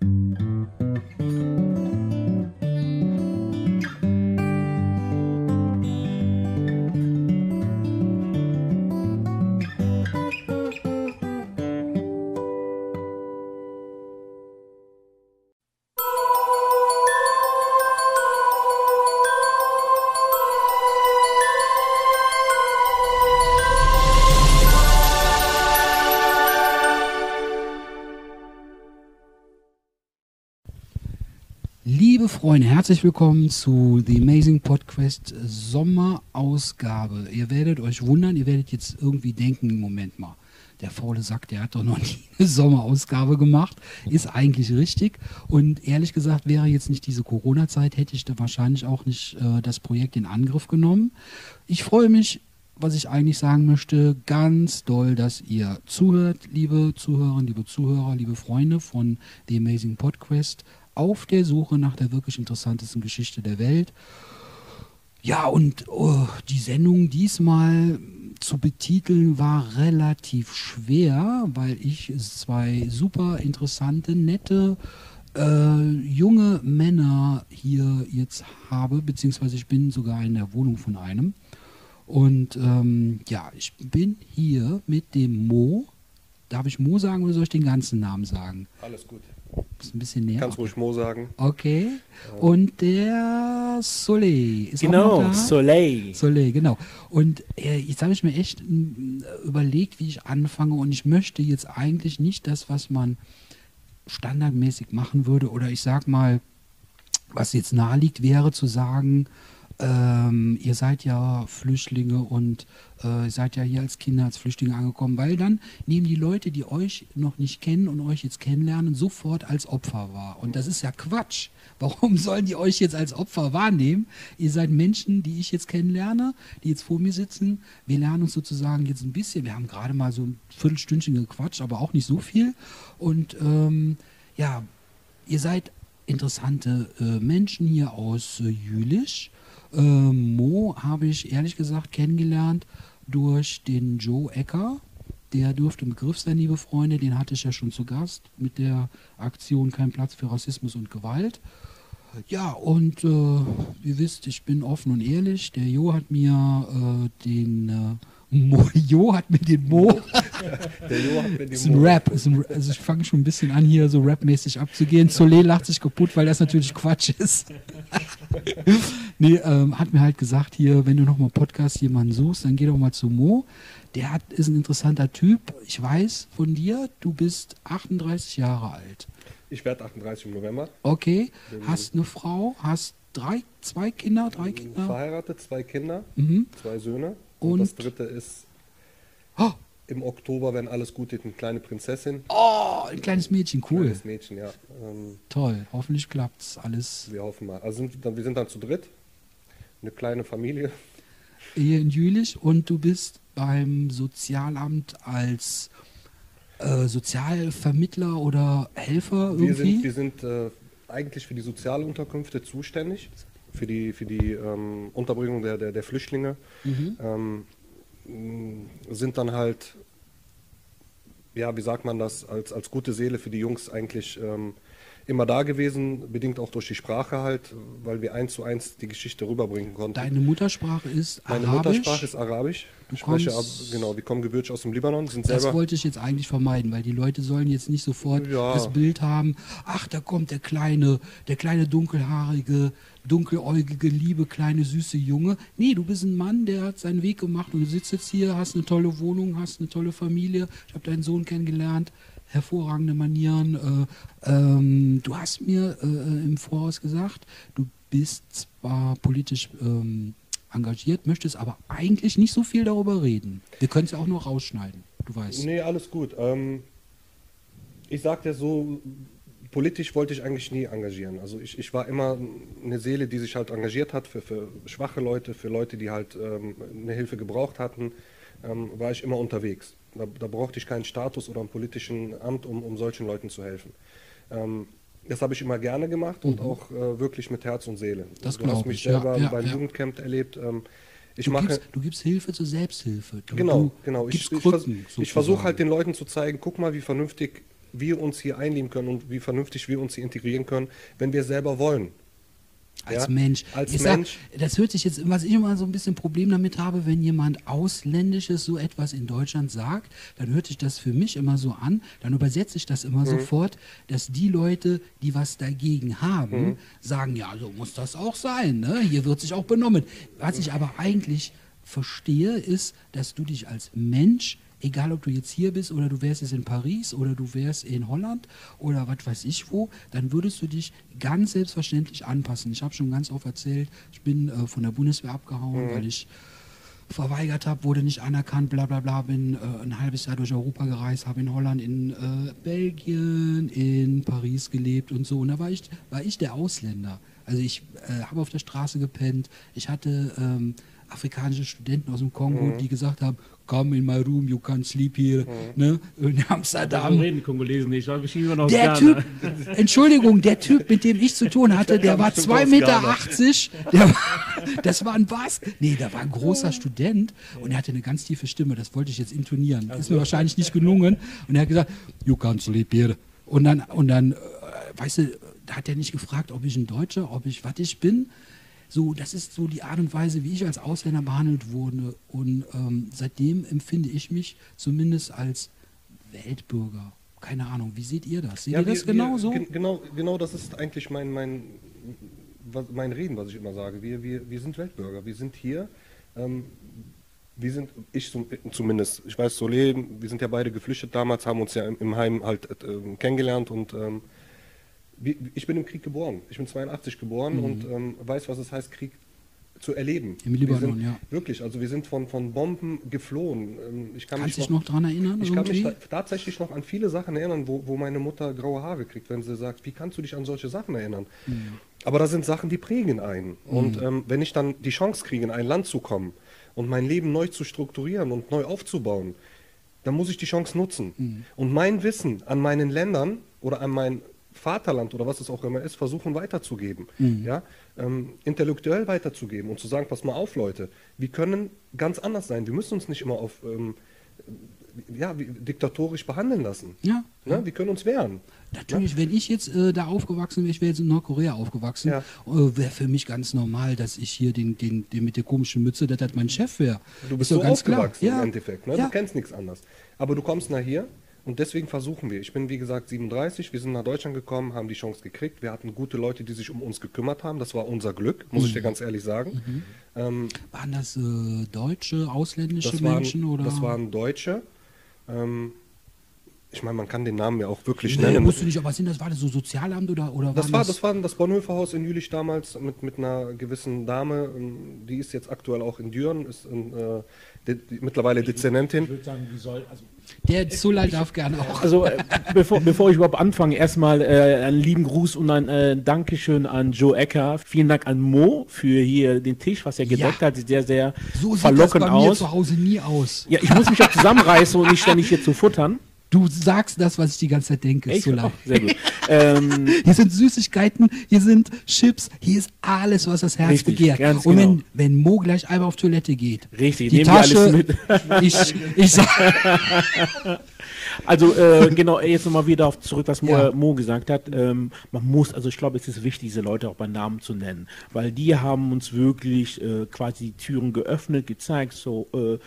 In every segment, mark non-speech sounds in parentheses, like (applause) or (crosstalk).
Mm-hmm. Freunde, herzlich willkommen zu The Amazing Podcast Sommerausgabe. Ihr werdet euch wundern, ihr werdet jetzt irgendwie denken, Moment mal, der faule Sack, der hat doch noch (laughs) nie eine Sommerausgabe gemacht. Ist eigentlich richtig. Und ehrlich gesagt, wäre jetzt nicht diese Corona-Zeit, hätte ich da wahrscheinlich auch nicht äh, das Projekt in Angriff genommen. Ich freue mich, was ich eigentlich sagen möchte, ganz doll, dass ihr zuhört, liebe Zuhörerinnen, liebe Zuhörer, liebe Freunde von The Amazing Podcast auf der Suche nach der wirklich interessantesten Geschichte der Welt. Ja, und oh, die Sendung diesmal zu betiteln war relativ schwer, weil ich zwei super interessante, nette, äh, junge Männer hier jetzt habe, beziehungsweise ich bin sogar in der Wohnung von einem. Und ähm, ja, ich bin hier mit dem Mo. Darf ich Mo sagen oder soll ich den ganzen Namen sagen? Alles gut. Ist ein bisschen näher. Kannst ruhig Mo sagen. Okay. Und der Soleil ist auch Genau, noch da. Soleil. Soleil, genau. Und äh, jetzt habe ich mir echt mm, überlegt, wie ich anfange. Und ich möchte jetzt eigentlich nicht das, was man standardmäßig machen würde. Oder ich sag mal, was jetzt naheliegt, wäre zu sagen, ähm, ihr seid ja Flüchtlinge und äh, seid ja hier als Kinder, als Flüchtlinge angekommen, weil dann nehmen die Leute, die euch noch nicht kennen und euch jetzt kennenlernen, sofort als Opfer wahr. Und das ist ja Quatsch. Warum sollen die euch jetzt als Opfer wahrnehmen? Ihr seid Menschen, die ich jetzt kennenlerne, die jetzt vor mir sitzen. Wir lernen uns sozusagen jetzt ein bisschen. Wir haben gerade mal so ein Viertelstündchen gequatscht, aber auch nicht so viel. Und ähm, ja, ihr seid interessante äh, Menschen hier aus äh, Jülich. Äh, Mo habe ich ehrlich gesagt kennengelernt durch den Joe Ecker. Der dürfte ein Begriff sein, liebe Freunde. Den hatte ich ja schon zu Gast mit der Aktion Kein Platz für Rassismus und Gewalt. Ja, und äh, ihr wisst, ich bin offen und ehrlich. Der Jo hat mir äh, den äh, Mo, Jo hat mir den Mo (laughs) Der Jo hat mir die ist ein Mo- Rap. Ist ein, also ich fange schon ein bisschen an, hier so rapmäßig abzugehen. Soleil lacht sich kaputt, weil das natürlich Quatsch ist. (laughs) nee, ähm, hat mir halt gesagt, hier, wenn du nochmal Podcast jemanden suchst, dann geh doch mal zu Mo. Der hat, ist ein interessanter Typ. Ich weiß von dir, du bist 38 Jahre alt. Ich werde 38 im November. Okay, hast eine Frau, hast drei, zwei Kinder, drei Kinder. Verheiratet, zwei Kinder, Mhm. zwei Söhne. Und, Und? das dritte ist Oh, im Oktober, wenn alles gut geht, eine kleine Prinzessin. oh, ein kleines Mädchen, cool. Kleines Mädchen, ja. Ähm, Toll, hoffentlich klappt's alles wir hoffen mal. Also sind, wir sind dann zu dritt. Eine kleine Familie. hier in Jülich und du bist beim Sozialamt als äh, Sozialvermittler oder Helfer Wir irgendwie? sind, wir sind äh, eigentlich für die Sozialunterkünfte zuständig, für die, für die ähm, Unterbringung der, der, der Flüchtlinge. Mhm. Ähm, sind dann halt, ja, wie sagt man das, als, als gute Seele für die Jungs eigentlich ähm, immer da gewesen, bedingt auch durch die Sprache halt, weil wir eins zu eins die Geschichte rüberbringen konnten. Deine Muttersprache ist Meine Arabisch. Muttersprache ist Arabisch. Du Ich spreche ab, genau, wir kommen gebürtig aus dem Libanon, sind das selber. wollte ich jetzt eigentlich vermeiden, weil die Leute sollen jetzt nicht sofort Ja. das Bild haben, ach, da kommt der kleine, der kleine dunkelhaarige, dunkeläugige, liebe, kleine, süße Junge. Nee, du bist ein Mann, der hat seinen Weg gemacht und du sitzt jetzt hier, hast eine tolle Wohnung, hast eine tolle Familie. Ich habe deinen Sohn kennengelernt, hervorragende Manieren. Äh, ähm, du hast mir äh, im Voraus gesagt, du bist zwar politisch ähm, engagiert, möchtest aber eigentlich nicht so viel darüber reden. Wir können es ja auch nur rausschneiden, du weißt. Nee, alles gut. Ähm, ich sag dir so, politisch wollte ich eigentlich nie engagieren. Also ich, ich war immer eine Seele, die sich halt engagiert hat für, für schwache Leute, für Leute, die halt ähm, eine Hilfe gebraucht hatten, ähm, war ich immer unterwegs. Da, da brauchte ich keinen Status oder einen politischen Amt, um, um solchen Leuten zu helfen. Ähm, das habe ich immer gerne gemacht und auch äh, wirklich mit Herz und Seele. Mhm. Das du hast mich ich, ja, selber ja, beim ja. Jugendcamp erlebt. Ähm, ich Du mache gibst, du gibst Hilfe zur Selbsthilfe. Du, Genau, genau. Ich, ich, Krücken, ich versuche halt den Leuten zu zeigen, guck mal, wie vernünftig wir uns hier einleben können und wie vernünftig wir uns hier integrieren können, wenn wir selber wollen. Als Ja, Mensch. als ich Mensch. Sag, das hört sich jetzt, was ich immer so ein bisschen Problem damit habe, wenn jemand Ausländisches so etwas in Deutschland sagt, dann hört sich das für mich immer so an, dann übersetze ich das immer Mhm. sofort, dass die Leute, die was dagegen haben, Mhm. sagen, ja, so muss das auch sein, ne? hier wird sich auch benommen. Was ich aber eigentlich verstehe, ist, dass du dich als Mensch egal ob du jetzt hier bist oder du wärst jetzt in Paris oder du wärst in Holland oder was weiß ich wo, dann würdest du dich ganz selbstverständlich anpassen. Ich habe schon ganz oft erzählt, ich bin äh, von der Bundeswehr abgehauen, weil ich verweigert habe, wurde nicht anerkannt, bla bla bla, bin äh, ein halbes Jahr durch Europa gereist, habe in Holland, in äh, Belgien, in Paris gelebt und so. Und da war ich, war ich der Ausländer. Also ich äh, habe auf der Straße gepennt, ich hatte ähm, afrikanische Studenten aus dem Kongo, die gesagt haben, come in my room, you can sleep here, ne? in Amsterdam. So reden Kongolesen nicht, ich immer noch Der. Typ, Entschuldigung, der Typ, mit dem ich zu tun hatte, der war bestimmt 2,80 aus Meter. Ghana. 80, der war, das war ein Bas. Nee, der war ein großer Student und er hatte eine ganz tiefe Stimme. Das wollte ich jetzt intonieren. Ist mir wahrscheinlich nicht gelungen. Und er hat gesagt, you can't sleep here. Und dann, und dann, äh, weißt du, da hat er nicht gefragt, ob ich ein Deutscher, ob ich, was ich bin. So, das ist so die Art und Weise, wie ich als Ausländer behandelt wurde. Und ähm, seitdem empfinde ich mich zumindest als Weltbürger. Keine Ahnung, wie seht ihr das? Seht ihr das wir- genau wir, so? gen- Genau, genau das ist eigentlich mein, mein, was, mein Reden, was ich immer sage. Wir, wir, wir sind Weltbürger. Wir sind hier. Ähm, wir sind, ich zum, zumindest, ich weiß, Solé, wir sind ja beide geflüchtet damals, haben uns ja im, im Heim halt äh, kennengelernt und ähm, ich bin im Krieg geboren. Ich bin 82 geboren und ähm, weiß, was es heißt, Krieg zu erleben. Mhm. Im Libanon, wir sind, ja. Wirklich, also wir sind von, von Bomben geflohen. Ähm, Ich kann Kannst mich dich noch dran erinnern? ich kann mich irgendwie? ta tatsächlich noch an viele Sachen erinnern, wo, wo meine Mutter graue Haare kriegt, wenn sie sagt, wie kannst du dich an solche Sachen erinnern? Mhm. Aber das sind Sachen, die prägen einen. Und ähm, wenn ich dann die Chance kriege, in ein Land zu kommen und mein Leben neu zu strukturieren und neu aufzubauen, dann muss ich die Chance nutzen. Mhm. Und mein Wissen an meinen Ländern oder an mein Vaterland oder was es auch immer ist, versuchen weiterzugeben. Mhm. Ja? Ähm, intellektuell weiterzugeben und zu sagen, pass mal auf, Leute, wir können ganz anders sein. Wir müssen uns nicht immer auf ähm, ja, diktatorisch behandeln lassen. Ja. Ne? Wir können uns wehren. Natürlich, wenn ich jetzt äh, da aufgewachsen wäre, ich wäre jetzt in Nordkorea aufgewachsen, Ja. äh, wäre für mich ganz normal, dass ich hier den, den, den mit der komischen Mütze, dass das mein Chef wäre. Du bist Ist so ganz klar. aufgewachsen Ja. im Endeffekt. Ne? Ja. Du kennst nichts anderes. Aber du kommst nach hier und deswegen versuchen wir. Ich bin wie gesagt 37, wir sind nach Deutschland gekommen, haben die Chance gekriegt. Wir hatten gute Leute, die sich um uns gekümmert haben. Das war unser Glück, muss Mhm. ich dir ganz ehrlich sagen. Ähm, Waren das äh, deutsche, ausländische das, Menschen waren, oder? das waren Deutsche. Ähm, ich meine, man kann den Namen ja auch wirklich nee, nennen. musst du nicht, aber sind das, war das so Sozialamt oder, oder Das war, das war das Bonhoeffer-Haus in Jülich damals mit, mit einer gewissen Dame, ähm, die ist jetzt aktuell auch in Düren, ist in, äh, de, die, mittlerweile Dezernentin. Ich würde sagen, wie soll, also Der Zulai darf gerne auch. Also, äh, bevor, bevor ich überhaupt anfange, erstmal äh, einen lieben Gruß und ein äh, Dankeschön an Joe Ecker. Vielen Dank an Mo für hier den Tisch, was er gedeckt Ja. hat. Sieht sehr, sehr So sieht verlockend das bei mir aus. zu Hause nie aus. Ja, ich muss mich auch zusammenreißen und nicht ständig hier zu futtern. Du sagst das, was ich die ganze Zeit denke, Echt? Sehr gut. Ähm, Hier sind Süßigkeiten, hier sind Chips, hier ist alles, was das Herz Richtig, begehrt. ganz Und genau. wenn, wenn Mo gleich einmal auf Toilette geht, Richtig, die Tasche, alles mit. (laughs) ich, ich sag, Also äh, genau, jetzt nochmal wieder auf zurück, was Mo, Ja. Mo gesagt hat. Ähm, man muss, also ich glaube, es ist wichtig, diese Leute auch bei Namen zu nennen, weil die haben uns wirklich äh, quasi die Türen geöffnet, gezeigt, so äh,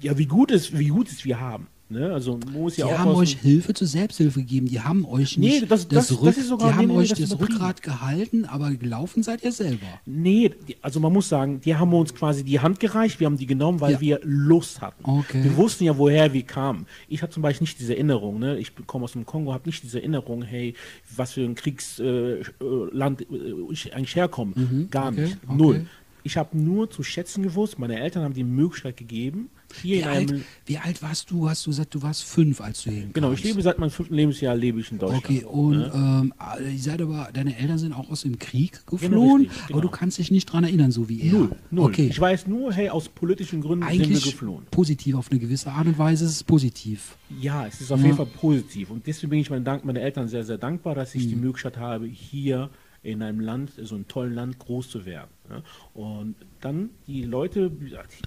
ja, wie gut es, wie gut es wir haben. Ne? Also ist die ja auch haben euch Hilfe zur Selbsthilfe gegeben, die haben euch Nee, nicht das- das- das Rück, ist sogar- die nee, haben nee, euch das das. Rückgrat gehalten, aber gelaufen seid ihr selber. Nee, also man muss sagen, die haben uns quasi die Hand gereicht, wir haben die genommen, weil Ja. wir Lust hatten. Okay. Wir wussten ja, woher wir kamen. Ich habe zum Beispiel nicht diese Erinnerung, ne? ich komme aus dem Kongo, habe nicht diese Erinnerung, hey, was für ein Kriegsland äh, Land, äh, ich eigentlich herkomme. Gar Mhm. okay, nicht. okay. Ich habe nur zu schätzen gewusst, meine Eltern haben die Möglichkeit gegeben, hier Wie in alt, einem... wie alt warst du? Hast du gesagt, du warst fünf, als du hier Genau, ich lebe seit meinem fünften Lebensjahr lebe ich in Deutschland. Okay, und ne? ähm, ihr seid aber, deine Eltern sind auch aus dem Krieg geflohen, richtig, aber du genau. kannst dich nicht dran erinnern, so wie er. Null, null. Okay, Ich weiß nur, hey, aus politischen Gründen sind wir eigentlich geflohen. positiv auf eine gewisse Art und Weise ist es positiv. Ja, es ist auf Ja. jeden Fall positiv. Und deswegen bin ich meinen Dank, meine Eltern sehr, sehr dankbar, dass ich Mhm. die Möglichkeit habe, hier in einem Land, so einem tollen Land, groß zu werden. Ja? Und dann die Leute,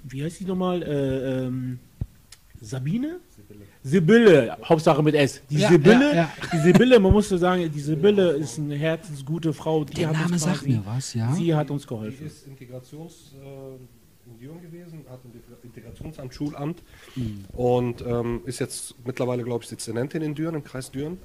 wie heißt die nochmal? Äh, ähm, Sabine? Sibylle, Hauptsache mit S. Die Ja, Sibylle, ja, ja. die Sibylle, man muss so sagen, die Sibylle ist eine herzensgute Frau. Die Der hat Name uns sagt quasi- mir was, ja. Sie hat uns Die geholfen. ist Integrations äh, in Düren gewesen, hat ein Integrationsamt, Schulamt Mhm. und ähm, ist jetzt mittlerweile, glaube ich, Dezernentin in Düren, im Kreis Düren.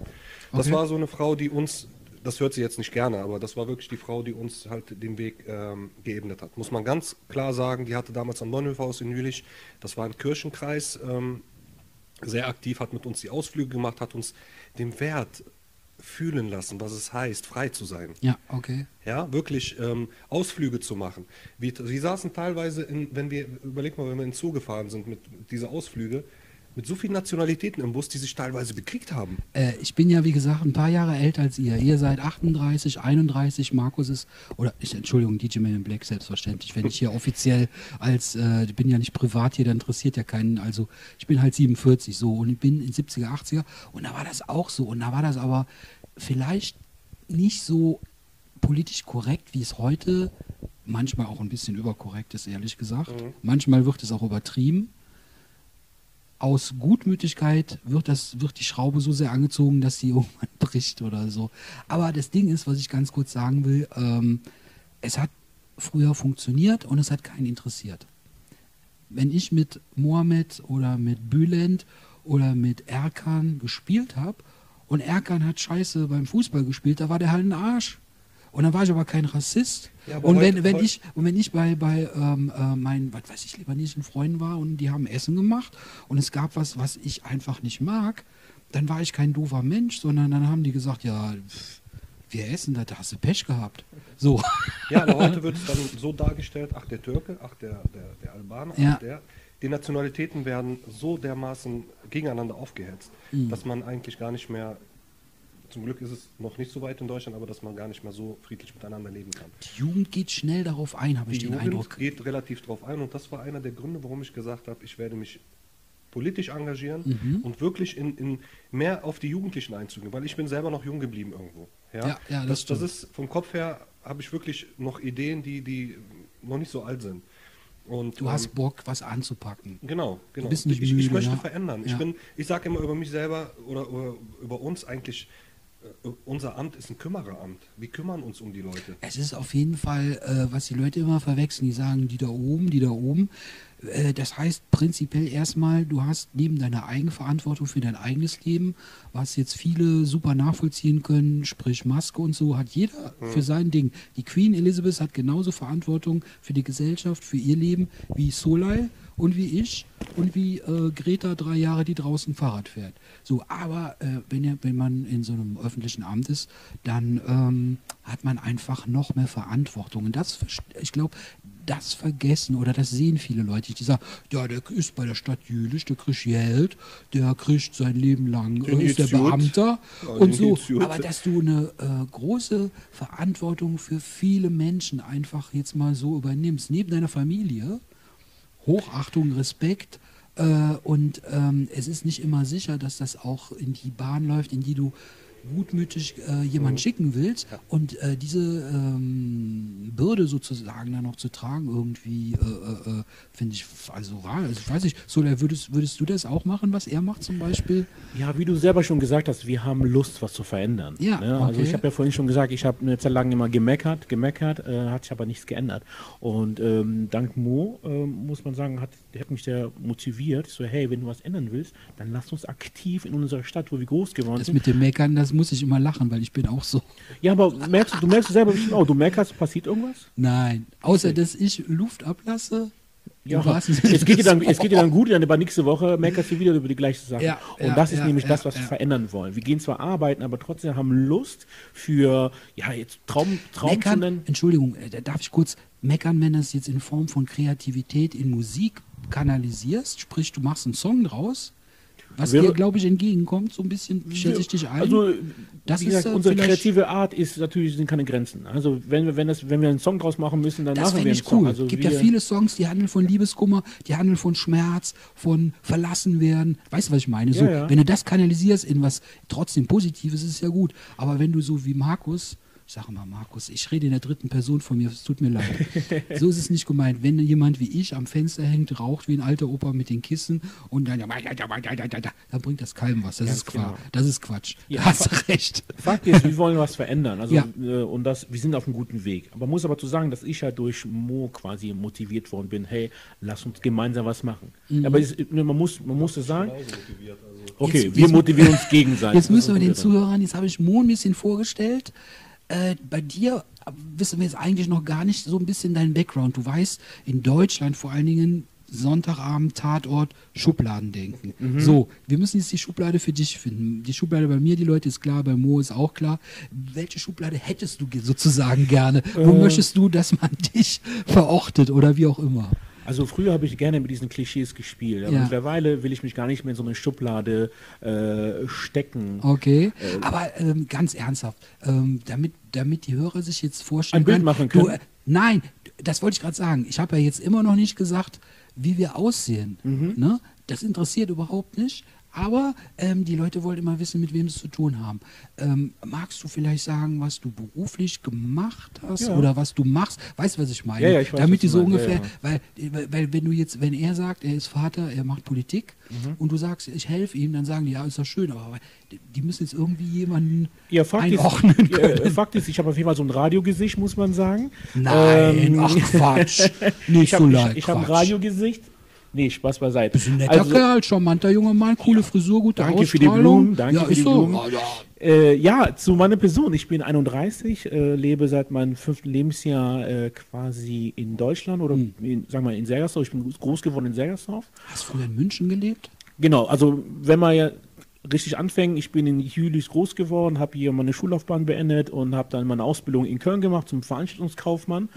Das Okay. war so eine Frau, die uns, das hört sie jetzt nicht gerne, aber das war wirklich die Frau, die uns halt den Weg ähm, geebnet hat. Muss man ganz klar sagen, die hatte damals am Bonhoefhaus in Jülich, das war ein Kirchenkreis, ähm, sehr aktiv, hat mit uns die Ausflüge gemacht, hat uns den Wert fühlen lassen, was es heißt, frei zu sein. Ja, okay. Ja, wirklich ähm, Ausflüge zu machen. Wir, wir saßen teilweise, in, wenn wir, überleg mal, wenn wir in den Zoo gefahren sind mit dieser Ausflüge, mit so vielen Nationalitäten im Bus, die sich teilweise bekriegt haben. Äh, ich bin ja, wie gesagt, ein paar Jahre älter als ihr. Ihr seid 38, 31, Markus ist, oder ich, Entschuldigung, DJ Man in Black, selbstverständlich. Wenn ich hier (laughs) offiziell als, äh, ich bin ja nicht privat hier, dann interessiert ja keinen. Also ich bin halt 47 so und ich bin in 70er, 80er und da war das auch so. Und da war das aber vielleicht nicht so politisch korrekt, wie es heute manchmal auch ein bisschen überkorrekt ist, ehrlich gesagt. Manchmal wird es auch übertrieben aus Gutmütigkeit wird, das, wird die Schraube so sehr angezogen, dass sie (laughs) irgendwann bricht oder so. Aber das Ding ist, was ich ganz kurz sagen will, ähm, es hat früher funktioniert und es hat keinen interessiert. Wenn ich mit Mohammed oder mit Bülent oder mit Erkan gespielt habe und Erkan hat scheiße beim Fußball gespielt, da war der halt ein Arsch. Und dann war ich aber kein Rassist. Ja, aber und, heute- wenn, wenn heute- ich, und wenn ich bei, bei ähm, äh, meinen, was weiß ich, libanesischen Freunden war und die haben Essen gemacht und es gab was, was ich einfach nicht mag, dann war ich kein doofer Mensch, sondern dann haben die gesagt, ja, pff, wir essen das, da hast du Pech gehabt. So. Ja, aber heute (laughs) wird es dann so dargestellt, ach der Türke, ach der, der, der Albaner, Ja. ach der. Die Nationalitäten werden so dermaßen gegeneinander aufgehetzt, Mhm. dass man eigentlich gar nicht mehr, zum Glück ist es noch nicht so weit in Deutschland, aber dass man gar nicht mehr so friedlich miteinander leben kann. Die Jugend geht schnell darauf ein, habe ich Die den Jugend Eindruck. geht relativ drauf ein und das war einer der Gründe, warum ich gesagt habe, ich werde mich politisch engagieren Mhm. und wirklich in, in mehr auf die Jugendlichen einzugehen, weil ich bin selber noch jung geblieben irgendwo. Ja, Ja, ja, das das, das ist vom Kopf her habe ich wirklich noch Ideen, die, die noch nicht so alt sind. Und, Du hast ähm, Bock, was anzupacken. Genau, genau. bist nicht ich, ich, ich müde, möchte ja. verändern. Ja. Ich bin, ich sage immer über mich selber oder, oder über uns eigentlich, unser Amt ist ein Kümmereramt. Wir kümmern uns um die Leute. Es ist auf jeden Fall, äh, was die Leute immer verwechseln, die sagen, die da oben, die da oben. Äh, das heißt prinzipiell erstmal, du hast neben deiner Eigenverantwortung für dein eigenes Leben, was jetzt viele super nachvollziehen können, sprich Maske und so, hat jeder für sein Ding. Die Queen Elizabeth hat genauso Verantwortung für die Gesellschaft, für ihr Leben, wie Solai und wie ich und wie äh, Greta drei Jahre, die draußen Fahrrad fährt. So, aber äh, wenn, ihr, wenn man in so einem öffentlichen Amt ist, dann ähm, hat man einfach noch mehr Verantwortung. Und das, ich glaube, das vergessen oder das sehen viele Leute, die sagen, ja, der ist bei der Stadt Jülich, der kriegt Geld, der kriegt sein Leben lang, äh, ist der. Beamter Ja, und so. Aber dass du eine äh, große Verantwortung für viele Menschen einfach jetzt mal so übernimmst, neben deiner Familie, Hochachtung, Respekt. Äh, und ähm, es ist nicht immer sicher, dass das auch in die Bahn läuft, in die du gutmütig äh, jemanden schicken willst. Und äh, diese ähm, Bürde sozusagen dann noch zu tragen, irgendwie, äh, äh, äh, finde ich, also, ra- also ich weiß nicht, Sola, würdest, würdest du das auch machen, was er macht zum Beispiel? Ja, wie du selber schon gesagt hast, wir haben Lust, was zu verändern. Ja, ne? Also okay. ich habe ja vorhin schon gesagt, ich habe eine Zeit lang immer gemeckert, gemeckert, äh, hat sich aber nichts geändert. Und ähm, dank Mo, ähm, muss man sagen, hat, der hat mich sehr motiviert. So, hey, wenn du was ändern willst, dann lass uns aktiv in unserer Stadt, wo wir groß geworden Das sind. mit dem Meckern, das muss ich immer lachen, weil ich bin auch so. Ja, aber merkst, du- du merkst selber bestimmt auch, du merkst, passiert irgendwas? Nein, außer dass ich Luft ablasse. Ja, es geht, dir dann, es geht dir dann gut, dann aber nächste Woche meckerst du wieder über die gleiche Sache. Ja, und ja, das ist ja, nämlich das, was wir verändern wollen. Wir gehen zwar arbeiten, aber trotzdem haben Lust für, ja, jetzt Traum, Traum zu Meckern, nennen. Entschuldigung, äh, da darf ich kurz meckern, wenn du es jetzt in Form von Kreativität in Musik kanalisierst, sprich du machst einen Song draus, was Wäre- dir, glaube ich, entgegenkommt, so ein bisschen schätze ich dich ein. Also, Das wie ist, gesagt, äh, unsere kreative Art ist natürlich, sind keine Grenzen. Also, wenn wir, wenn, das, wenn wir einen Song draus machen müssen, dann das machen wir einen ich Song. cool. Also, Es gibt wir, ja viele Songs, die handeln von Liebeskummer, die handeln von Schmerz, von verlassen werden. Weißt du, was ich meine? So, Ja, ja. Wenn du das kanalisierst in was trotzdem Positives, ist es ja gut. Aber wenn du so wie Markus Ich sage mal, Markus, ich rede in der dritten Person von mir, es tut mir leid. (laughs) so ist es nicht gemeint. Wenn jemand wie ich am Fenster hängt, raucht wie ein alter Opa mit den Kissen und dann, dann bringt das keinem was. Das Ganz ist Quatsch. genau. Das ist Quatsch. Ja. Da hast du recht. Fakt ist, wir wollen was verändern. Also, Ja. äh, und das, wir sind auf einem guten Weg. Aber man muss aber zu sagen, dass ich halt durch Mo quasi motiviert worden bin, hey, lass uns gemeinsam was machen. Mhm. Aber es, ne, man muss, man muss das sagen. motiviert. Also. Okay, Jetzt- wir jetzt- motivieren uns gegenseitig. Jetzt müssen wir den Das ist Zuhörern, jetzt habe ich Mo ein bisschen vorgestellt. Äh, bei dir wissen wir jetzt eigentlich noch gar nicht so ein bisschen deinen Background. Du weißt, in Deutschland vor allen Dingen Sonntagabend, Tatort, Schubladen denken. Mhm. So, wir müssen jetzt die Schublade für dich finden. Die Schublade bei mir, die Leute, ist klar, bei Mo ist auch klar. Welche Schublade hättest du ge- sozusagen gerne? Wo Äh. möchtest du, dass man (laughs) dich verortet oder wie auch immer? Also früher habe ich gerne mit diesen Klischees gespielt, aber Ja. mittlerweile will ich mich gar nicht mehr in so eine Schublade äh, stecken. Okay, aber ähm, ganz ernsthaft, ähm, damit, damit die Hörer sich jetzt vorstellen Ein Bild können, machen Du, können. äh, nein, das wollte ich gerade sagen. Ich habe ja jetzt immer noch nicht gesagt, wie wir aussehen. Mhm. Ne? Das interessiert überhaupt nicht. Aber ähm, die Leute wollen immer wissen, mit wem sie es zu tun haben. Ähm, magst du vielleicht sagen, was du beruflich gemacht hast Ja. oder was du machst? Weißt du, was ich meine? Ja, ja, ich weiß, Damit die so ungefähr. Weil, weil, weil wenn du jetzt, wenn er sagt, er ist Vater, er macht Politik Mhm. und du sagst, ich helfe ihm, dann sagen die, ja, ist das schön, aber die- müssen jetzt irgendwie jemanden Ja, Fakt ist, einordnen ja, können. Fakt ist, ich habe auf jeden Fall so ein Radiogesicht, muss man sagen. Nein, Ähm, ach Quatsch. (laughs) Nicht ich so habe leid. ich, ich hab ein. Radiogesicht. Nee, Spaß beiseite. Bist ein netter Also, Kerl, charmanter junger Mann, coole Frisur, gute Danke für die. Blumen, danke ja, für die so. Blumen. Oh, ja. Äh, ja, zu meiner Person. Ich bin 31, äh, lebe seit meinem fünften Lebensjahr äh, quasi in Deutschland oder Hm. in, sagen wir in Sergersdorf. Ich bin groß geworden in Sergersdorf. Hast du früher in München gelebt? Genau, also wenn man ja richtig anfängt, ich bin in Jülich groß geworden, habe hier meine Schullaufbahn beendet und habe dann meine Ausbildung in Köln gemacht zum Veranstaltungskaufmann.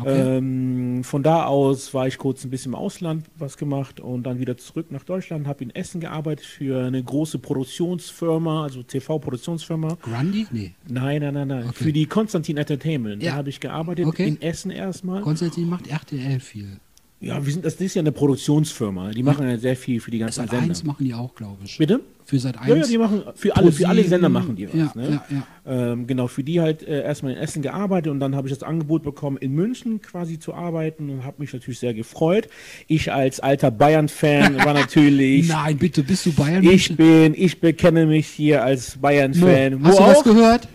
okay. Ähm, von da aus war ich kurz ein bisschen im Ausland was gemacht und dann wieder zurück nach Deutschland, habe in Essen gearbeitet für eine große Produktionsfirma, also TV-Produktionsfirma. Grundy? Nee. Nein, nein, nein, nein. Okay. Für die Konstantin Entertainment. Ja. Da habe ich gearbeitet Okay. in Essen erstmal. Konstantin macht RTL viel. Ja, wir sind, das ist ja eine Produktionsfirma. Die machen ja sehr viel für die ganzen Sat Sender. 1 machen die auch, glaube ich. Bitte? Für Sat 1. Ja, ja, die machen für alle, für alle Sender machen die was. Ja, ne? ja, ja. Ähm, genau, für die halt äh, erstmal in Essen gearbeitet und dann habe ich das Angebot bekommen, in München quasi zu arbeiten und habe mich natürlich sehr gefreut. Ich als alter Bayern-Fan (laughs) war natürlich. Nein, bitte, bist du Bayern? Ich bin, ich bekenne mich hier als Bayern-Fan. hast du Mo das auch? gehört?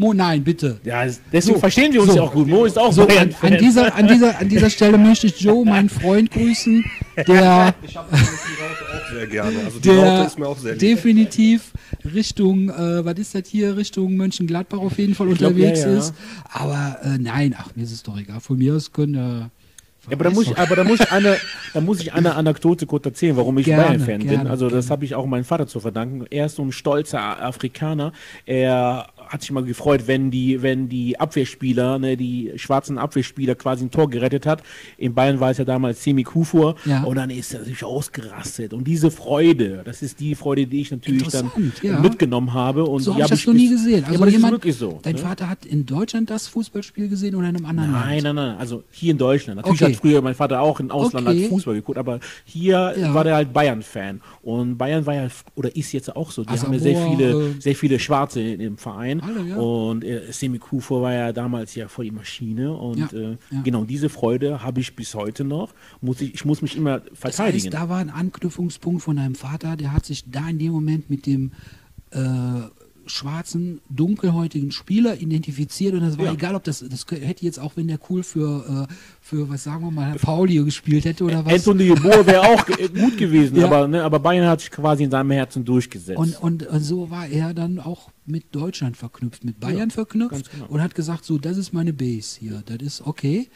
Mo, nein, bitte. Ja, deswegen So, verstehen wir uns so. ja auch gut. Mo ist auch So, an, an, dieser, an, dieser, an dieser Stelle möchte ich Joe, meinen Freund, grüßen, der, Ich habe auch sehr gerne. Also die der Raute ist mir auch sehr lieb. definitiv Richtung, äh, was ist das hier, Richtung Mönchengladbach auf jeden Fall glaub, unterwegs ja, ja. ist. Aber äh, nein, ach, mir ist es doch egal. Von mir aus können äh, Ja, aber da muss ich, aber da muss ich eine, da muss ich eine Anekdote kurz erzählen, warum ich Bayern-Fan bin. Also das habe ich auch meinem Vater zu verdanken. Er ist so ein stolzer Afrikaner. Er hat sich mal gefreut, wenn die, wenn die Abwehrspieler, ne, die schwarzen Abwehrspieler quasi ein Tor gerettet hat. In Bayern war es ja damals Semi Kufur. Ja. Und dann ist er sich ausgerastet. Und diese Freude, das ist die Freude, die ich natürlich dann ja. mitgenommen habe. Und so habe ich das noch nie gesehen. ja, Also aber das jemand, ist wirklich so. dein ne? Vater hat in Deutschland das Fußballspiel gesehen oder in einem anderen Nein, Land? nein, nein. Also hier in Deutschland. Natürlich Okay. hat früher mein Vater auch im Ausland Okay. als Fußball geguckt, aber hier Ja. war der halt Bayern-Fan. Und Bayern war ja, oder ist jetzt auch so. Die Also haben ja sehr viele, äh, sehr viele Schwarze in, im Verein. Alle, ja. Und äh, Semi Kufur war ja damals ja voll die Maschine. Und Ja, äh, ja. genau diese Freude habe ich bis heute noch. Muss ich, ich muss mich immer Das verteidigen. heißt, da war ein Anknüpfungspunkt von deinem Vater, der hat sich da in dem Moment mit dem äh, schwarzen, dunkelhäutigen Spieler identifiziert und das war Ja. egal, ob das, das hätte jetzt auch, wenn der cool für, äh, für was sagen wir mal, Pauli gespielt hätte oder was. Anthony Bohr wäre auch äh, gut gewesen, (laughs) Ja. aber, ne, aber Bayern hat sich quasi in seinem Herzen durchgesetzt. Und, und, und so war er dann auch mit Deutschland verknüpft, mit Bayern Ja, verknüpft genau. und hat gesagt, so, das ist meine Base hier, das ist okay,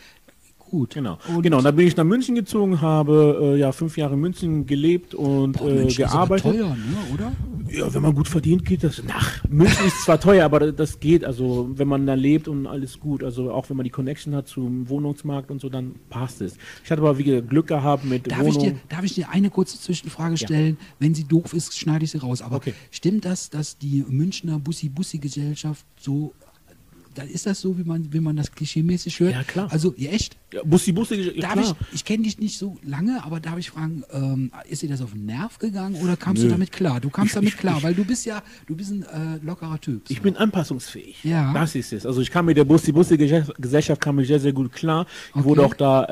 gut. Genau, Und genau. Dann bin ich nach München gezogen, habe äh, ja fünf Jahre in München gelebt und Boah, äh, München ist aber gearbeitet. teuer, ne, oder? Ja, wenn man gut verdient, geht das. Nach München ist zwar teuer, aber das geht. Also wenn man da lebt und alles gut. Also auch wenn man die Connection hat zum Wohnungsmarkt und so, dann passt es. Ich hatte aber wieder Glück gehabt mit Darf ich, Wohnung. dir, darf ich dir eine kurze Zwischenfrage stellen? Wenn sie doof ist, schneide ich sie raus. Aber Okay. stimmt das, dass die Münchner Bussi-Bussi-Gesellschaft so dann ist das so, wie man, wie man das klischeemäßig hört. Ja, klar. Also, ja, echt? Ja, Bussi Bussi, ja, Darf klar. ich, ich kenne dich nicht so lange, aber darf ich fragen, ähm, ist dir das auf den Nerv gegangen oder kamst Nö. du damit klar? Du kamst Ich- damit ich- klar, weil du bist ja, du bist ein äh, lockerer Typ. Ich bin anpassungsfähig. Ja. Das ist es. Also ich kam mit der Bussi-Bussi-Gesellschaft kam ich sehr, sehr gut klar. Ich wurde Okay. auch da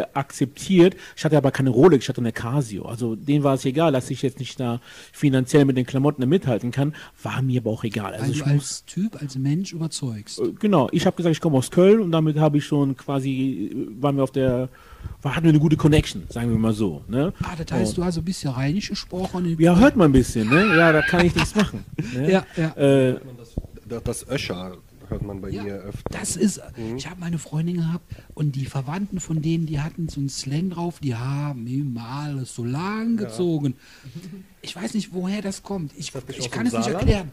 äh, akzeptiert. Ich hatte aber keine Rolex, ich hatte eine Casio. Also denen war es egal, dass ich jetzt nicht da finanziell mit den Klamotten mithalten kann. War mir aber auch egal. Also weil ich du als Typ, als Mensch überzeugst. Äh, genau, ich habe gesagt, ich komme aus Köln und damit habe ich schon quasi, äh, waren wir auf der, war, hatten wir eine gute Connection, sagen wir mal so. Ne? Ah, das heißt, du hast so ein bisschen rheinisch gesprochen. Ja, hört man ein bisschen, ne? Ja, da kann ich nichts machen. Ne? Ja, ja. Äh, Das, das Öscher hört man bei Ja, ihr öfter. das ist, ich habe meine Freundin gehabt und die Verwandten von denen, die hatten so einen Slang drauf, die haben immer alles so lang gezogen. Ich weiß nicht, woher das kommt. Ich, das nicht ich kann es nicht Saarland? erklären.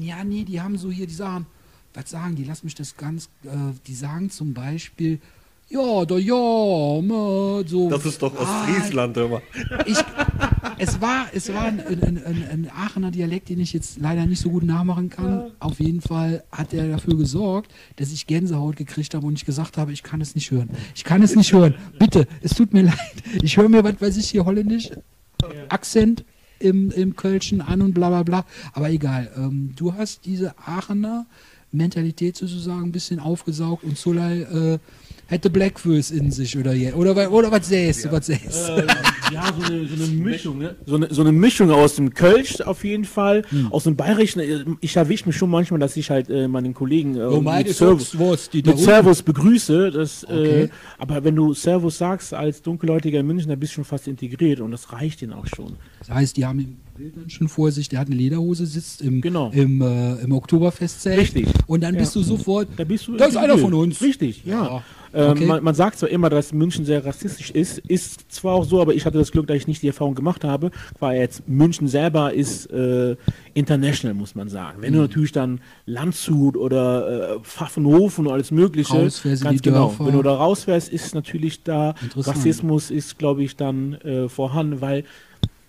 Ja, nee, die haben so hier, die sagen, was sagen die? Lass mich das ganz, äh, die sagen zum Beispiel, ja, da ja, ma, so. Das ist doch Ah, Ostfriesland immer. ich, es war, es war ein, ein, ein, ein Aachener Dialekt, den ich jetzt leider nicht so gut nachmachen kann. Auf jeden Fall hat er dafür gesorgt, dass ich Gänsehaut gekriegt habe und ich gesagt habe, ich kann es nicht hören. Ich kann es nicht hören. Bitte, es tut mir (laughs) leid. Ich höre mir, was weiß ich, hier holländisch, Akzent im, im Kölschen an und bla bla bla. Aber egal, ähm, du hast diese Aachener Mentalität sozusagen ein bisschen aufgesaugt und Solai äh, hätte Blackfurs in sich oder je. Oder, oder was sähst du, was sähst Äh, ja, so eine, so eine Mischung, ne? So eine, so eine Mischung aus dem Kölsch auf jeden Fall, Hm. aus dem Bayerischen. Äh, Ich erwische mich schon manchmal, dass ich halt äh, meinen Kollegen äh, Oh, mit, Servus, da mit unten- Servus begrüße. Das, äh, Okay. aber wenn du Servus sagst als Dunkelhäutiger in München, dann bist du schon fast integriert und das reicht ihnen auch schon. Das heißt, die haben im Bild dann schon vor sich, der hat eine Lederhose, sitzt im, Genau. im, äh, im Oktoberfestzelt. Richtig. Und dann Ja. bist du sofort, Da bist du das ist einer integriert. von uns. Richtig, ja. Ja, Ähm, okay. man, man sagt zwar immer, dass München sehr rassistisch ist, ist zwar auch so, aber ich hatte das Glück, dass ich nicht die Erfahrung gemacht habe, weil jetzt München selber ist äh, international, muss man sagen. Mhm. Wenn du natürlich dann Landshut oder äh, Pfaffenhofen und alles Mögliche, Rausfährst ganz genau. Dörfer. Wenn du da rausfährst, ist natürlich da. Rassismus ist, glaube ich, dann äh, vorhanden, weil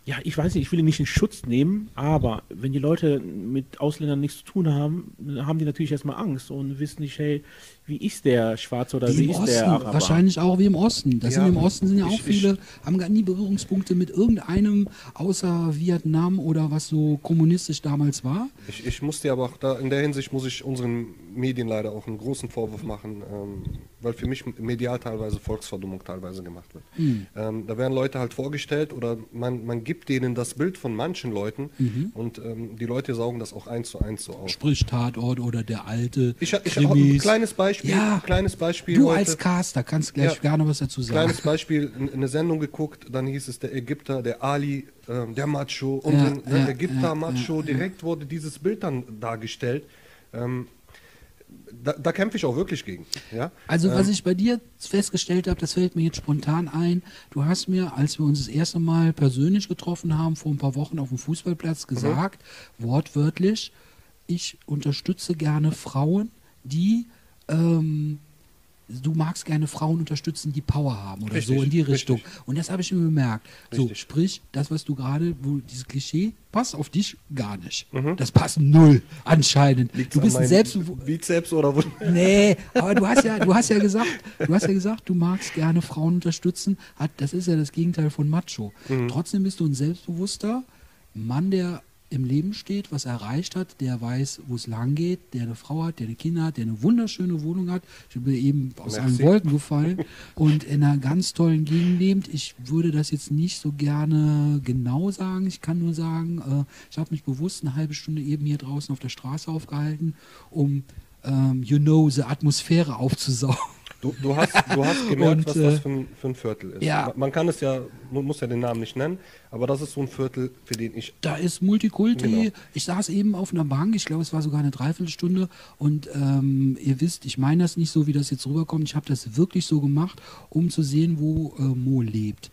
ja, ich weiß nicht, ich will ihn nicht in Schutz nehmen, aber wenn die Leute mit Ausländern nichts zu tun haben, dann haben die natürlich erstmal Angst und wissen nicht, hey, wie ist der Schwarze oder Wie wie ist Osten, der Araber? wahrscheinlich auch wie im Osten. Das Ja, sind im Osten sind ja auch ich- viele, haben gar nie Berührungspunkte mit irgendeinem außer Vietnam oder was so kommunistisch damals war. Ich, ich muss dir aber auch da, in der Hinsicht muss ich unseren Medien leider auch einen großen Vorwurf machen, ähm, weil für mich medial teilweise Volksverdummung teilweise gemacht wird. Ähm, da werden Leute halt vorgestellt oder man, man gibt denen das Bild von manchen Leuten und ähm, die Leute saugen das auch eins zu eins so auf. Sprich Tatort oder der alte Ich, ich auch ein Krimis. kleines Beispiel, Ja, kleines Beispiel Du heute. als Caster kannst gleich Ja. gerne was dazu sagen. Kleines Beispiel, eine Sendung geguckt, dann hieß es der Ägypter, der Ali, ähm, der Macho und Ja, dann, der ja, Ägypter ja, Macho, direkt wurde dieses Bild dann dargestellt. Ähm, da, da kämpfe ich auch wirklich gegen. Ja? Also was ich bei dir festgestellt habe, das fällt mir jetzt spontan ein. Du hast mir, als wir uns das erste Mal persönlich getroffen haben, vor ein paar Wochen auf dem Fußballplatz gesagt, wortwörtlich, ich unterstütze gerne Frauen, die ähm, du magst gerne Frauen unterstützen, die Power haben oder Richtig, so in die richtig. Richtung. Und das habe ich mir bemerkt. So, Richtig. sprich, das, was du gerade, wo dieses Klischee passt auf dich gar nicht. Mhm. Das passt null anscheinend. Liegt's du an bist ein meinem selbstbewusst. Bizeps oder wo? (laughs) Nee, aber du hast ja, du hast ja gesagt, du hast ja gesagt, du magst gerne Frauen unterstützen. Hat, das ist ja das Gegenteil von Macho. Trotzdem bist du ein selbstbewusster Mann, der im Leben steht, was er erreicht hat, der weiß, wo es lang geht, der eine Frau hat, der eine Kinder hat, der eine wunderschöne Wohnung hat. Ich bin eben aus Merci. allen Wolken gefallen und in einer ganz tollen Gegend lebt. Ich würde das jetzt nicht so gerne genau sagen. Ich kann nur sagen, äh, ich habe mich bewusst eine halbe Stunde eben hier draußen auf der Straße aufgehalten, um ähm, you know, the Atmosphäre aufzusaugen. Du, du, hast, du hast gemerkt, (laughs) Und, was äh, das für ein, für ein Viertel ist. ja. Man- Man kann es ja, man muss ja den Namen nicht nennen, aber das ist so ein Viertel, für den ich Da ist Multikulti. Genau. Ich saß eben auf einer Bank, ich glaube, es war sogar eine Dreiviertelstunde. Und ähm, ihr wisst, ich meine das nicht so, wie das jetzt rüberkommt. Ich habe das wirklich so gemacht, um zu sehen, wo äh, Mo lebt.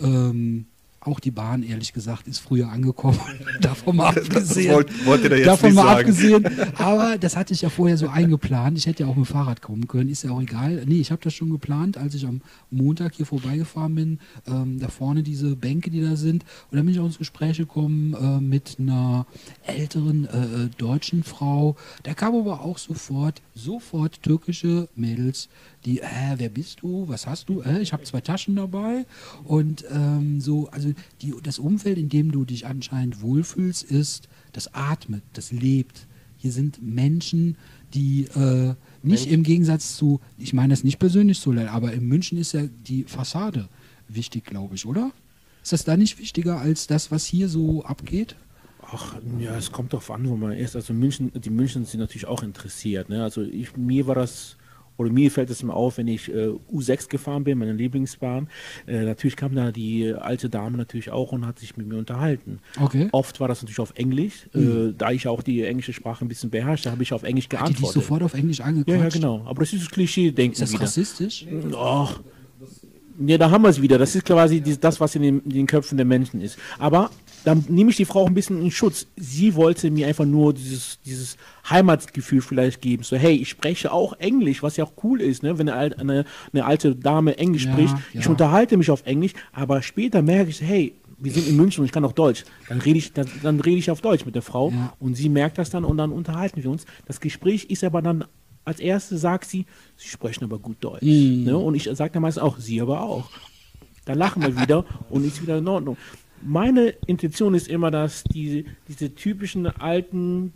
Ähm, auch die Bahn, ehrlich gesagt, ist früher angekommen. (laughs) davon mal abgesehen. wollt- wollt ihr da jetzt davon mal sagen. abgesehen. Aber das hatte ich ja vorher so eingeplant. Ich hätte ja auch mit dem Fahrrad kommen können, ist ja auch egal. Nee, ich habe das schon geplant, als ich am Montag hier vorbeigefahren bin. Ähm, da vorne diese Bänke, die da sind. Und dann bin ich auch ins Gespräch gekommen äh, mit einer älteren äh, äh, deutschen Frau. Da kam aber auch sofort, sofort türkische Mädels, die, äh, wer bist du? Was hast du? Äh, ich habe zwei Taschen dabei. Und ähm, so, also die, das Umfeld, in dem du dich anscheinend wohlfühlst, ist, das atmet, das lebt. Hier sind Menschen, die äh, nicht im Gegensatz zu, ich meine das nicht persönlich so, aber in München ist ja die Fassade wichtig, glaube ich, oder? Ist das da nicht wichtiger als das, was hier so abgeht? Ach, ja, es kommt darauf an, wo man ist. Also München, die München sind natürlich auch interessiert. Ne? Also ich, mir war das, oder mir fällt es immer auf, wenn ich äh, U6 gefahren bin, meine Lieblingsbahn. Äh, natürlich kam da die alte Dame natürlich auch und hat sich mit mir unterhalten. Okay. Oft war das natürlich auf Englisch. Äh, da ich auch die englische Sprache ein bisschen beherrschte, habe ich auf Englisch Hat die dich geantwortet. sofort auf Englisch ja, angequatscht? ja, genau. Aber das ist das Klischee-Denken Ist das wieder. rassistisch? Ach, ja, da haben wir es wieder. Das ist quasi das, was in den, in den Köpfen der Menschen ist. Aber dann nehme ich die Frau auch ein bisschen in Schutz. Sie wollte mir einfach nur dieses, dieses Heimatgefühl vielleicht geben. So, hey, ich spreche auch Englisch, was ja auch cool ist, ne? wenn eine, eine, eine alte Dame Englisch Ja, spricht. ja. Ich unterhalte mich auf Englisch, aber später merke ich, hey, wir sind in München und ich kann auch Deutsch. Dann rede ich, dann, dann rede ich auf Deutsch mit der Frau Ja. und sie merkt das dann und dann unterhalten wir uns. Das Gespräch ist aber dann als erstes sagt sie, sie sprechen aber gut Deutsch. Mhm. Ne? Und ich sage dann meistens auch, sie aber auch. Dann lachen wir wieder und ist wieder in Ordnung. Meine Intention ist immer, dass diese, diese typischen alten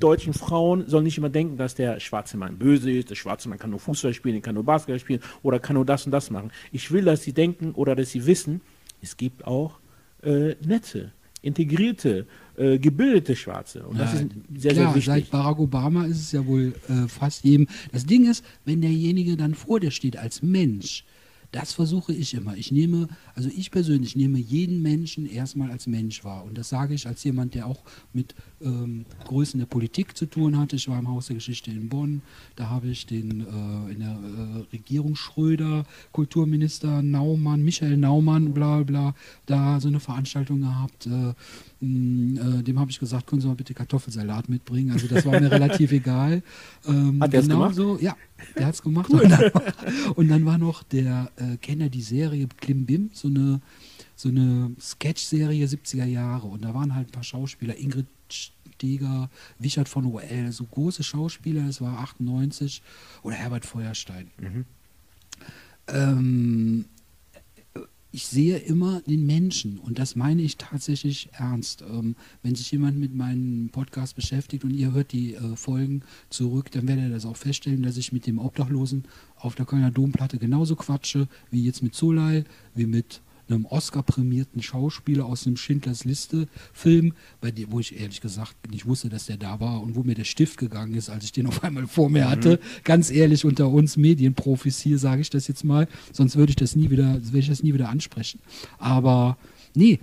deutschen Frauen sollen nicht immer denken, dass der schwarze Mann böse ist, der schwarze Mann kann nur Fußball spielen, der kann nur Basketball spielen oder kann nur das und das machen. Ich will, dass sie denken oder dass sie wissen, es gibt auch äh, nette, integrierte, äh, gebildete Schwarze. Und das Ja, ist sehr, klar, sehr wichtig. Seit Barack Obama ist es ja wohl äh, fast jedem. Das Ding ist, wenn derjenige dann vor dir steht als Mensch, das versuche ich immer. Ich nehme, also ich persönlich nehme jeden Menschen erstmal als Mensch wahr. Und das sage ich als jemand, der auch mit ähm, Größen der Politik zu tun hatte. Ich war im Haus der Geschichte in Bonn. Da habe ich den äh, in der äh, Regierung Schröder, Kulturminister Naumann, Michael Naumann, bla bla, da so eine Veranstaltung gehabt. Äh, mh, äh, dem habe ich gesagt, können Sie mal bitte Kartoffelsalat mitbringen. Also das war mir relativ (laughs) egal. Ähm, Hat der genau gemacht? so, ja, der hat es gemacht. Und, (laughs) dann, und dann war noch der, äh, kennt ihr die Serie Klimbim, so eine, so eine Sketch-Serie 70er Jahre. Und da waren halt ein paar Schauspieler, Ingrid Steger, Wichert von OL, so große Schauspieler, das war 98, oder Herbert Feuerstein. Ähm, ich sehe immer den Menschen und das meine ich tatsächlich ernst. Ähm, wenn sich jemand mit meinem Podcast beschäftigt und ihr hört die äh, Folgen zurück, dann werdet ihr das auch feststellen, dass ich mit dem Obdachlosen auf der Kölner Domplatte genauso quatsche wie jetzt mit Solai, wie mit einem Oscar-prämierten Schauspieler aus dem Schindlers Liste-Film, bei dem, wo ich ehrlich gesagt nicht wusste, dass der da war und wo mir der Stift gegangen ist, als ich den auf einmal vor mir hatte. Ganz ehrlich, unter uns Medienprofis hier sage ich das jetzt mal, sonst würde ich das nie wieder, würde ich das nie wieder ansprechen. Aber nee,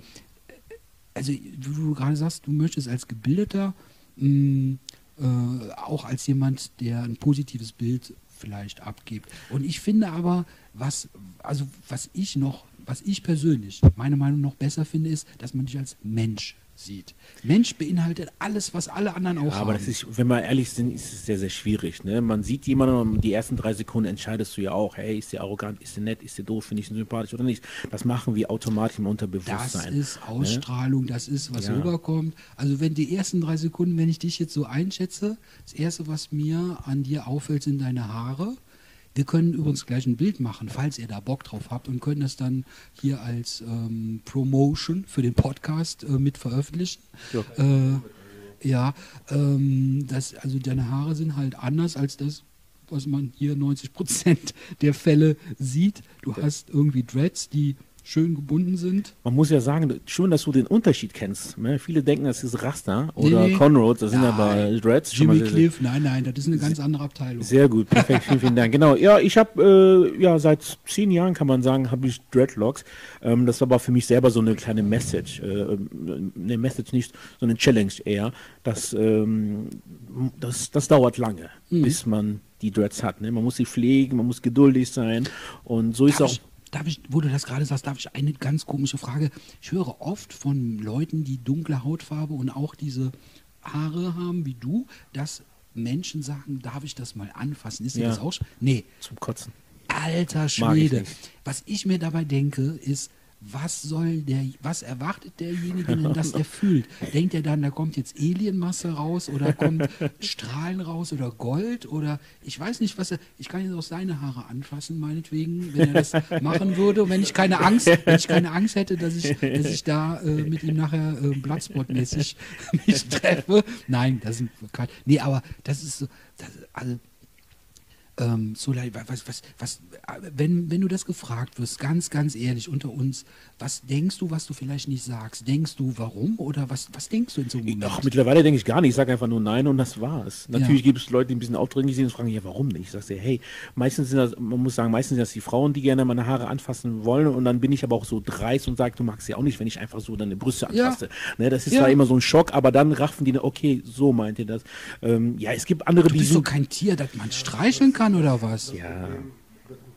also wie du gerade sagst, du möchtest als Gebildeter mh, äh, auch als jemand, der ein positives Bild vielleicht abgibt. Und ich finde aber, was, also was ich noch, was ich persönlich, meine Meinung noch besser finde, ist, dass man dich als Mensch sieht. Mensch beinhaltet alles, was alle anderen auch Ja, aber haben. das ist, wenn wir ehrlich sind, ist es sehr, sehr schwierig. Ne? Man sieht jemanden und die ersten drei Sekunden entscheidest du ja auch, hey, ist der arrogant, ist der nett, ist der doof, finde ich ihn sympathisch oder nicht. Das machen wir automatisch im Das Unterbewusstsein. ist Ausstrahlung, das ist, was Ja. rüberkommt. Also wenn die ersten drei Sekunden, wenn ich dich jetzt so einschätze, das Erste, was mir an dir auffällt, sind deine Haare. Wir können übrigens gleich ein Bild machen, falls ihr da Bock drauf habt und können das dann hier als ähm, Promotion für den Podcast äh, mit veröffentlichen. Äh, ja, ähm, das, also deine Haare sind halt anders als das, was man hier 90 Prozent der Fälle sieht. Du hast irgendwie Dreads, die schön gebunden sind. Man muss ja sagen, schön, dass du den Unterschied kennst. Ne? Viele denken, das ist Rasta oder Nee. Conroads, das sind Nein. aber Dreads. Jimmy sehr, Cliff, nein, nein, das ist eine ganz andere Abteilung. Sehr gut, perfekt, vielen, vielen Dank. Genau, ja, ich habe äh, ja seit zehn Jahren kann man sagen, habe ich Dreadlocks. Ähm, das war aber für mich selber so eine kleine Message, äh, eine Message nicht, so eine Challenge eher. Das, ähm, das, das dauert lange, Mhm. bis man die Dreads hat. Ne? Man muss sie pflegen, man muss geduldig sein und so ist Darf auch. Ich, darf ich, wo du das gerade sagst, darf ich eine ganz komische Frage. Ich höre oft von Leuten, die dunkle Hautfarbe und auch diese Haare haben wie du, dass Menschen sagen, darf ich das mal anfassen? Ist Ja. das auch schon? Nee. Zum Kotzen. Alter ich Schwede. nicht. Was ich mir dabei denke, ist, was soll der, was erwartet derjenige denn, dass er fühlt? Denkt er dann, da kommt jetzt Alienmasse raus oder kommt Strahlen raus oder Gold oder ich weiß nicht, was er, ich kann jetzt auch seine Haare anfassen, meinetwegen, wenn er das machen würde und wenn ich keine Angst, wenn ich keine Angst hätte, dass ich, dass ich da äh, mit ihm nachher äh, Bloodspot-mäßig (laughs) mich treffe. Nein, das ist nee, aber das ist so, das, also, ähm, so leid, was, was, was, wenn, wenn du das gefragt wirst, ganz, ganz ehrlich unter uns, was denkst du, was du vielleicht nicht sagst? Denkst du, warum oder was, was denkst du in so einem Moment? Ach, mittlerweile denke ich gar nicht. Ich sage einfach nur nein und das war's. Natürlich Ja. gibt es Leute, die ein bisschen aufdringlich sind und fragen, ja, warum nicht? Ich sage dir, hey, meistens sind das, man muss sagen, meistens sind das die Frauen, die gerne meine Haare anfassen wollen und dann bin ich aber auch so dreist und sage, du magst ja auch nicht, wenn ich einfach so deine Brüste Ja. anfasse. Ne, das ist Ja. zwar immer so ein Schock, aber dann raffen die, okay, so meint ihr das. Ähm, ja, es gibt andere, du die bist doch sind... kein Tier, das man streicheln kann oder was? Ja,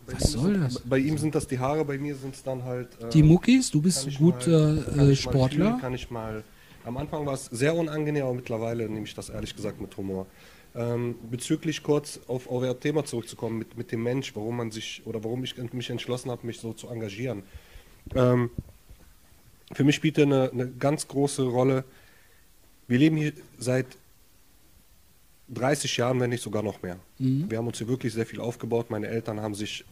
Was soll das? Bei ihm sind das die Haare, bei mir sind es dann halt. äh, Die Muckis, du bist ich gut mal- äh, mal Sportler. kann ich mal. Am Anfang war es sehr unangenehm, aber mittlerweile nehme ich das ehrlich gesagt mit Humor. Ähm, bezüglich kurz auf euer Thema zurückzukommen mit, mit dem Mensch, warum man sich oder warum ich mich entschlossen habe, mich so zu engagieren. Ähm, für mich spielt eine, eine ganz große Rolle. Wir leben hier seit 30 Jahren, wenn nicht sogar noch mehr. Mhm. Wir haben uns hier wirklich sehr viel aufgebaut. Meine Eltern haben sich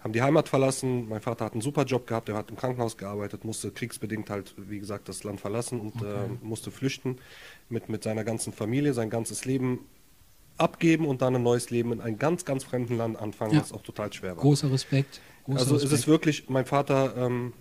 haben die Heimat verlassen. Mein Vater hat einen super Job gehabt, er hat im Krankenhaus gearbeitet, musste kriegsbedingt halt, wie gesagt, das Land verlassen und äh, musste flüchten mit, mit seiner ganzen Familie, sein ganzes Leben abgeben und dann ein neues Leben in einem ganz, ganz fremden Land anfangen, Ja. was auch total schwer war. Großer Respekt. Großer Also es Respekt. ist wirklich, mein Vater, ähm,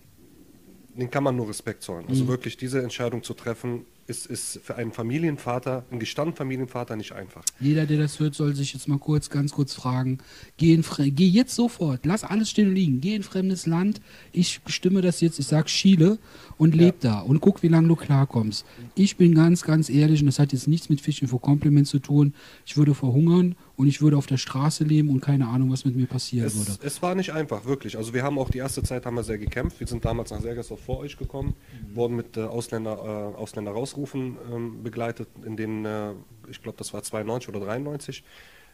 den kann man nur Respekt zollen. Mhm. Also wirklich diese Entscheidung zu treffen, ist, ist für einen Familienvater, einen gestandenen Familienvater nicht einfach. Jeder, der das hört, soll sich jetzt mal kurz, ganz kurz fragen. Geh, in, geh jetzt sofort, lass alles stehen und liegen. Geh in fremdes Land. Ich bestimme das jetzt, ich sag Chile und leb da und guck, wie lange du klarkommst. Ich bin ganz, ganz ehrlich und das hat jetzt nichts mit Fishing for Compliment zu tun. Ich würde verhungern und ich würde auf der Straße leben und keine Ahnung, was mit mir passieren Es, würde. es war nicht einfach, wirklich. Also wir haben auch die erste Zeit haben wir sehr gekämpft. Wir sind damals nach Sergersdorf vor euch gekommen, Mhm. wurden mit äh, Ausländer, äh, Ausländer rausrufen ähm, begleitet, in den, äh, ich glaube, das war 92 oder 93.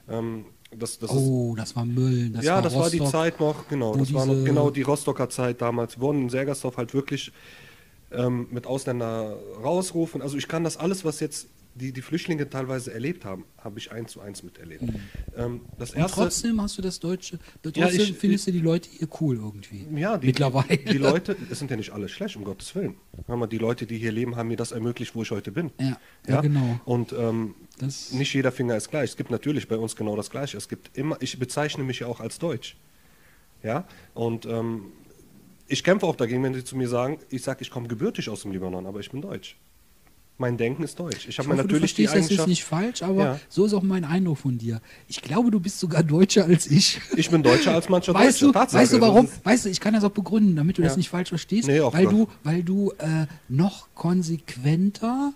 Ähm, das, das ist, Oh, das war Müll. Das ja, war das war die Rostock. Zeit noch, genau. Das war noch genau die Rostocker Zeit damals. Wir wurden in Sergersdorf halt wirklich ähm, mit Ausländer rausrufen. Also ich kann das alles, was jetzt die, die Flüchtlinge teilweise erlebt haben, habe ich eins zu eins miterlebt. Ähm, das Mhm. Und erste, trotzdem hast du das Deutsche, trotzdem Ja, ich- findest du die Leute hier cool irgendwie. Ja, die, Mittlerweile. Die, die Leute, es sind ja nicht alle schlecht, um Gottes Willen. Mal, die Leute, die hier leben, haben mir das ermöglicht, wo ich heute bin. Ja, ja, genau. Und ähm, Das- nicht jeder Finger ist gleich. Es gibt natürlich bei uns genau das Gleiche. Es gibt immer, ich bezeichne mich ja auch als Deutsch. Ja, und ähm, ich kämpfe auch dagegen, wenn sie zu mir sagen, ich sage, ich komme gebürtig aus dem Libanon, aber ich bin Deutsch. Mein Denken ist deutsch. Ich habe mir du natürlich die verstehst das Eigenschaft. nicht falsch, aber Ja. so ist auch mein Eindruck von dir. Ich glaube, du bist sogar deutscher als ich. Ich bin Deutscher als mancher Weißt du, Deutsche. Tatsache. weißt du Das warum? ist- Weißt du, ich kann das auch begründen, damit du das Ja. nicht falsch verstehst, Nee, weil gar- du, weil du äh, noch konsequenter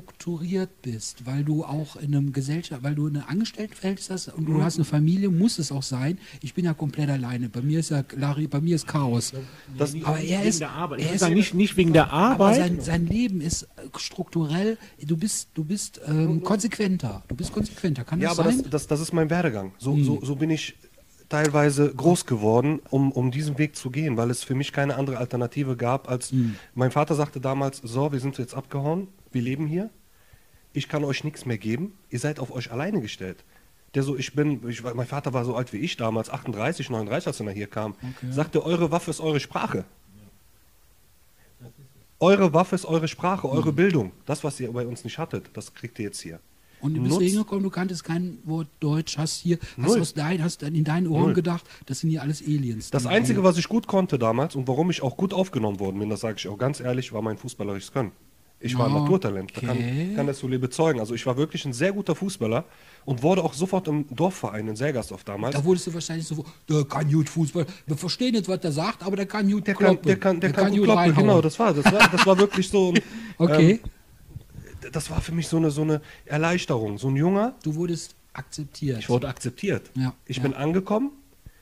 strukturiert bist, weil du auch in einem Gesellschaft, weil du eine Angestelltenverhältnis hast und Mhm. du hast eine Familie, muss es auch sein. Ich bin ja komplett alleine. Bei mir ist ja Larry, bei mir ist Chaos. Das, Aber er ist, er ist nicht, nicht wegen der aber Arbeit. sein, sein Leben ist äh, strukturell, du bist, du bist ähm, konsequenter. Du bist konsequenter, kann Ja, das aber sein? das, das, das ist mein Werdegang. So, so, so bin ich teilweise groß geworden, um, um diesen Weg zu gehen, weil es für mich keine andere Alternative gab, als mein Vater sagte damals, so, wir sind jetzt abgehauen, wir leben hier, ich kann euch nichts mehr geben, ihr seid auf euch alleine gestellt. Der so, ich bin, ich, mein Vater war so alt wie ich damals, 38, 39, als er hier kam, Okay. sagte, eure Waffe ist eure Sprache. Eure Waffe ist eure Sprache, eure Bildung. Das, was ihr bei uns nicht hattet, das kriegt ihr jetzt hier. Und du bist Nutzt- wegen gekommen, du kanntest kein Wort Deutsch, hast hier, hast, Null. aus dein, hast in deinen Ohren Null. gedacht, das sind hier alles Aliens. Das Einzige, was ich gut konnte damals und warum ich auch gut aufgenommen worden bin, das sage ich auch ganz ehrlich, war mein fußballerisches Können. Ich war ein Ah, Naturtalent, da okay. kann, kann das Sule bezeugen. Also ich war wirklich ein sehr guter Fußballer und wurde auch sofort im Dorfverein in Sergersdorf damals. Da wurdest du wahrscheinlich so, der kann gut Fußball. Wir verstehen nicht, was der sagt, aber der kann gut der kann, kloppen. der kann, der kann, gut gut kloppen, genau, das war, das war, das war wirklich so. ein, (laughs) Okay, Ähm, das war für mich so eine, so eine Erleichterung. So ein Junger, du wurdest akzeptiert. ich wurde akzeptiert. Ja, ich ja. bin angekommen,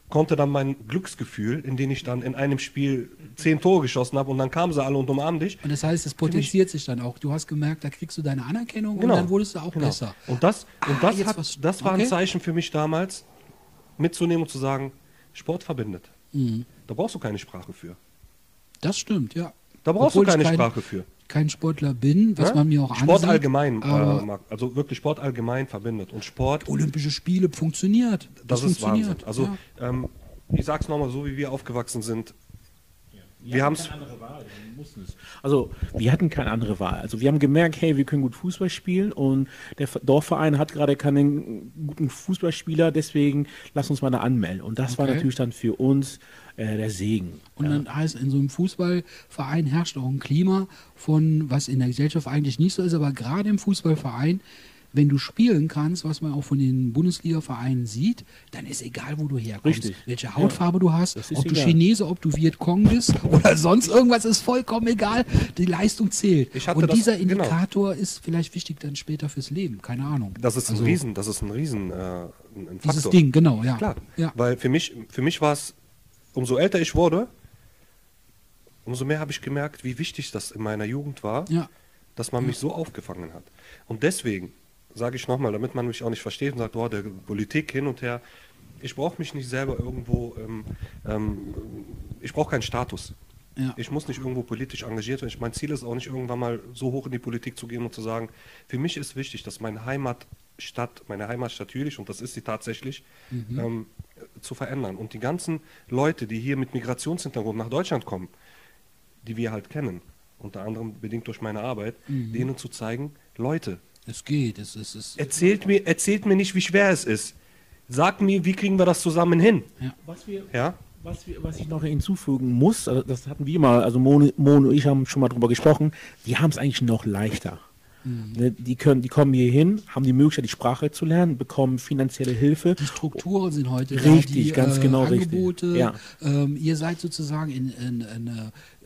konnte dann mein Glücksgefühl, in dem ich dann in einem Spiel zehn Tore geschossen habe und dann kamen sie alle und umarmen dich. Und das heißt, es potenziert sich dann auch. Du hast gemerkt, da kriegst du deine Anerkennung Genau. und dann wurdest du auch Genau. besser. Und das, und Ah, das, hat, das war ein okay. Zeichen für mich damals, mitzunehmen und zu sagen, Sport verbindet. Mhm. Da brauchst du keine Sprache für. Das stimmt, ja. Da brauchst Obwohl du keine kein, Sprache für. Kein Sportler bin, was Ne? man mir auch Sport ansieht. allgemein, äh, also wirklich Sport allgemein verbindet. Und Sport, Olympische Spiele funktioniert. das, ist funktioniert. Wahnsinn. Also ja. ähm, ich sag's nochmal, so wie wir aufgewachsen sind, wir haben's, keine andere Wahl, wir mussten es. Also wir hatten keine andere Wahl. Also wir haben gemerkt, hey, wir können gut Fußball spielen und der Dorfverein hat gerade keinen guten Fußballspieler, deswegen lass uns mal da anmelden. Und das war Okay. natürlich dann für uns äh, der Segen. Und dann heißt, in so einem Fußballverein herrscht auch ein Klima von, was in der Gesellschaft eigentlich nicht so ist, aber gerade im Fußballverein, wenn du spielen kannst, was man auch von den Bundesliga-Vereinen sieht, dann ist egal, wo du herkommst. Richtig. Welche Hautfarbe du hast, Das ob du egal. Chinese, ob du Vietcong bist (laughs) oder sonst irgendwas, ist vollkommen egal. Die Leistung zählt. Und das- dieser genau. Indikator ist vielleicht wichtig dann später fürs Leben. Keine Ahnung. das ist ein Also, Riesen, das ist ein Riesen, äh, ein ein Dieses Faktor. Ding, genau, ja. Klar, Ja. weil für mich, für mich war es, umso älter ich wurde, umso mehr habe ich gemerkt, wie wichtig das in meiner Jugend war, Ja. dass man mich so aufgefangen hat. Und deswegen sage ich nochmal, damit man mich auch nicht versteht und sagt, boah, der Politik hin und her, ich brauche mich nicht selber irgendwo, ähm, ähm, ich brauche keinen Status. Ja. Ich muss nicht irgendwo politisch engagiert werden. Ich- Mein Ziel ist auch nicht irgendwann mal so hoch in die Politik zu gehen und zu sagen, für mich ist wichtig, dass meine Heimatstadt, meine Heimatstadt Jülich, und das ist sie tatsächlich, Mhm. ähm, zu verändern. Und die ganzen Leute, die hier mit Migrationshintergrund nach Deutschland kommen, die wir halt kennen, unter anderem bedingt durch meine Arbeit, Mhm. denen zu zeigen, Leute, Es geht. Es, es, es, erzählt mir, erzählt mir nicht, wie schwer es ist. Sagt mir, wie kriegen wir das zusammen hin? Was wir Ja? Was, wir, was ich noch hinzufügen muss, also das hatten wir mal, also Mono, Mono und ich haben schon mal drüber gesprochen, die haben es eigentlich noch leichter. Ne, Die, können, die kommen hier hin, haben die Möglichkeit, die Sprache zu lernen, bekommen finanzielle Hilfe. Die Strukturen sind heute Richtig, da, die, ganz äh, genau richtig. Angebote. Ja. Ähm, ihr seid sozusagen in, in, in, äh,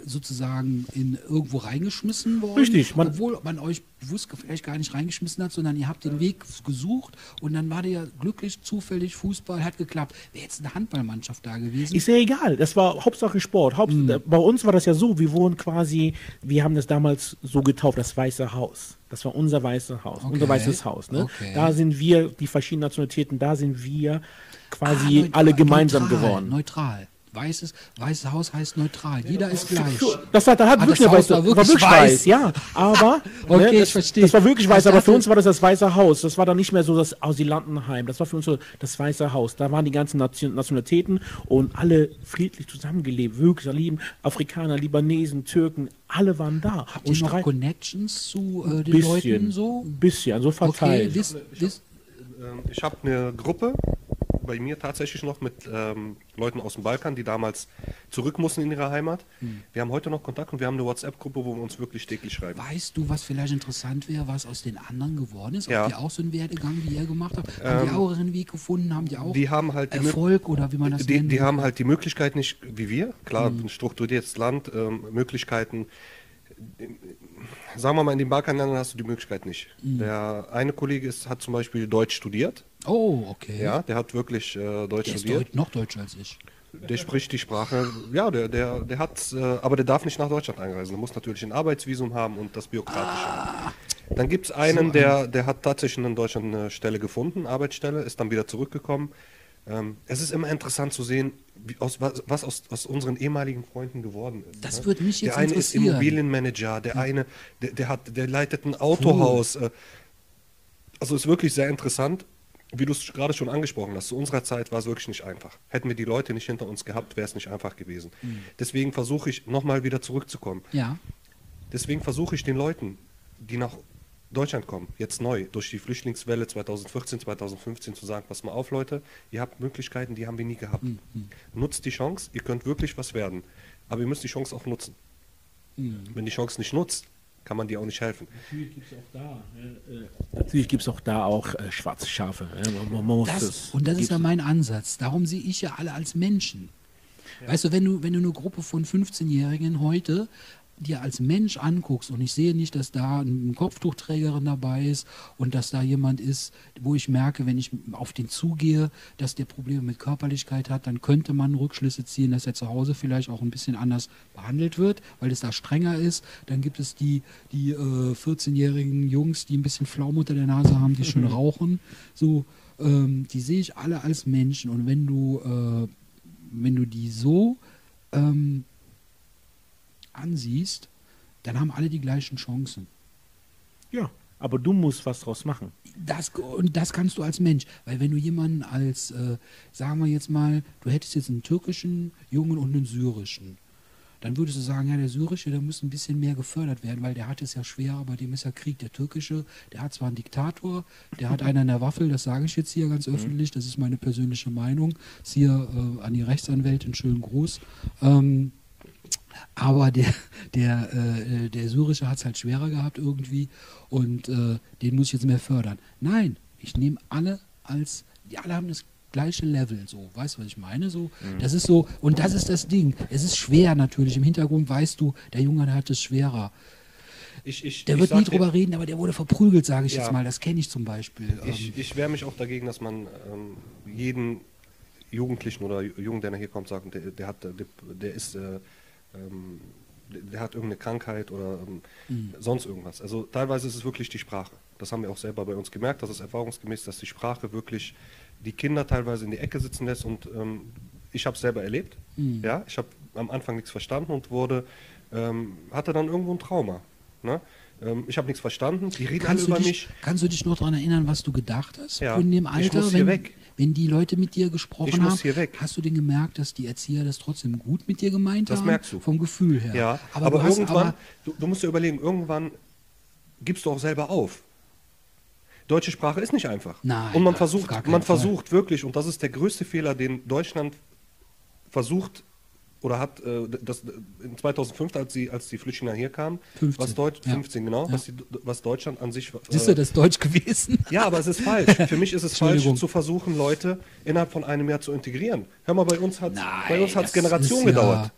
sozusagen in irgendwo reingeschmissen worden, Richtig, man- obwohl man euch bewusst vielleicht gar nicht reingeschmissen hat, sondern ihr habt den Weg gesucht und dann war der ja glücklich, zufällig, Fußball hat geklappt. Wäre jetzt eine Handballmannschaft da gewesen? Ist ja egal, das war Hauptsache Sport. Haupt, Mhm. Bei uns war das ja so, wir wurden quasi, wir haben das damals so getauft, das Weiße Haus. Das war unser Weißes Haus, Okay. unser Weißes Haus. Ne? Okay. Da sind wir, die verschiedenen Nationalitäten, da sind wir Ah, quasi neutral- alle gemeinsam neutral, geworden. Neutral. Weißes, Weißes Haus heißt neutral. Jeder ist gleich. Das war, da hat Ah, wirklich das Haus war war wirklich wirklich weiß. weiß. ja. Aber (laughs) Okay, ne, ich das, verstehe. das war wirklich weiß, Ich aber für uns war das das Weiße Haus. Das war dann nicht mehr so das Asylantenheim. Das war für uns so das Weiße Haus. Da waren die ganzen Nation Nationalitäten und alle friedlich zusammengelebt. Wirklich, da lieben Afrikaner, Libanesen, Türken, alle waren da. Habt ihr noch Connections zu äh, den bisschen, Leuten so? bisschen, so Okay, verteilt. wisst, wisst, Ähm, Ich habe eine Gruppe bei mir tatsächlich noch mit ähm, Leuten aus dem Balkan, die damals zurück mussten in ihre Heimat. Hm. Wir haben heute noch Kontakt und wir haben eine WhatsApp-Gruppe, wo wir uns wirklich täglich schreiben. Weißt du, was vielleicht interessant wäre, was aus den anderen geworden ist? Ja. Ob die auch so einen Werdegang wie ihr gemacht habt? Haben die auch ihren Weg gefunden? Haben die auch die haben halt Erfolg oder wie man das Die, nennt? die haben halt die Möglichkeit nicht, wie wir, klar, Mhm. ein strukturiertes Land, ähm, Möglichkeiten. Sagen wir mal, in den Balkanländern hast du die Möglichkeit nicht. Mhm. Der eine Kollege ist, hat zum Beispiel Deutsch studiert. oh, okay. Ja, der hat wirklich äh, Deutsch Der ist studiert. deut noch deutscher als ich. Der spricht die Sprache, ja, der, der, der hat, äh, aber der darf nicht nach Deutschland einreisen. Der muss natürlich ein Arbeitsvisum haben und das Bürokratische. Ah. Dann gibt es einen, der, der hat tatsächlich in Deutschland eine Stelle gefunden, Arbeitsstelle, ist dann wieder zurückgekommen. Ähm, es ist immer interessant zu sehen, wie aus, was, was aus, aus unseren ehemaligen Freunden geworden ist. Das ne? würde mich jetzt Der eine ist interessieren. Immobilienmanager, der eine, der, der, hat, der leitet ein Autohaus. äh, Also ist wirklich sehr interessant, wie du es gerade schon angesprochen hast. Zu unserer Zeit war es wirklich nicht einfach. Hätten wir die Leute nicht hinter uns gehabt, wäre es nicht einfach gewesen. Mhm. Deswegen versuche ich nochmal wieder zurückzukommen. Ja. Deswegen versuche ich den Leuten, die nach Deutschland kommen, jetzt neu, durch die Flüchtlingswelle 2014, 2015 zu sagen, pass mal auf Leute, ihr habt Möglichkeiten, die haben wir nie gehabt. Mhm. Nutzt die Chance, ihr könnt wirklich was werden. Aber ihr müsst die Chance auch nutzen. Mhm. Wenn die Chance nicht nutzt, kann man dir auch nicht helfen. Natürlich gibt es auch da, äh, natürlich gibt's auch, da auch äh, schwarze Schafe. Äh, man, man muss Das, und das ist ja mein Ansatz. Darum sehe ich ja alle als Menschen. Weißt du, wenn du, wenn du eine Gruppe von 15-Jährigen heute dir als Mensch anguckst und ich sehe nicht, dass da ein Kopftuchträgerin dabei ist und dass da jemand ist, wo ich merke, wenn ich auf den zugehe, dass der Probleme mit Körperlichkeit hat, dann könnte man Rückschlüsse ziehen, dass er zu Hause vielleicht auch ein bisschen anders behandelt wird, weil es da strenger ist. Dann gibt es die, die äh, 14-jährigen Jungs, die ein bisschen Flaum unter der Nase haben, die schon (laughs) rauchen. So, ähm, die sehe ich alle als Menschen und wenn du, äh, wenn du die so ähm, ansiehst, dann haben alle die gleichen Chancen. Ja, aber du musst was draus machen. Das, und das kannst du als Mensch. Weil wenn du jemanden als, äh, sagen wir jetzt mal, du hättest jetzt einen türkischen Jungen und einen syrischen, dann würdest du sagen, ja, der syrische, der muss ein bisschen mehr gefördert werden, weil der hat es ja schwer, aber dem ist ja Krieg. Der türkische, der hat zwar einen Diktator, der hat einen an der Waffel, das sage ich jetzt hier ganz öffentlich, das ist meine persönliche Meinung. Ist hier äh, an die Rechtsanwältin schönen Gruß. Ähm, aber der, der, äh, der Syrische hat es halt schwerer gehabt irgendwie und äh, den muss ich jetzt mehr fördern. Nein, ich nehme alle als, die alle haben das gleiche Level, so, weißt du, was ich meine? So, das ist so, und das ist das Ding. Es ist schwer natürlich. Im Hintergrund weißt du, der Junge hat es schwerer. Ich, ich, Der ich wird nie dir- drüber reden, aber der wurde verprügelt, sage ich Ja. jetzt mal. Das kenne ich zum Beispiel. Ich, Ähm, ich wehre mich auch dagegen, dass man ähm, jeden Jugendlichen oder Jungen, der hier kommt, sagt, der, der hat, der, der ist, äh, ähm, der, hat irgendeine Krankheit oder ähm, Mhm. sonst irgendwas. Also teilweise ist es wirklich die Sprache. Das haben wir auch selber bei uns gemerkt, dass es erfahrungsgemäß, dass die Sprache wirklich die Kinder teilweise in die Ecke sitzen lässt und ähm, ich habe es selber erlebt. Mhm. Ja, ich habe am Anfang nichts verstanden und wurde, ähm, hatte dann irgendwo ein Trauma. Ne? Ähm, ich habe nichts verstanden. Die reden alle kannst, du über dich, mich. kannst du dich noch daran erinnern, was du gedacht hast? Ja. In dem Ich Alter, muss hier wenn, weg. Wenn die Leute mit dir gesprochen Ich haben, hast du denn gemerkt, dass die Erzieher das trotzdem gut mit dir gemeint Das haben? merkst du. Vom Gefühl her. Ja, aber, aber, du irgendwann, aber, du, du musst dir überlegen, irgendwann gibst du auch selber auf. Deutsche Sprache ist nicht einfach. Nein, und man versucht, man Fall. versucht wirklich, und das ist der größte Fehler, den Deutschland versucht oder hat, äh, das, in 2005, als die, als die Flüchtlinge hier kamen, 15, was Deutsch, ja. 15 genau, Ja. was, die, was Deutschland an sich. siehst äh, du, das ist Deutsch gewesen? ja, aber es ist falsch. (laughs) Für mich ist es falsch, zu versuchen, Leute innerhalb von einem Jahr zu integrieren. Hör mal, bei uns hat bei uns hat's Generation ist ja- gedauert.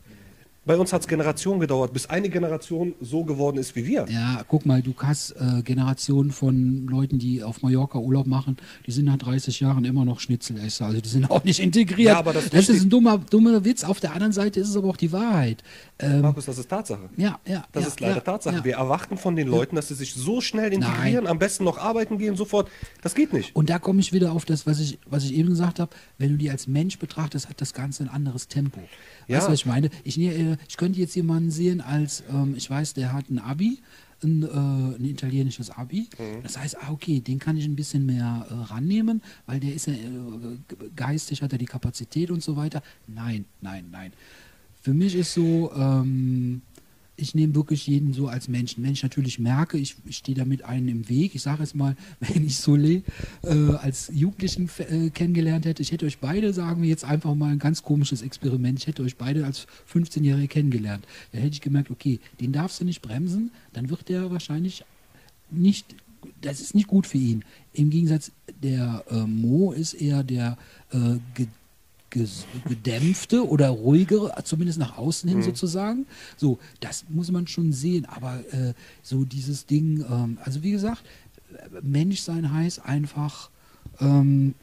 Bei uns hat es Generation gedauert, bis eine Generation so geworden ist wie wir. Ja, guck mal, du hast äh, Generationen von Leuten, die auf Mallorca Urlaub machen, die sind nach 30 Jahren immer noch Schnitzelesser, also die sind (laughs) auch nicht integriert. Ja, aber das das ist ein dummer, dummer Witz. Auf der anderen Seite ist es aber auch die Wahrheit. Ähm, Markus, das ist Tatsache. ja, ja. Das ja, ist leider ja, Tatsache. Ja. Wir erwarten von den Leuten, dass sie sich so schnell integrieren, am besten noch arbeiten gehen, sofort. Das geht nicht. Und da komme ich wieder auf das, was ich, was ich eben gesagt habe. Wenn du die als Mensch betrachtest, hat das Ganze ein anderes Tempo. Ja. Weißt du, was ich meine? Ich, äh, ich könnte jetzt jemanden sehen als, ähm, ich weiß, der hat ein Abi, ein, äh, ein italienisches Abi. Mhm. Das heißt, ah, okay, den kann ich ein bisschen mehr äh, rannehmen, weil der ist ja äh, ge- geistig, hat er die Kapazität und so weiter. Nein, nein, nein. Für mich ist so, ähm, ich nehme wirklich jeden so als Menschen. Wenn ich natürlich merke, ich, ich stehe damit einen im Weg, ich sage jetzt mal, (laughs) wenn ich Solé äh, als Jugendlichen äh, kennengelernt hätte, ich hätte euch beide, sagen wir jetzt einfach mal ein ganz komisches Experiment, ich hätte euch beide als 15-Jährige kennengelernt. Dann hätte ich gemerkt, okay, den darfst du nicht bremsen, dann wird der wahrscheinlich nicht, das ist nicht gut für ihn. Im Gegensatz, der äh, Mo ist eher der äh, gedämpfte oder ruhigere, zumindest nach außen hin sozusagen. So, das muss man schon sehen. Aber äh, so dieses Ding, ähm, also wie gesagt, äh, Menschsein heißt einfach, ähm,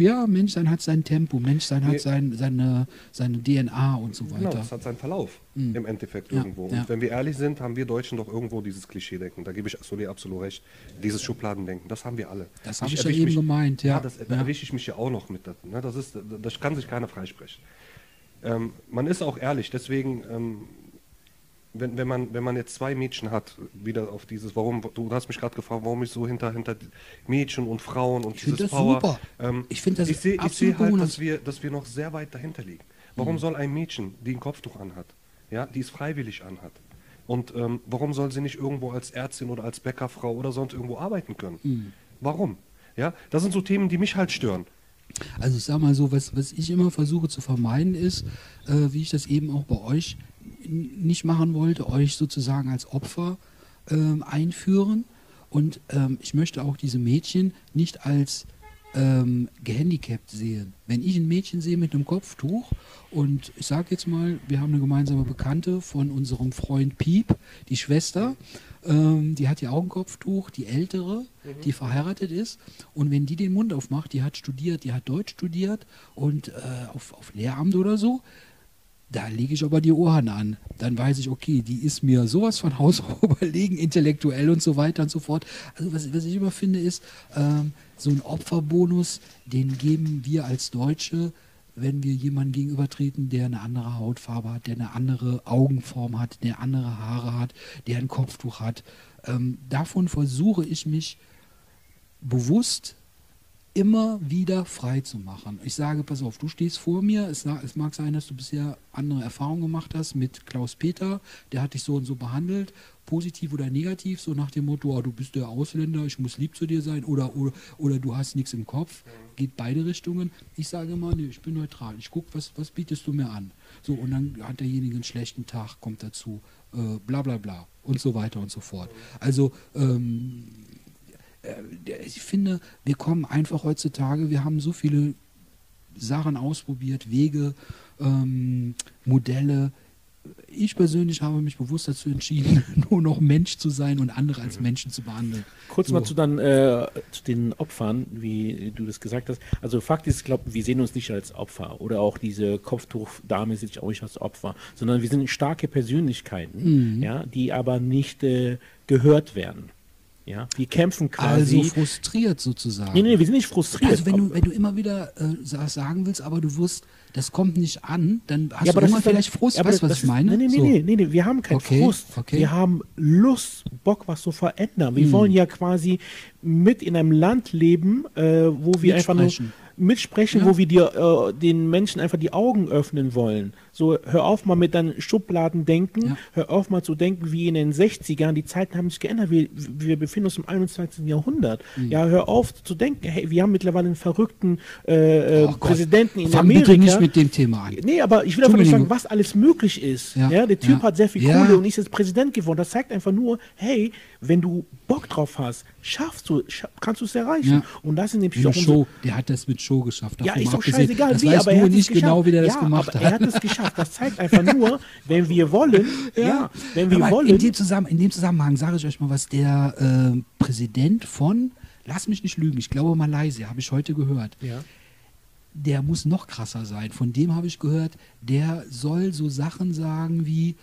ja, Menschsein hat sein Tempo, Menschsein hat Nee. sein, seine, seine DNA und so Genau, weiter. das hat seinen Verlauf im Endeffekt Ja, irgendwo. Und ja. wenn wir ehrlich sind, haben wir Deutschen doch irgendwo dieses Klischee-Denken. Da gebe ich Soli absolut recht. Dieses Schubladendenken, das haben wir alle. Das habe ich ja eben mich- gemeint, ja. Ja, das Ja. erwische ich mich ja auch noch mit. Das, ne? das, ist, das kann sich keiner freisprechen. Ähm, man ist auch ehrlich, deswegen, ähm, wenn, wenn, man, wenn man jetzt zwei Mädchen hat, wieder auf dieses, warum, du hast mich gerade gefragt, warum ich so hinter, hinter Mädchen und Frauen und Ich dieses das Power. super. Ähm, Ich find das ich sehe sehe halt, dass wir, dass wir noch sehr weit dahinter liegen. Warum Mhm. soll ein Mädchen, die ein Kopftuch anhat, ja, die es freiwillig anhat, und ähm, warum soll sie nicht irgendwo als Ärztin oder als Bäckerfrau oder sonst irgendwo arbeiten können? Mhm. Warum? Ja, das sind so Themen, die mich halt stören. Also ich sage mal so, was, was ich immer versuche zu vermeiden ist, äh, wie ich das eben auch bei euch nicht machen wollte, euch sozusagen als Opfer ähm, einführen. Und ähm, ich möchte auch diese Mädchen nicht als ähm, gehandicapt sehen. Wenn ich ein Mädchen sehe mit einem Kopftuch und ich sage jetzt mal, wir haben eine gemeinsame Bekannte von unserem Freund Piep, die Schwester, ähm, die hat ja auch ein Kopftuch, die ältere, die verheiratet ist. Und wenn die den Mund aufmacht, die hat studiert, die hat Deutsch studiert und äh, auf, auf Lehramt oder so, da lege ich aber die Ohren an. Dann weiß ich, okay, die ist mir sowas von (laughs) Haus überlegen, intellektuell und so weiter und so fort. Also was, was ich immer finde ist, ähm, so ein Opferbonus, den geben wir als Deutsche, wenn wir jemanden gegenübertreten, der eine andere Hautfarbe hat, der eine andere Augenform hat, der andere Haare hat, der ein Kopftuch hat. Ähm, davon versuche ich mich bewusst immer wieder frei zu machen. Ich sage, pass auf, du stehst vor mir. Es, es, mag sein, dass du bisher andere Erfahrungen gemacht hast mit Klaus Peter. Der hat dich so und so behandelt, positiv oder negativ, so nach dem Motto, oh, du bist der Ausländer, ich muss lieb zu dir sein oder, oder, oder du hast nichts im Kopf. Geht beide Richtungen. Ich sage immer, nee, ich bin neutral. Ich gucke, was, was bietest du mir an? So, und dann hat derjenige einen schlechten Tag, kommt dazu, äh, bla bla bla und so weiter und so fort. Also, ähm, äh, ich finde, wir kommen einfach heutzutage, wir haben so viele Sachen ausprobiert, Wege, ähm, Modelle. Ich persönlich habe mich bewusst dazu entschieden, (laughs) nur noch Mensch zu sein und andere als Menschen zu behandeln. Kurz So. mal zu, dann, äh, zu den Opfern, wie du das gesagt hast. Also Fakt ist, ich glaube, wir sehen uns nicht als Opfer oder auch diese Kopftuchdame sieht sich auch nicht als Opfer, sondern wir sind starke Persönlichkeiten, ja, die aber nicht äh, gehört werden. Ja, wir kämpfen quasi. Also frustriert sozusagen. nee, nee, wir sind nicht frustriert. Also wenn du, wenn du immer wieder äh, sa- sagen willst, aber du wirst, das kommt nicht an, dann hast Ja, du immer vielleicht Frust, ja, aber weißt du, was ich meine? Nee, nee, So. nee, nee, nee, wir haben keinen Okay, Frust. okay. Hm. Wir haben Lust, Bock, was zu verändern. Wir wollen ja quasi mit in einem Land leben, äh, wo wir einfach nur Mitsprechen. mitsprechen, Ja. wo wir dir, äh, den Menschen einfach die Augen öffnen wollen. So, hör auf mal mit deinen Schubladen denken, Ja. hör auf mal zu denken wie in den 60ern, die Zeiten haben sich geändert, wir, wir befinden uns im 21. Jahrhundert. Mhm. Ja, hör auf zu denken, hey, wir haben mittlerweile einen verrückten äh, äh, Oh. Präsidenten in Fang Amerika. bitte nicht mit dem Thema an. Nee, aber ich will einfach nur sagen, was alles möglich ist. Ja. Ja, der Typ ja. hat sehr viel. Kohle und ist jetzt Präsident geworden. Das zeigt einfach nur, hey, wenn du Bock drauf hast, schaffst du, scha kannst du es erreichen. Und das sind nämlich auch Show, der hat das mit Show geschafft. ja, ist doch scheißegal, das wie, weiß aber er hat es nicht genau, geschafft. wie der das gemacht hat. Er hat es geschafft. Das zeigt einfach nur, wenn wir wollen, ja, wenn wir wollen. In dem, Zusammen, in dem Zusammenhang sage ich euch mal was, der äh, Präsident von, lass mich nicht lügen, ich glaube Malaysia, habe ich heute gehört. ja. Der muss noch krasser sein. Von dem habe ich gehört, der soll so Sachen sagen wie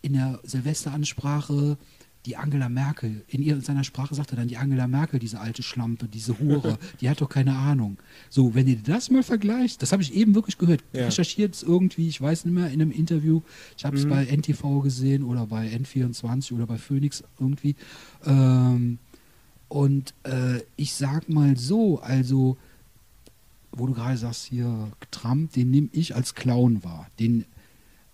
in der Silvesteransprache, die Angela Merkel, in ihrer, seiner Sprache sagt er dann, die Angela Merkel, diese alte Schlampe, diese Hure, (laughs) die hat doch keine Ahnung. So, wenn ihr das mal vergleicht, das habe ich eben wirklich gehört, Ja. recherchiert es irgendwie, ich weiß nicht mehr, in einem Interview, ich habe es Mhm. bei NTV gesehen oder bei N24 oder bei Phoenix irgendwie. Ähm, und äh, ich sag mal so, also, wo du gerade sagst, hier, Trump, den nehme ich als Clown wahr. Den,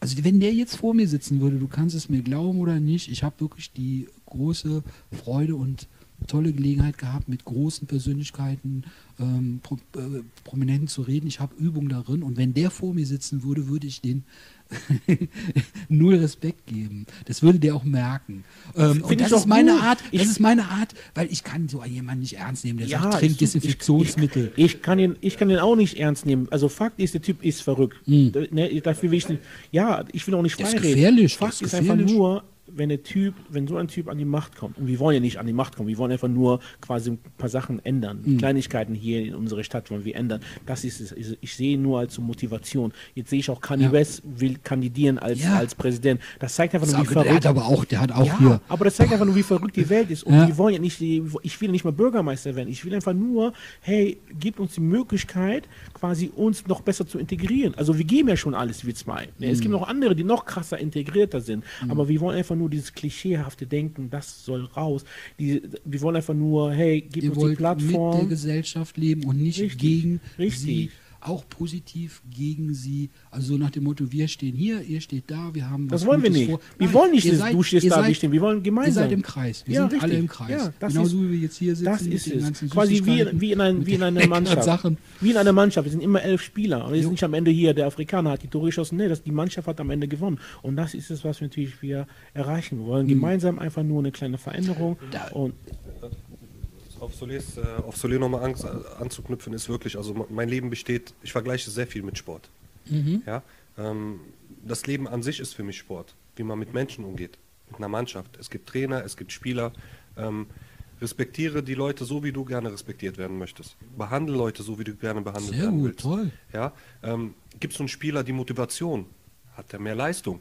also wenn der jetzt vor mir sitzen würde, du kannst es mir glauben oder nicht, ich habe wirklich die große Freude und tolle Gelegenheit gehabt, mit großen Persönlichkeiten, ähm, Pro, äh, Prominenten zu reden. Ich habe Übung darin und wenn der vor mir sitzen würde, würde ich den (laughs) null Respekt geben. Das würde der auch merken. Ähm, und ich das ist meine gut. Art, Ich- das ist meine Art, weil ich kann so jemanden nicht ernst nehmen, der sagt, ist trink. Desinfektionsmittel. Ich, ich, kann ihn, ich kann ihn auch nicht ernst nehmen. Also Fakt ist, der Typ ist verrückt. Da- Ne, dafür will ich nicht, ja, ich will auch nicht freireden. gefährlich, Fakt ist ist, einfach gefährlich. nur, wenn der Typ, wenn so ein Typ an die Macht kommt, und wir wollen ja nicht an die Macht kommen, wir wollen einfach nur quasi ein paar Sachen ändern, Mhm. Kleinigkeiten hier in unserer Stadt wollen wir ändern. Das ist es. Ich- Ich sehe nur als so Motivation. Jetzt sehe ich auch Kanye Ja. West will kandidieren als, Ja. als Präsident. Das zeigt einfach nur, wie der verrückt hat aber auch, der hat auch ja, hier. aber das zeigt einfach nur, wie verrückt die Welt ist. Und wir wollen ja nicht, ich will nicht mal Bürgermeister werden. Ich will einfach nur, hey, gebt uns die Möglichkeit, quasi uns noch besser zu integrieren. Also wir geben ja schon alles, wir zwei. Ne? Es Mhm. gibt noch andere, die noch krasser integrierter sind. Aber wir wollen einfach nur dieses klischeehafte Denken, das soll raus. Die, wir wollen einfach nur, hey, gib Ihr uns die wollt mit der Plattform. Gesellschaft leben und nicht Richtig, gegen richtig. sie, auch positiv gegen sie. Also so nach dem Motto, wir stehen hier, ihr steht da, wir haben Das was wollen wir Gutes nicht. Vor. Wir Nein, wollen nicht, ihr dass seid- du stehst ihr da, wir seid- stehen. Wir wollen Ihr gemeinsam. seid im Kreis. Wir Ja, sind alle richtig. im Kreis. Ja, das Genauso ist- wie wir jetzt hier sitzen. Das ist es. Quasi wie, wie in, ein, wie in einer Mannschaft. Sachen. Wie in einer Mannschaft. Wir sind immer elf Spieler. Und ist Jo. nicht am Ende hier, der Afrikaner hat die Tore geschossen. Nee, das, die Mannschaft hat am Ende gewonnen. Und das ist es, was wir natürlich wir erreichen wollen. Gemeinsam einfach nur eine kleine Veränderung. Da- Und auf äh, auf Solé nochmal an, anzuknüpfen, ist wirklich, also mein Leben besteht, ich vergleiche sehr viel mit Sport. Ja, ähm, das Leben an sich ist für mich Sport, wie man mit Menschen umgeht, mit einer Mannschaft. Es gibt Trainer, es gibt Spieler. Ähm, respektiere die Leute so, wie du gerne respektiert werden möchtest. Behandle Leute so, wie du gerne behandelt Sehr werden gut, willst. toll. Ja, ähm, gibst du einem Spieler die Motivation, hat er mehr Leistung.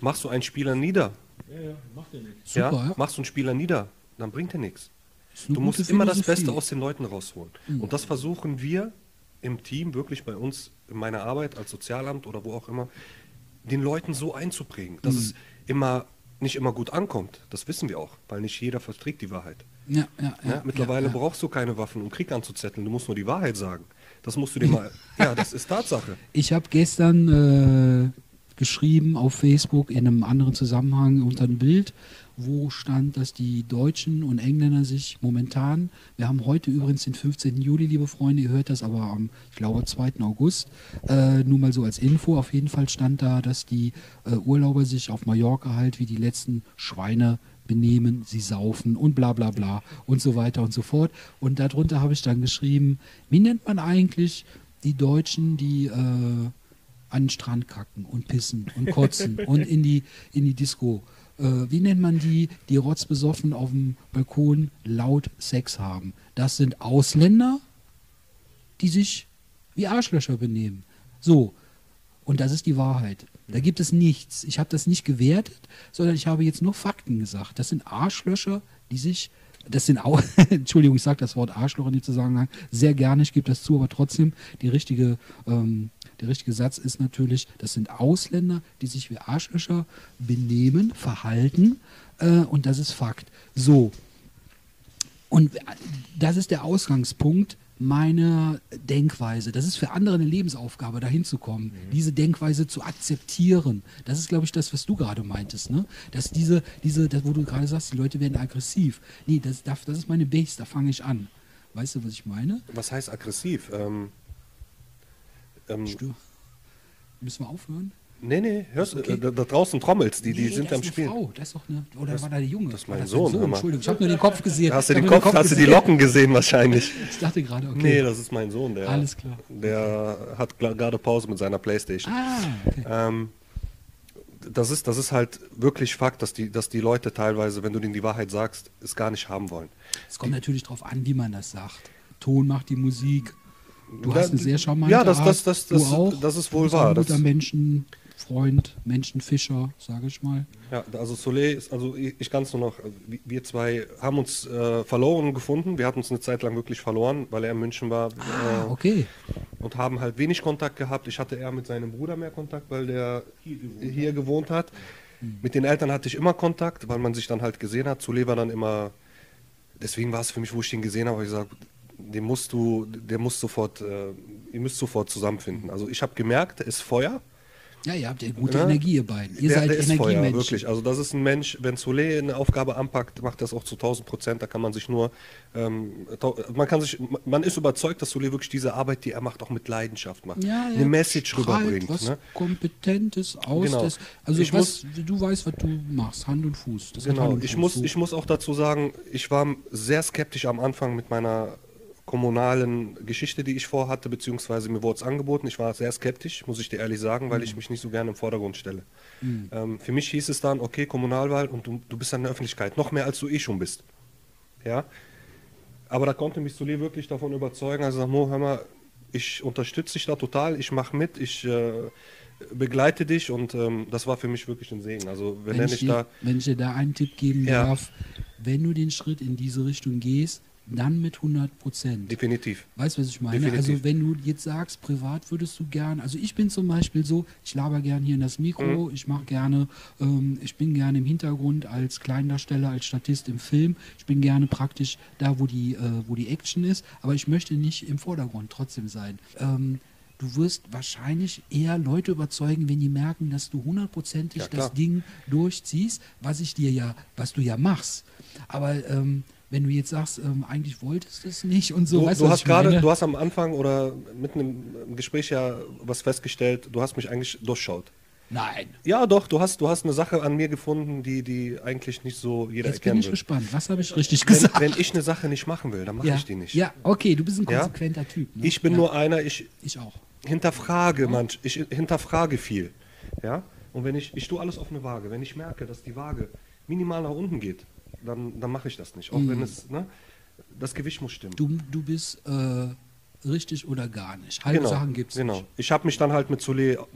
Machst du einen Spieler nieder, Ja, ja, macht ja nichts. Super, ja, ja. machst du einen Spieler nieder, dann bringt er nichts. Du musst immer das. Beste aus den Leuten rausholen. Und das versuchen wir im Team, wirklich bei uns, in meiner Arbeit als Sozialamt oder wo auch immer, den Leuten so einzuprägen, dass es immer nicht immer gut ankommt. Das wissen wir auch, weil nicht jeder verträgt die Wahrheit. Ja, ja, Ja, ja, mittlerweile brauchst du keine Waffen, um Krieg anzuzetteln. Du musst nur die Wahrheit sagen. Das musst du dir mal. (laughs) ja, das ist Tatsache. Ich habe gestern äh, geschrieben auf Facebook in einem anderen Zusammenhang unter ein Bild, wo stand, dass die Deutschen und Engländer sich momentan, wir haben heute übrigens den 15. Juli, liebe Freunde, ihr hört das aber am, ich glaube, 2. August, äh, nur mal so als Info, auf jeden Fall stand da, dass die äh, Urlauber sich auf Mallorca halt wie die letzten Schweine benehmen, sie saufen und bla bla bla und so weiter und so fort. Und darunter habe ich dann geschrieben, wie nennt man eigentlich die Deutschen, die äh, an den Strand kacken und pissen und kotzen (laughs) und in die, in die Disco. Äh, wie nennt man die, die rotzbesoffen auf dem Balkon laut Sex haben? Das sind Ausländer, die sich wie Arschlöcher benehmen. So, und das ist die Wahrheit. Da gibt es nichts. Ich habe das nicht gewertet, sondern ich habe jetzt nur Fakten gesagt. Das sind Arschlöcher, die sich, das sind auch, (laughs) Entschuldigung, ich sage das Wort Arschloch in dem Zusammenhang sehr gerne, ich gebe das zu, aber trotzdem, die richtige, ähm, der richtige Satz ist natürlich, das sind Ausländer, die sich wie Arschlöcher benehmen, verhalten äh, und das ist Fakt. So, und das ist der Ausgangspunkt meiner Denkweise. Das ist für andere eine Lebensaufgabe, dahin zu kommen, diese Denkweise zu akzeptieren. Das ist, glaube ich, das, was du gerade meintest, ne? Dass diese, diese, das, wo du gerade sagst, die Leute werden aggressiv. Nee, das, das das ist meine Base, da fange ich an. Weißt du, was ich meine? Was heißt aggressiv? Ähm, ähm, Stör. Müssen wir aufhören? nee, nee, hörst du, Okay. da, da draußen trommelt's, die, die Nee, sind das am Spielen. Frau. Das ist doch eine, oder war da der Junge? das ist mein dein Sohn, mal. Entschuldigung, ich habe nur den Kopf gesehen. Da hast du den nur Kopf, hast du die. Locken gesehen wahrscheinlich. Ich dachte gerade, okay. Nee, das ist mein Sohn, der, Alles klar. der hat gla- gerade Pause mit seiner Playstation. Ah, okay. Ähm, das, ist, das ist halt wirklich Fakt, dass die, dass die Leute teilweise, wenn du denen die Wahrheit sagst, es gar nicht haben wollen. Es kommt natürlich darauf an, wie man das sagt. Ton macht die Musik. Du Ja, hast eine sehr charmante ja, das- Art. das- das- du das- auch. das ist Du wohl wahr. Ein guter Das- Menschenfreund, Menschenfischer, sage ich mal. Ja, also Soleil ist, also ich, ich kann es nur noch, wir- wir zwei haben uns äh, verloren gefunden. Wir hatten uns eine Zeit lang wirklich verloren, weil er in München war Ah, äh, okay. und haben halt wenig Kontakt gehabt. Ich hatte eher mit seinem Bruder mehr Kontakt, weil der hier gewohnt, hat. Mit den Eltern hatte ich immer Kontakt, weil man sich dann halt gesehen hat. Soleil war dann immer, deswegen war es für mich, wo ich den gesehen habe, habe ich gesagt, den musst du, der muss sofort, äh, ihr müsst sofort zusammenfinden. Also ich habe gemerkt, er ist Feuer. Ja, ihr habt ja gute Ja. Energie, ihr beiden. Ihr der, seid der ist Feuer, Energiemenschen. wirklich. Also das ist ein Mensch, wenn Soleil eine Aufgabe anpackt, macht das auch zu 1000 Prozent. Da kann man sich nur, ähm, man kann sich, man ist überzeugt, dass Soleil wirklich diese Arbeit, die er macht, auch mit Leidenschaft macht. Ja, eine Message rüberbringt. was Ne? Kompetentes aus. Genau. Das, also Ich was, du weißt, was du machst, Hand und Fuß. Das Genau. und Ich Fuß, muss, ich muss auch dazu sagen, ich war sehr skeptisch am Anfang mit meiner kommunalen Geschichte, die ich vorhatte, beziehungsweise mir wurde es angeboten. Ich war sehr skeptisch, muss ich dir ehrlich sagen, weil Mhm. ich mich nicht so gerne im Vordergrund stelle. Ähm, für mich hieß es dann, okay, Kommunalwahl und du, du bist an der Öffentlichkeit, noch mehr als du eh schon bist. Ja. Aber da konnte mich Soleil wirklich davon überzeugen, also sag, Mo, hör mal, ich unterstütze dich da total, ich mache mit, ich äh, begleite dich und ähm, das war für mich wirklich ein Segen. Also wenn, wenn, ich dir, da wenn ich dir da einen Tipp geben Ja. darf, wenn du den Schritt in diese Richtung gehst, dann mit 100 Prozent. definitiv. Weißt du, was ich meine? Definitiv. Also wenn du jetzt sagst, privat würdest du gern, also ich bin zum Beispiel so, ich laber gern hier in das Mikro, Mhm. ich mache gerne, ähm, ich bin gerne im Hintergrund als Kleindarsteller, als Statist im Film, ich bin gerne praktisch da, wo die, äh, wo die Action ist, aber ich möchte nicht im Vordergrund trotzdem sein. Ähm, Du wirst wahrscheinlich eher Leute überzeugen, wenn die merken, dass du hundertprozentig Ja, das Ding durchziehst, was ich dir ja, was du ja machst. Aber ähm, wenn du jetzt sagst, ähm, eigentlich wolltest du es nicht und so, Du, weißt du was hast ich gerade, meine? du hast am Anfang oder mitten im, Gespräch ja was festgestellt, du hast mich eigentlich durchschaut. Nein. Ja, doch, du hast, du hast eine Sache an mir gefunden, die, die eigentlich nicht so jeder Jetzt bin erkennen ich will. gespannt. Was habe ich richtig Wenn, gesagt? wenn ich eine Sache nicht machen will, dann mache ja. ich die nicht. ja, okay, du bist ein Ja? konsequenter Typ. Ne? Ich bin ja, nur einer, ich Ich auch. hinterfrage manch, ich hinterfrage viel. Ja? Und wenn ich, ich tue alles auf eine Waage. Wenn ich merke, dass die Waage minimal nach unten geht, dann, dann mache ich das nicht. Auch wenn es, ne, das Gewicht muss stimmen. Du, du bist äh, richtig oder gar nicht. Halbe Sachen gibt es genau. nicht. Ich habe mich dann halt mit Zule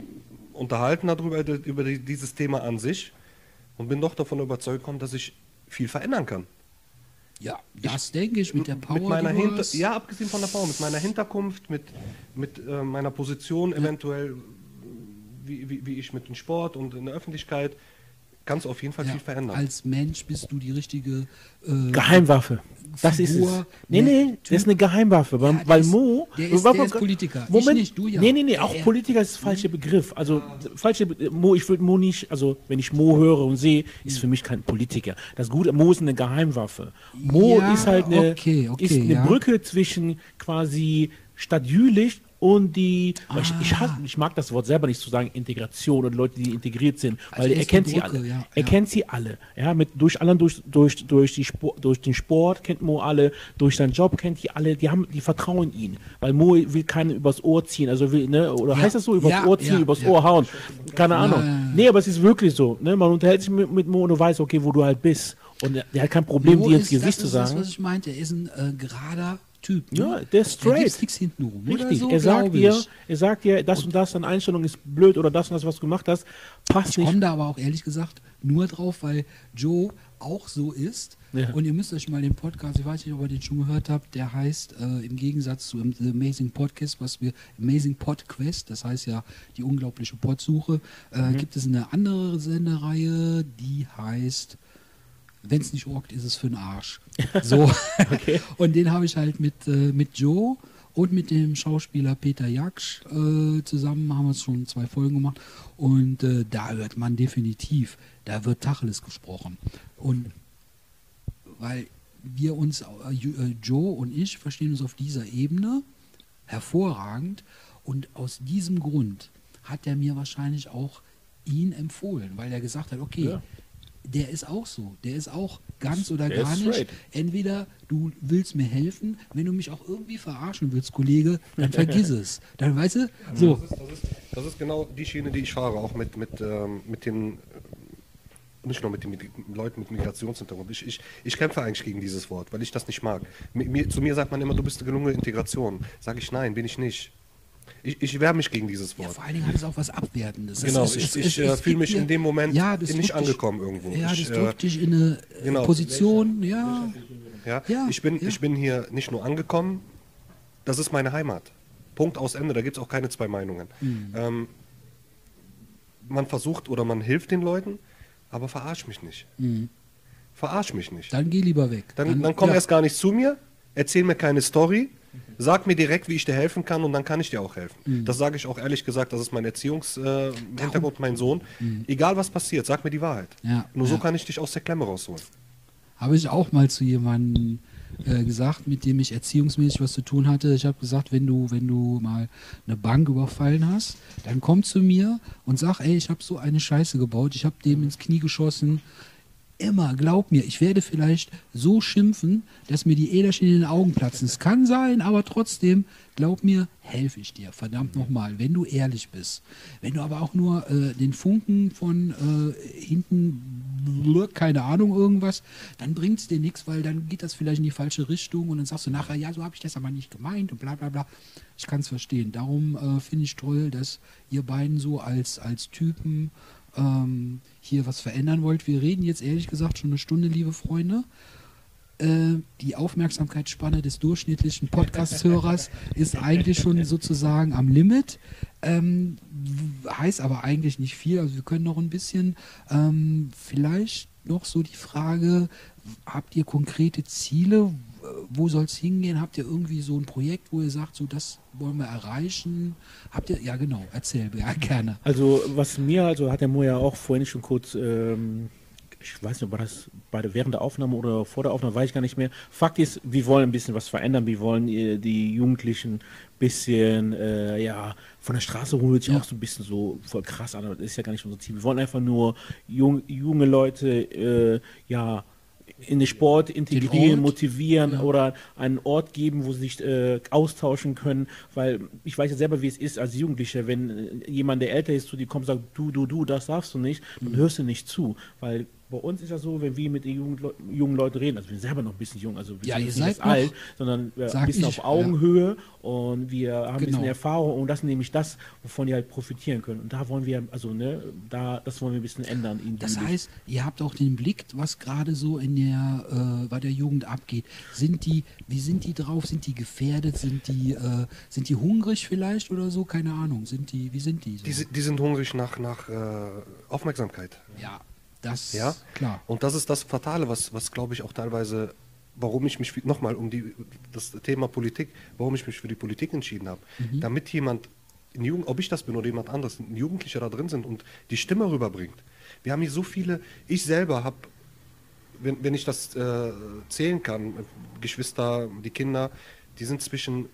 unterhalten darüber, über die, dieses Thema an sich und bin doch davon überzeugt gekommen, dass ich viel verändern kann. Ja, das denke ich mit der Power. mit meiner Hinter hast. ja, abgesehen von der Power, mit meiner Hinterkunft, mit, mit äh, meiner Position eventuell, wie, wie, wie ich mit dem Sport und in der Öffentlichkeit, kannst du auf jeden Fall Ja, viel verändern. Als Mensch bist du die richtige. Äh, Geheimwaffe. Das ist es. Figur, Nee, ne, nee, das ist eine Geheimwaffe. Weil, Ja, weil ist- Mo. der ist- Warte der ist Politiker. Ich Moment. nicht, du ja. Nee, nee, nee, auch Er- Politiker ist der falsche Begriff. Also, falsche Be- Mo, ich würde Mo nicht, also, wenn ich Mo höre und sehe, ist für mich kein Politiker. Das Gute, Mo ist eine Geheimwaffe. Mo Ja, ist halt eine, okay, okay, ist eine ja. Brücke zwischen quasi Stadt Jülich und die, weil ich, ich, Ah. hasse, ich mag das Wort selber nicht zu sagen, Integration und Leute, die integriert sind, Also weil er ist kennt sie alle. ja, er ja. kennt sie alle. Ja, mit, durch allein durch, durch, durch, die Sport, durch den Sport kennt Mo alle, durch seinen Job kennt die alle, die haben, die vertrauen ihn. Weil Mo will keinen übers Ohr ziehen, also will, ne, oder Ja, heißt das so, übers Ohr ziehen, übers. Ohr hauen. Keine Ahnung. ja, ja. Nee, aber es ist wirklich so. Ne? Man unterhält sich mit, mit Mo und du weißt, okay, wo du halt bist. Und er, der hat kein Problem, Mo dir ins ist- Gesicht das zu ist Das, sagen. was ich meinte, er ist ein äh, gerader Typ. Ne? Ja, der ist straight. gibt's nichts hintenrum. oder Richtig, so, er sagt ich. er sagt dir, das und das, deine Einstellung ist blöd oder das und das, was du gemacht hast, passt Ich nicht. komme da aber auch ehrlich gesagt nur drauf, weil Joe auch so ist. Ja. Und ihr müsst euch mal den Podcast, ich weiß nicht, ob ihr den schon gehört habt, der heißt äh, im Gegensatz zu The Amazing Podcast, was wir Amazing Podquest, das heißt ja die unglaubliche Podsuche, äh, Mhm. gibt es eine andere Sendereihe, die heißt wenn es nicht orgt, ist es für den Arsch. (laughs) So. Und den habe ich halt mit, äh, mit Joe und mit dem Schauspieler Peter Jaksch äh, zusammen haben wir schon zwei Folgen gemacht. Und äh, da hört man definitiv, da wird Tacheles gesprochen. Und weil wir uns, äh, äh, Joe und ich, verstehen uns auf dieser Ebene hervorragend. Und aus diesem Grund hat er mir wahrscheinlich auch ihn empfohlen, weil er gesagt hat, okay, Ja. Der ist auch so, der ist auch ganz oder Der gar nicht. Entweder du willst mir helfen, wenn du mich auch irgendwie verarschen willst, Kollege, dann vergiss es. (laughs) Dann weißt du, so. Das ist, das, ist, das ist genau die Schiene, die ich fahre, auch mit, mit, ähm, mit den, äh, nicht nur mit den Leuten mit Migrationshintergrund. Ich, ich, ich kämpfe eigentlich gegen dieses Wort, weil ich das nicht mag. Mir, zu mir sagt man immer, du bist eine gelungene Integration. Sage ich, nein, bin ich nicht. Ich, ich wehre mich gegen dieses Ja, Wort. vor allen Dingen hat es auch was Abwertendes. Es- Genau, es- ich- es- ich, äh, es fühl gibt mich dir- in dem Moment das nicht drückt dich- angekommen irgendwo. Ja, Ich, das äh, drückt dich in eine äh, genau. Position, ja. Ja, Ja, ich, bin, ja. ich bin hier nicht nur angekommen, das ist meine Heimat. Punkt aus Ende, da gibt es auch keine zwei Meinungen. Mhm. Ähm, man versucht oder man hilft den Leuten, aber verarsch mich nicht. Verarsch mich nicht. Mhm. Dann geh lieber weg. Dann, dann komm ja. erst gar nicht zu mir, erzähl mir keine Story, sag mir direkt, wie ich dir helfen kann und dann kann ich dir auch helfen. Mhm. Das sage ich auch ehrlich gesagt, das ist mein Erziehungshintergrund, äh, mein Sohn. Egal was passiert, sag mir die Wahrheit. Mhm. Ja, Nur so ja. kann ich dich aus der Klemme rausholen. Habe ich auch mal zu jemandem äh, gesagt, mit dem ich erziehungsmäßig was zu tun hatte. Ich habe gesagt, wenn du, wenn du mal eine Bank überfallen hast, dann komm zu mir und sag, ey, ich habe so eine Scheiße gebaut, ich habe dem ins Knie geschossen. Immer, glaub mir, ich werde vielleicht so schimpfen, dass mir die Äderchen in den Augen platzen. Es kann sein, aber trotzdem, glaub mir, helfe ich dir. Verdammt nochmal, wenn du ehrlich bist. Wenn du aber auch nur äh, den Funken von äh, hinten, keine Ahnung, irgendwas, dann bringt es dir nichts, weil dann geht das vielleicht in die falsche Richtung und dann sagst du nachher, ja, so habe ich das aber nicht gemeint und bla bla bla. Ich kann es verstehen. Darum äh, finde ich toll, dass ihr beiden so als, als Typen ähm, hier was verändern wollt. Wir reden jetzt ehrlich gesagt schon eine Stunde, liebe Freunde. Äh, die Aufmerksamkeitsspanne des durchschnittlichen Podcast-Hörers (laughs) ist eigentlich schon sozusagen am Limit. Ähm, heißt aber eigentlich nicht viel. Also wir können noch ein bisschen. Ähm, vielleicht noch so die Frage: Habt ihr konkrete Ziele? Wo soll es hingehen? Habt ihr irgendwie so ein Projekt, wo ihr sagt, so das wollen wir erreichen? Habt ihr? Ja, genau. Erzähl ja, (laughs) gerne. Also was mir, also hat der Mo ja auch vorhin schon kurz ähm, ich weiß nicht, war das bei während der Aufnahme oder vor der Aufnahme, weiß ich gar nicht mehr. Fakt ist, wir wollen ein bisschen was verändern. Wir wollen äh, die Jugendlichen ein bisschen, äh, ja, von der Straße holen, hört sich Ja. auch so ein bisschen so voll krass an, aber das ist ja gar nicht unser Ziel. Wir wollen einfach nur jung, junge Leute, äh, ja, in den Sport integrieren, motivieren ja. oder einen Ort geben, wo sie sich äh, austauschen können, weil ich weiß ja selber, wie es ist als Jugendlicher, wenn äh, jemand, der älter ist, zu dir kommt und sagt, du, du, du, das darfst du nicht, dann Mhm. hörst du nicht zu, weil bei uns ist das so, wenn wir mit den jungen, Leu- jungen Leuten reden, also wir sind selber noch ein bisschen jung, also wir Ja, sind nicht alt, sondern wir Sag ein bisschen ich, auf Augenhöhe und wir haben ein bisschen Genau. Erfahrung und das ist nämlich das, wovon die halt profitieren können. Und da wollen wir, also ne, da, das wollen wir ein bisschen ändern. Das heißt, ihr habt auch den Blick, was gerade so in der, äh, bei der Jugend abgeht. Sind die, wie sind die drauf? Sind die gefährdet? Sind die, äh, sind die hungrig vielleicht oder so? Keine Ahnung. Sind die, wie sind die? So? Die, die sind hungrig nach, nach äh, Aufmerksamkeit. ja, das Ja, klar. Und das ist das Fatale, was, was glaube ich auch teilweise, warum ich mich nochmal um die, das Thema Politik, warum ich mich für die Politik entschieden habe. Damit jemand, Jugend, ob ich das bin oder jemand anderes, ein Jugendlicher da drin sind und die Stimme rüberbringt. Wir haben hier so viele, ich selber habe, wenn, wenn ich das äh, zählen kann, Geschwister, die Kinder, die sind zwischen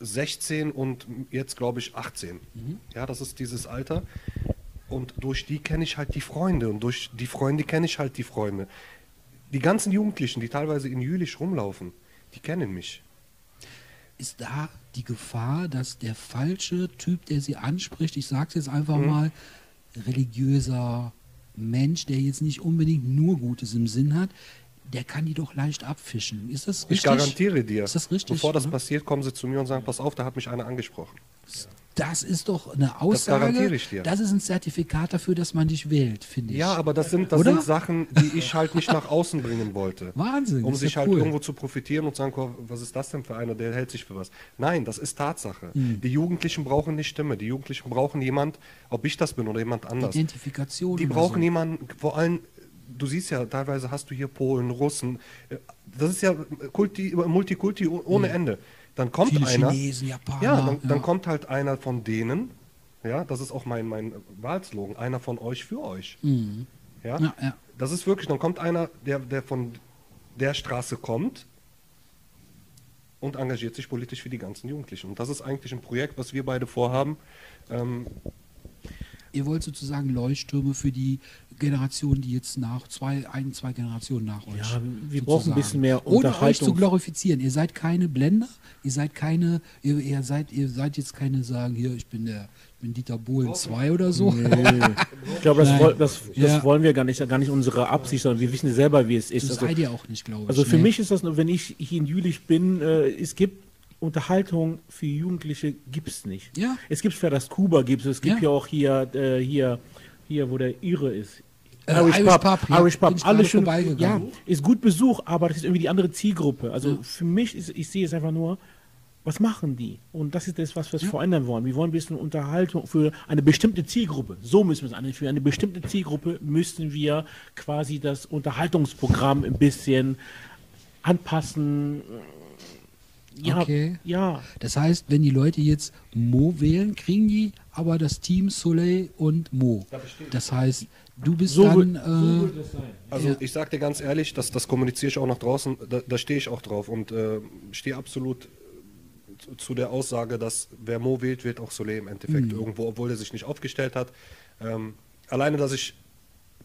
16 und jetzt glaube ich 18. Ja, das ist dieses Alter. Und durch die kenne ich halt die Freunde und durch die Freunde kenne ich halt die Freunde. Die ganzen Jugendlichen, die teilweise in Jülich rumlaufen, die kennen mich. Ist da die Gefahr, dass der falsche Typ, der sie anspricht, ich sage es jetzt einfach Mhm. mal, religiöser Mensch, der jetzt nicht unbedingt nur Gutes im Sinn hat, der kann die doch leicht abfischen. Ist das richtig? Ich garantiere dir, Ist das richtig? bevor das ne? passiert, kommen sie zu mir und sagen, pass auf, da hat mich einer angesprochen. Das ist doch eine Aussage. garantiere ich dir. Das ist ein Zertifikat dafür, dass man dich wählt, finde ich. Ja, aber das sind, das Oder? sind Sachen, die ich halt nicht nach außen bringen wollte. (laughs) Wahnsinn, Um sich ja halt cool. irgendwo zu profitieren und sagen, "Komm, was ist das denn für einer, der hält sich für was. Nein, das ist Tatsache. Mhm. Die Jugendlichen brauchen eine Stimme. Die Jugendlichen brauchen jemand, ob ich das bin oder jemand anders. Identifikation. Die brauchen so. jemanden, vor allem, du siehst ja, teilweise hast du hier Polen, Russen. Das ist ja Kulti, Multikulti oh- ohne Ende. Dann kommt Viele einer. Chinesen, Japaner. Ja, dann, dann kommt halt einer von denen. Ja, das ist auch mein, mein Wahlslogan. Einer von euch für euch. Mhm. Ja? Ja, ja. Das ist wirklich, dann kommt einer, der, der von der Straße kommt und engagiert sich politisch für die ganzen Jugendlichen. Und das ist eigentlich ein Projekt, was wir beide vorhaben. Ähm, Ihr wollt sozusagen Leuchttürme für die Generation, die jetzt nach zwei, ein, zwei Generationen nach euch. Ja, wir brauchen ein bisschen mehr Ohne euch zu Unterhaltung. glorifizieren. Ihr seid keine Blender, ihr seid keine, ihr, ihr seid, ihr seid jetzt keine sagen, hier, ich bin der, ich bin Dieter Bohlen 2 oder so. (laughs) Ich glaube, das, Nein. woll- das, das Ja. wollen wir gar nicht, gar nicht unsere Absicht, sondern wir wissen ja selber, wie es ist. Das Also, seid ihr auch nicht, glaube ich. also für ne? mich ist das, nur, wenn ich hier in Jülich bin, äh, es gibt Unterhaltung für Jugendliche gibt es nicht. Ja. Es gibt für das Kuba gibt es, gibt Ja. ja auch hier, äh, hier, hier, wo der Ire ist. Äh, Irish Pub, ja, Irish Pub, alles schon, ja, ist gut Besuch, aber das ist irgendwie die andere Zielgruppe. Also für mich ist, ich sehe es einfach nur, was machen die? Und das ist das, was wir verändern wollen. Wir wollen ein bisschen Unterhaltung für eine bestimmte Zielgruppe. So müssen wir es an. Für eine bestimmte Zielgruppe müssen wir quasi das Unterhaltungsprogramm ein bisschen anpassen. Ja, Okay. ja. Das heißt, wenn die Leute jetzt Mo wählen, kriegen die aber das Team Soleil und Mo. Das heißt, du bist So, dann. wird, so äh, wird es sein. Also Ja. ich sage dir ganz ehrlich, das, das kommuniziere ich auch nach draußen, da, da stehe ich auch drauf und äh, stehe absolut zu, zu der Aussage, dass wer Mo wählt, wählt auch Soleil im Endeffekt irgendwo, obwohl er sich nicht aufgestellt hat. Ähm, alleine, dass ich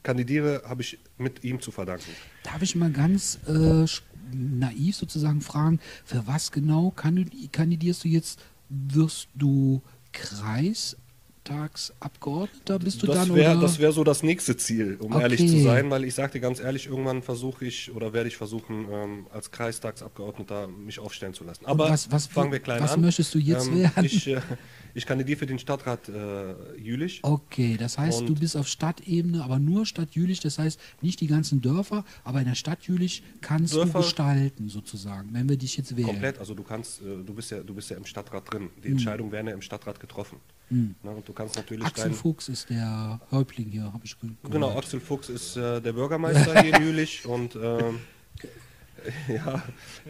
kandidiere, habe ich mit ihm zu verdanken. Darf ich mal ganz äh, naiv sozusagen fragen, für was genau kandid- kandidierst du jetzt? Wirst du Kreistagsabgeordneter? Bist du Das dann wäre oder? das wär so das nächste Ziel, um Okay. ehrlich zu sein, weil ich dir ganz ehrlich, irgendwann versuche ich oder werde ich versuchen, ähm, als Kreistagsabgeordneter mich aufstellen zu lassen. Aber was- was- fangen wir klein was an. möchtest du jetzt ähm, werden? Ich, äh, (laughs) ich kandidiere für den Stadtrat äh, Jülich. Okay, das heißt, du bist auf Stadtebene, aber nur Stadt Jülich, das heißt nicht die ganzen Dörfer, aber in der Stadt Jülich kannst Dörfer- du gestalten sozusagen, wenn wir dich jetzt wählen. Komplett, also du kannst, äh, du bist ja, du bist ja im Stadtrat drin. Hm. Die Entscheidungen werden ja im Stadtrat getroffen. Ne, und du kannst natürlich Axel Fuchs ist der Häuptling hier, habe ich ge- gehört. Genau, Axel Fuchs ist äh, der Bürgermeister hier in Jülich (laughs) und ähm, (laughs) ja,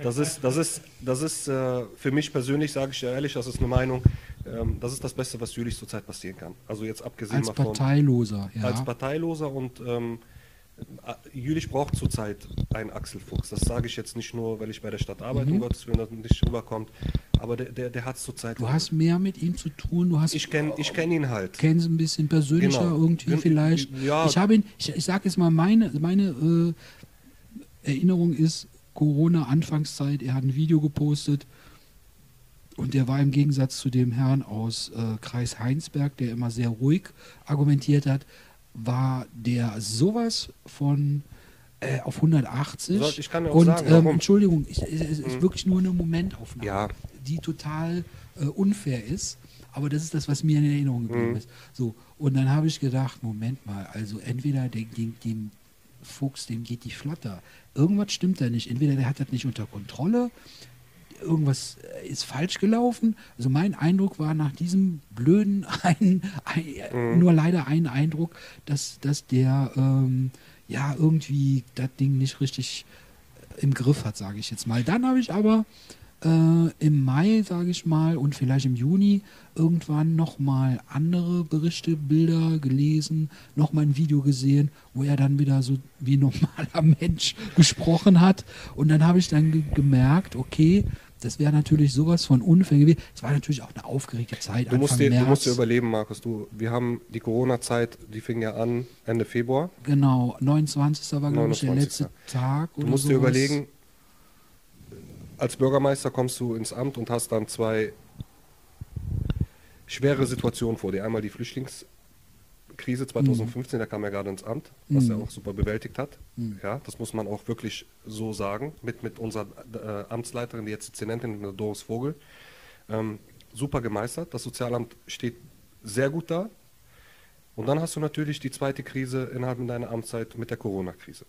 das ist, das ist, das ist äh, für mich persönlich, sage ich ehrlich, das ist eine Meinung, ähm, das ist das Beste, was Jülich zurzeit passieren kann. Also jetzt abgesehen Als mal von Parteiloser, ja. als Parteiloser und ähm, Jülich braucht zurzeit einen Axel Fuchs. Das sage ich jetzt nicht nur, weil ich bei der Stadt arbeite, Mhm. um Gottes Willen, dass nicht rüberkommt. Aber der, der, der hat es zurzeit. Du hast mehr mit ihm zu tun, du hast ich kenne ich kenn ihn halt. kennst ein bisschen persönlicher Genau. irgendwie Gen- vielleicht. ja. Ich habe ihn, ich, ich sage jetzt mal, meine, meine äh, Erinnerung ist Corona-Anfangszeit, er hat ein Video gepostet und der war im Gegensatz zu dem Herrn aus äh, Kreis Heinsberg, der immer sehr ruhig argumentiert hat, war der sowas von äh, auf 180. So, ich kann ja auch und sagen, ähm. Entschuldigung, ich, es ist wirklich nur eine Momentaufnahme, Ja. die total äh, unfair ist. Aber das ist das, was mir in Erinnerung geblieben Mhm. ist. So, und dann habe ich gedacht, Moment mal, also entweder dem, dem, dem Fuchs, dem geht die Flatter. Irgendwas stimmt da nicht. Entweder der hat das nicht unter Kontrolle, irgendwas äh, ist falsch gelaufen. Also mein Eindruck war nach diesem blöden, (laughs) ein, ein, Mhm. nur leider ein Eindruck, dass, dass der ähm, ja irgendwie das Ding nicht richtig äh, im Griff hat, sage ich jetzt mal. Dann habe ich aber äh, im Mai, sage ich mal, und vielleicht im Juni irgendwann nochmal andere Berichte, Bilder gelesen, nochmal ein Video gesehen, wo er dann wieder so wie ein normaler (laughs) Mensch gesprochen hat. Und dann habe ich dann ge gemerkt, okay, das wäre natürlich sowas von unfair gewesen. Es war natürlich auch eine aufgeregte Zeit. Du musst, dir, du musst dir überleben, Markus. Du, wir haben die Corona-Zeit, die fing ja an Ende Februar. Genau, 29. war, glaube ich, der 29.. letzte Tag. Du musst dir sowas. überlegen, als Bürgermeister kommst du ins Amt und hast dann zwei schwere Situationen vor dir. Einmal die Flüchtlingskrise 2015, da kam er gerade ins Amt, was er auch super bewältigt hat. Ja, das muss man auch wirklich so sagen, mit, mit unserer äh, Amtsleiterin, die jetzt Dezernentin, Doris Vogel. Ähm, super gemeistert. Das Sozialamt steht sehr gut da. Und dann hast du natürlich die zweite Krise innerhalb deiner Amtszeit mit der Corona-Krise.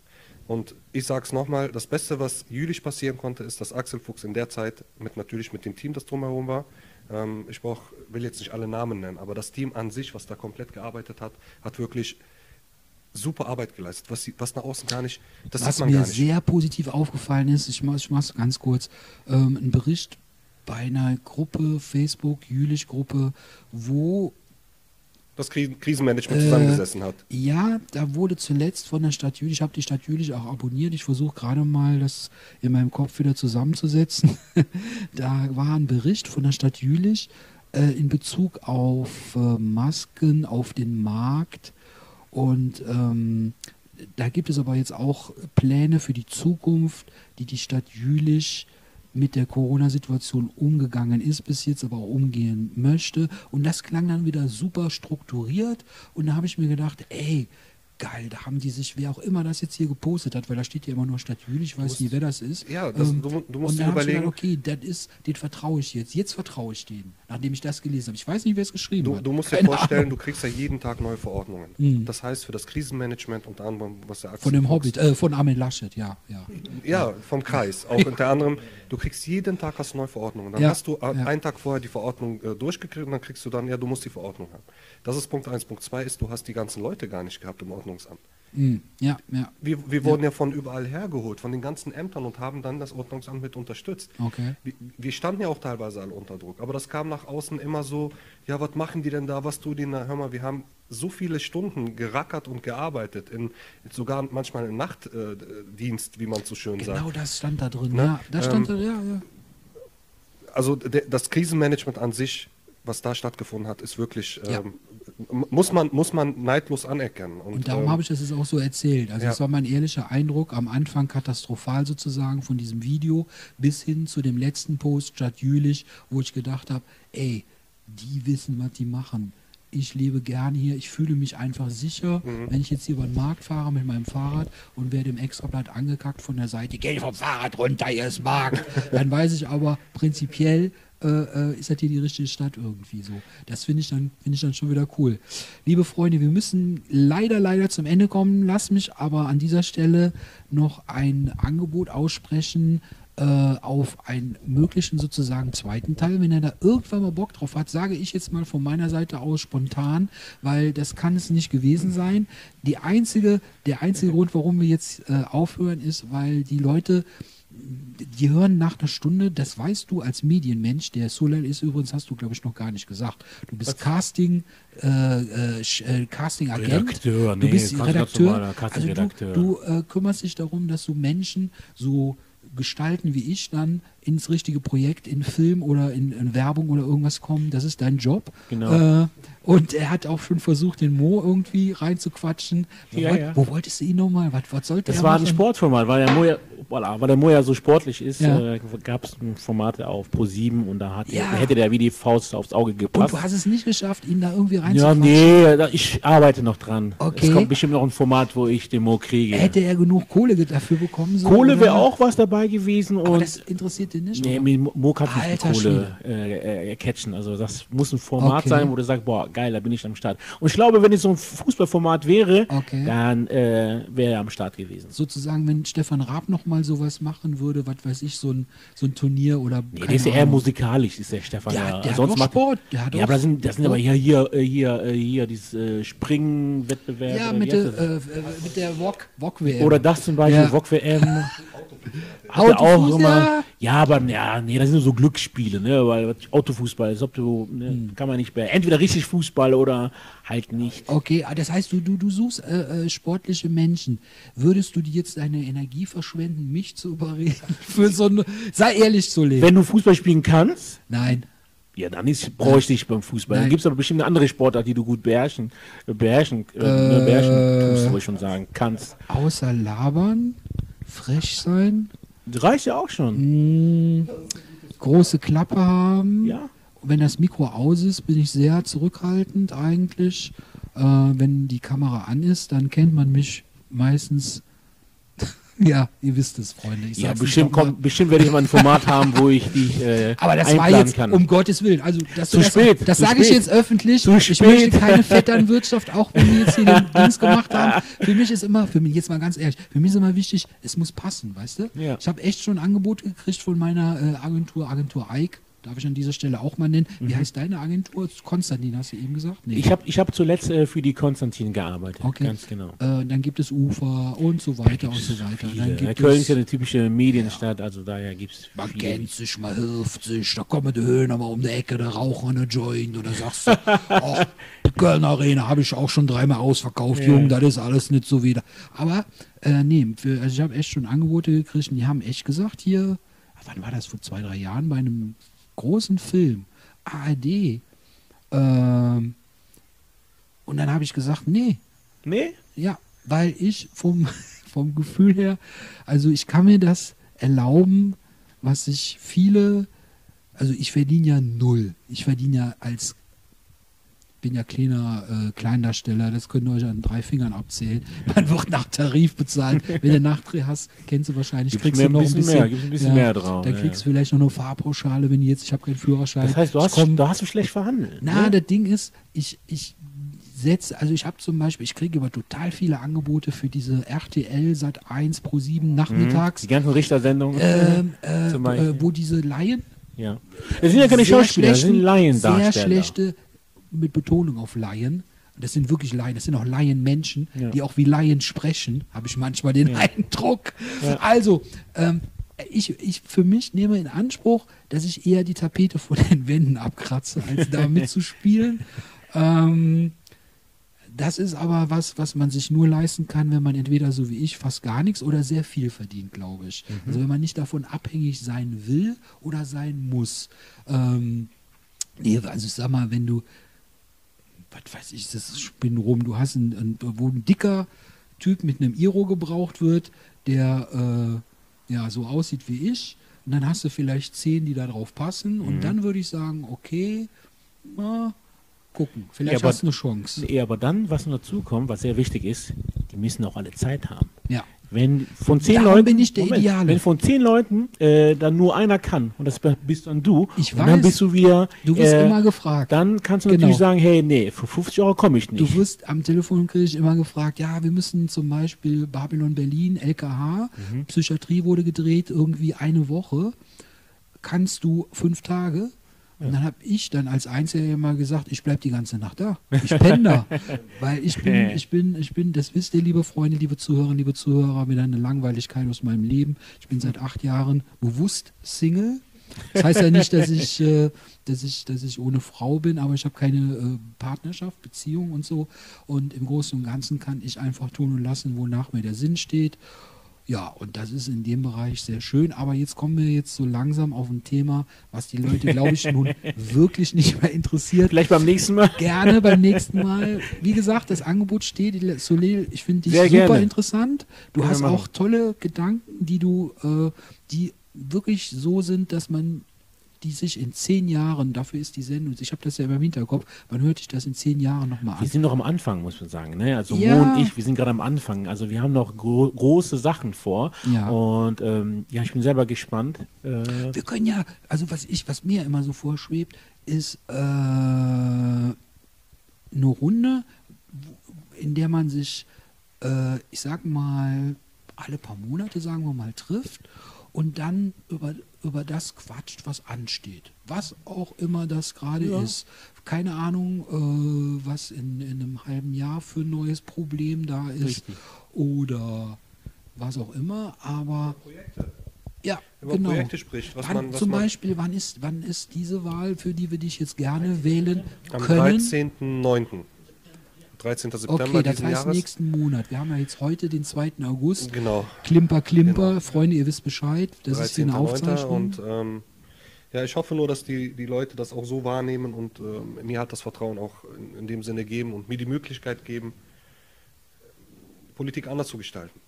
Und ich sage es nochmal, das Beste, was Jülich passieren konnte, ist, dass Axel Fuchs in der Zeit, mit natürlich mit dem Team, das drumherum war, ähm, ich brauch, will jetzt nicht alle Namen nennen, aber das Team an sich, was da komplett gearbeitet hat, hat wirklich super Arbeit geleistet, was, was nach außen gar nicht, das Was sieht man mir gar nicht. sehr positiv aufgefallen ist, ich mache mach's ganz kurz, ähm, ein Bericht bei einer Gruppe, Facebook, Jülich-Gruppe, wo das Kri- Krisenmanagement Äh, zusammengesessen hat. Ja, da wurde zuletzt von der Stadt Jülich, ich habe die Stadt Jülich auch abonniert, ich versuche gerade mal das in meinem Kopf wieder zusammenzusetzen. (laughs) da war ein Bericht von der Stadt Jülich äh, in Bezug auf äh, Masken auf den Markt und ähm, da gibt es aber jetzt auch Pläne für die Zukunft, die die Stadt Jülich mit der Corona-Situation umgegangen ist, bis jetzt aber auch umgehen möchte. Und das klang dann wieder super strukturiert. Und da habe ich mir gedacht, ey, geil, da haben die sich, wer auch immer das jetzt hier gepostet hat, weil da steht ja immer nur Stadt Jülich, ich weiß musst- nie, wer das ist. Ja, das- du mu- du musst und dir dann überlegen- gedacht, okay, das ist, den vertraue ich jetzt. Jetzt vertraue ich denen, nachdem ich das gelesen habe. Ich weiß nicht, wer es geschrieben Du, hat. du musst dir Keine vorstellen, Ahnung. du kriegst ja jeden Tag neue Verordnungen. Mhm. Das heißt, für das Krisenmanagement unter anderem, was der Axel Von dem Hobbit, äh, von Armin Laschet, ja, ja. Ja, vom Kreis. Auch unter anderem, du kriegst jeden Tag hast du neue Verordnungen. Dann Ja, hast du äh, ja. einen Tag vorher die Verordnung äh, durchgekriegt und dann kriegst du dann, ja, du musst die Verordnung haben. Das ist Punkt 1. Punkt 2 ist, du hast die ganzen Leute gar nicht gehabt im Ordnungsamt. Mm, ja, ja. Wir, wir wurden ja von überall hergeholt, von den ganzen Ämtern und haben dann das Ordnungsamt mit unterstützt. Okay. Wir, wir standen ja auch teilweise alle unter Druck, aber das kam nach außen immer so, ja, was machen die denn da, was tun die denn da? Hör mal, wir haben so viele Stunden gerackert und gearbeitet, in, sogar manchmal im Nachtdienst, äh, wie man so schön sagt. Genau das stand da drin. Ne? Ja, das stand Ähm, da, ja, ja. also de, das Krisenmanagement an sich, was da stattgefunden hat, ist wirklich, Ja. ähm, muss, man, muss man neidlos anerkennen. Und darum ähm, habe ich das jetzt auch so erzählt. Also ja. das war mein ehrlicher Eindruck am Anfang katastrophal sozusagen von diesem Video bis hin zu dem letzten Post Stadt Jülich, wo ich gedacht habe, ey, die wissen, was die machen. Ich lebe gerne hier, ich fühle mich einfach sicher, Mhm. wenn ich jetzt hier über den Markt fahre mit meinem Fahrrad und werde im Extrablatt angekackt von der Seite, geh vom Fahrrad runter, hier ist Markt. Dann weiß ich aber prinzipiell, äh, äh, ist das hier die richtige Stadt irgendwie so. Das finde ich, dann finde ich dann schon wieder cool. Liebe Freunde, wir müssen leider, leider zum Ende kommen. Lass mich aber an dieser Stelle noch ein Angebot aussprechen äh, auf einen möglichen sozusagen zweiten Teil. Wenn er da irgendwann mal Bock drauf hat, sage ich jetzt mal von meiner Seite aus spontan, weil das kann es nicht gewesen sein. Die einzige, der einzige Grund, warum wir jetzt äh, aufhören, ist, weil die Leute die hören nach einer Stunde, das weißt du als Medienmensch, der Solel ist übrigens, hast du glaube ich noch gar nicht gesagt. Du bist Casting, äh, äh, äh, Casting-Agent. Redakteur, du nee, bist ganz Redakteur. Also du, du äh, kümmerst dich darum, dass du Menschen so gestalten wie ich dann ins richtige Projekt, in Film oder in, in Werbung oder irgendwas kommen. Das ist dein Job. Genau. Äh, und er hat auch schon versucht, den Mo irgendwie reinzuquatschen. Wo, Ja, wollt- ja. wo wolltest du ihn nochmal? Was, was sollte Das war ein machen? Sportformat, weil der Moja, voilà, weil der Moja so sportlich ist, Ja. äh, gab es Formate auf Pro 7 und da hat Ja. der, hätte der wie die Faust aufs Auge Und gepasst. du hast es nicht geschafft, ihn da irgendwie ja, reinzuquatschen. nee, da- ich arbeite noch dran. Okay. Es kommt bestimmt noch ein Format, wo ich den Mo kriege. Hätte er genug Kohle dafür bekommen sollen? Kohle wäre auch was dabei gewesen Aber und das interessiert dich nicht? Nee, mit Mo- kann nicht die Kohle äh, äh, catchen. Also das muss ein Format Okay. sein, wo du sagst, boah, geil, da bin ich am Start. Und ich glaube, wenn es so ein Fußballformat wäre, Okay. dann äh, wäre er am Start gewesen. Sozusagen, wenn Stefan Raab noch mal sowas machen würde, was weiß ich, so ein, so ein Turnier oder. Nee, der ist ja eher musikalisch, ist der Stefan. Ja. der hat Sonst auch macht- Sport. Der hat Ja, aber das sind, das sind aber hier, hier, äh, hier, äh, hier, dieses äh, Springwettbewerb. Ja, mit der, äh, äh, mit der Wok, Wok WM. Oder das zum Beispiel, Ja. Wok WM. Hat er auch immer. ja. Aber ja, nee, das sind so Glücksspiele, ne? Weil Autofußball, als ob du, ne, Hm. kann man nicht mehr. Entweder richtig Fußball oder halt nicht. Okay, ah, das heißt, du, du, du suchst äh, äh, sportliche Menschen. Würdest du dir jetzt deine Energie verschwenden, mich zu überreden, (laughs) für so eine. Sei ehrlich zu leben. Wenn du Fußball spielen kannst, Nein. ja, dann ist, brauche ich dich beim Fußball. Nein. Dann gibt es aber bestimmt eine andere Sportart, die du gut beherrschen, äh, beherrschen, äh, ne, beherrschen tust, wollte ich schon sagen, kannst. Außer labern, frech sein, reicht ja auch schon. mh, große Klappe haben. Ja. Wenn das Mikro aus ist, bin ich sehr zurückhaltend eigentlich. Äh, wenn die Kamera an ist, dann kennt man mich meistens. Ja, ihr wisst es, Freunde. Ich Ja, bestimmt, kommt, bestimmt werde ich mal ein Format (laughs) haben, wo ich dich äh, Aber das war jetzt kann. um Gottes Willen. Also das, Zu das, spät, Das zu sage ich jetzt öffentlich. Zu ich spät. möchte keine (laughs) Vetternwirtschaft, auch wenn wir jetzt hier den Dings gemacht haben. Für mich ist immer, für mich jetzt mal ganz ehrlich, für mich ist immer wichtig, es muss passen, weißt du? Ja. Ich habe echt schon Angebote gekriegt von meiner äh, Agentur, Agentur Ike. Darf ich an dieser Stelle auch mal nennen. Wie heißt deine Agentur? Konstantin, hast du eben gesagt? Nee. Mhm. ich habe ich hab zuletzt äh, für die Konstantin gearbeitet. Okay. Ganz genau. äh, dann gibt es Ufer und so weiter und so weiter. Viele. Köln ist ja eine typische Medienstadt, also daher gibt es Man kennt sich, man hilft sich, da kommen die Höhner mal um die Ecke, da rauchen eine Joint dann sagst du, (laughs) die Kölner Arena habe ich auch schon dreimal ausverkauft, Ja. Junge, das ist alles nicht so wieder. Aber, äh, nee, für, also ich habe echt schon Angebote gekriegt und die haben echt gesagt, hier, wann war das, vor zwei, drei Jahren, bei einem großen Film, ARD, ähm, und dann habe ich gesagt, nee, Nee? ja, weil ich vom, (laughs) vom Gefühl her, also ich kann mir das erlauben, was sich viele, also ich verdiene ja null. Ich verdiene ja als, bin ja kleiner äh, Kleindarsteller, das könnt ihr euch an drei Fingern abzählen. (laughs) Man wird nach Tarif bezahlt. Wenn du Nachdreh hast, kennst du wahrscheinlich, Gibt's kriegst du noch ein bisschen mehr, ein bisschen mehr drauf, Dann ja, kriegst du ja. vielleicht noch eine Fahrpauschale, wenn jetzt, ich habe keinen Führerschein. Das heißt, du hast, komm- da hast du schlecht verhandelt. na, ne? das Ding ist, ich, ich setze, also ich habe zum Beispiel, ich kriege aber total viele Angebote für diese RTL Sat 1 Pro 7 nachmittags, Die ganzen Richtersendungen. ähm, äh, äh, wo diese Laien ja. Das sind ja keine Schauspieler, das sind Laiendarsteller. Sehr schlechte, mit Betonung auf Laien. Das sind wirklich Laien, das sind auch Laienmenschen, Ja. die auch wie Laien sprechen, habe ich manchmal den Ja. Eindruck. Ja. Also, ähm, ich, ich für mich nehme in Anspruch, dass ich eher die Tapete von den Wänden abkratze, als (laughs) da mitzuspielen. Ähm, das ist aber was, was man sich nur leisten kann, wenn man entweder so wie ich fast gar nichts oder sehr viel verdient, glaube ich. Also wenn man nicht davon abhängig sein will oder sein muss. Ähm, nee, also ich sag mal, wenn du, was weiß ich, das Spinnen rum, du hast einen, einen, wo ein dicker Typ mit einem Iro gebraucht wird, der äh, ja so aussieht wie ich, und dann hast du vielleicht zehn, die da drauf passen, und dann würde ich sagen, okay, na, gucken, vielleicht Ja, hast du eine Chance. Nee, aber dann, was noch dazu kommt, was sehr wichtig ist, die müssen auch alle Zeit haben. Ja. Wenn von zehn Darum Leuten, bin ich der Ideale. wenn von zehn Leuten äh, dann nur einer kann und das bist dann du, Ich und dann weiß. bist du wieder, Du wirst äh, immer gefragt. dann kannst du Genau. natürlich sagen, hey, nee, für 50 Euro komme ich nicht. Du wirst am Telefon kriege ich immer gefragt, ja, wir müssen zum Beispiel Babylon Berlin, LKH, Mhm. Psychiatrie wurde gedreht, irgendwie eine Woche. Kannst du fünf Tage? Und dann habe ich dann als Einziger mal gesagt, ich bleibe die ganze Nacht da. Ich (laughs) penne da. Weil ich bin, ich bin, ich bin, das wisst ihr, liebe Freunde, liebe Zuhörer, liebe Zuhörer, wieder eine Langweiligkeit aus meinem Leben. Ich bin seit acht Jahren bewusst Single. Das heißt ja nicht, dass ich, äh, dass ich, dass ich ohne Frau bin, aber ich habe keine äh, Partnerschaft, Beziehung und so. Und im Großen und Ganzen kann ich einfach tun und lassen, wonach mir der Sinn steht. Ja, und das ist in dem Bereich sehr schön. Aber jetzt kommen wir jetzt so langsam auf ein Thema, was die Leute, glaube ich, nun (laughs) wirklich nicht mehr interessiert. Vielleicht beim nächsten Mal. Gerne beim nächsten (laughs) Mal. Wie gesagt, das Angebot steht. Die Soleil, ich finde dich Sehr super gerne. interessant. Du wir hast machen. auch tolle Gedanken, die du, äh, die wirklich so sind, dass man die sich in zehn Jahren, dafür ist die Sendung, ich habe das ja immer im Hinterkopf, man hört sich das in zehn Jahren nochmal Wir an. sind noch am Anfang, muss man sagen. Ne? Also Ja. Mo und ich, wir sind gerade am Anfang. Also wir haben noch gro große Sachen vor. Ja. Und ähm, ja, ich bin selber gespannt. Äh, Wir können ja, also was ich, was mir immer so vorschwebt, ist äh, eine Runde, in der man sich, äh, ich sag mal, alle paar Monate, sagen wir mal, trifft und dann über, über das quatscht, was ansteht. Was auch immer das gerade Ja. ist. Keine Ahnung, äh, was in, in einem halben Jahr für ein neues Problem da ist. Richtig. Oder was auch immer, aber ja, Über genau. Projekte spricht, was wann, man- was zum man- Beispiel, wann ist, wann ist diese Wahl, für die wir dich jetzt gerne wählen Am können? 13.09. 13. September Okay, das heißt Jahres. nächsten Monat. Wir haben ja jetzt heute den 2. August. Genau. Klimper, Klimper. Freunde, ihr wisst Bescheid. Das ist hier eine 13.09. Aufzeichnung. Und ähm, ja, ich hoffe nur, dass die, die Leute das auch so wahrnehmen und ähm, mir hat das Vertrauen auch in, in dem Sinne geben und mir die Möglichkeit geben, Politik anders zu gestalten.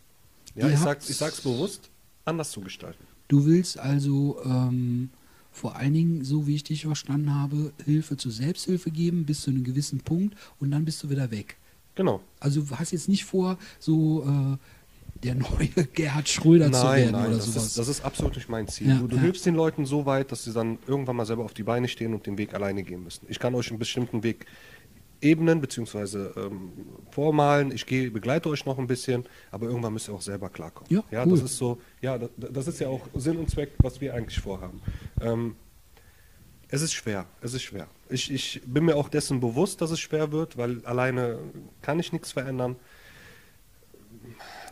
Ja, Ihr ich, sag, ich sag's bewusst, anders zu gestalten. Du willst also ähm, vor allen Dingen, so wie ich dich verstanden habe, Hilfe zur Selbsthilfe geben bis zu einem gewissen Punkt und dann bist du wieder weg. Genau. Also du hast jetzt nicht vor, so äh, der neue (laughs) Gerhard Schröder zu Nein, werden nein, oder das sowas. ist, das ist absolut nicht mein Ziel. Ja, du du ja. hilfst den Leuten so weit, dass sie dann irgendwann mal selber auf die Beine stehen und den Weg alleine gehen müssen. Ich kann euch einen bestimmten Weg ebnen bzw. Ähm, vormalen. Ich gehe, begleite euch noch ein bisschen, aber irgendwann müsst ihr auch selber klarkommen. Ja, ja cool. das ist so, ja, das, das ist ja auch Sinn und Zweck, was wir eigentlich vorhaben. Ähm, es ist schwer, es ist schwer. Ich, ich bin mir auch dessen bewusst, dass es schwer wird, weil alleine kann ich nichts verändern.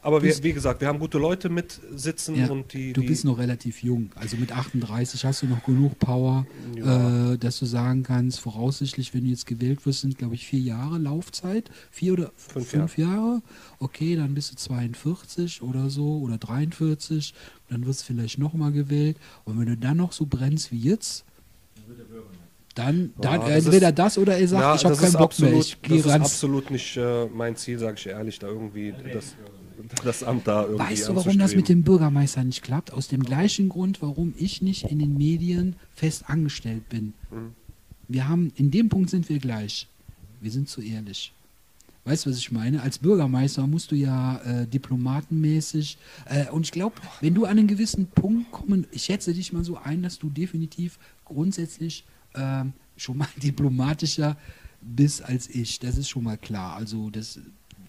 Aber wir, wie gesagt, wir haben gute Leute mit sitzen Ja, und die. du die bist noch relativ jung. Also mit 38 hast du noch genug Power, Ja. äh, dass du sagen kannst, voraussichtlich, wenn du jetzt gewählt wirst, sind, glaube ich, vier Jahre Laufzeit. Vier oder Fünf fünf Jahre. Okay, dann bist du 42 oder so oder 43. Dann wirst du vielleicht nochmal gewählt. Und wenn du dann noch so brennst wie jetzt, dann, dann Ja, das entweder ist- das oder er sagt, Ja, ich habe das keinen Bock absolut, mehr. Ich gehe das ist ran. absolut nicht äh, mein Ziel, sage ich ehrlich, da irgendwie das, das Amt da irgendwie Weißt du, warum das mit dem Bürgermeister nicht klappt? Aus dem gleichen Grund, warum ich nicht in den Medien fest angestellt bin. Mhm. Wir haben, in dem Punkt sind wir gleich. Wir sind zu ehrlich. Weißt du, was ich meine? Als Bürgermeister musst du ja äh, diplomatenmäßig, äh, und ich glaube, wenn du an einen gewissen Punkt kommen, ich schätze dich mal so ein, dass du definitiv grundsätzlich ähm, schon mal (laughs) diplomatischer bist als ich. Das ist schon mal klar. Also das,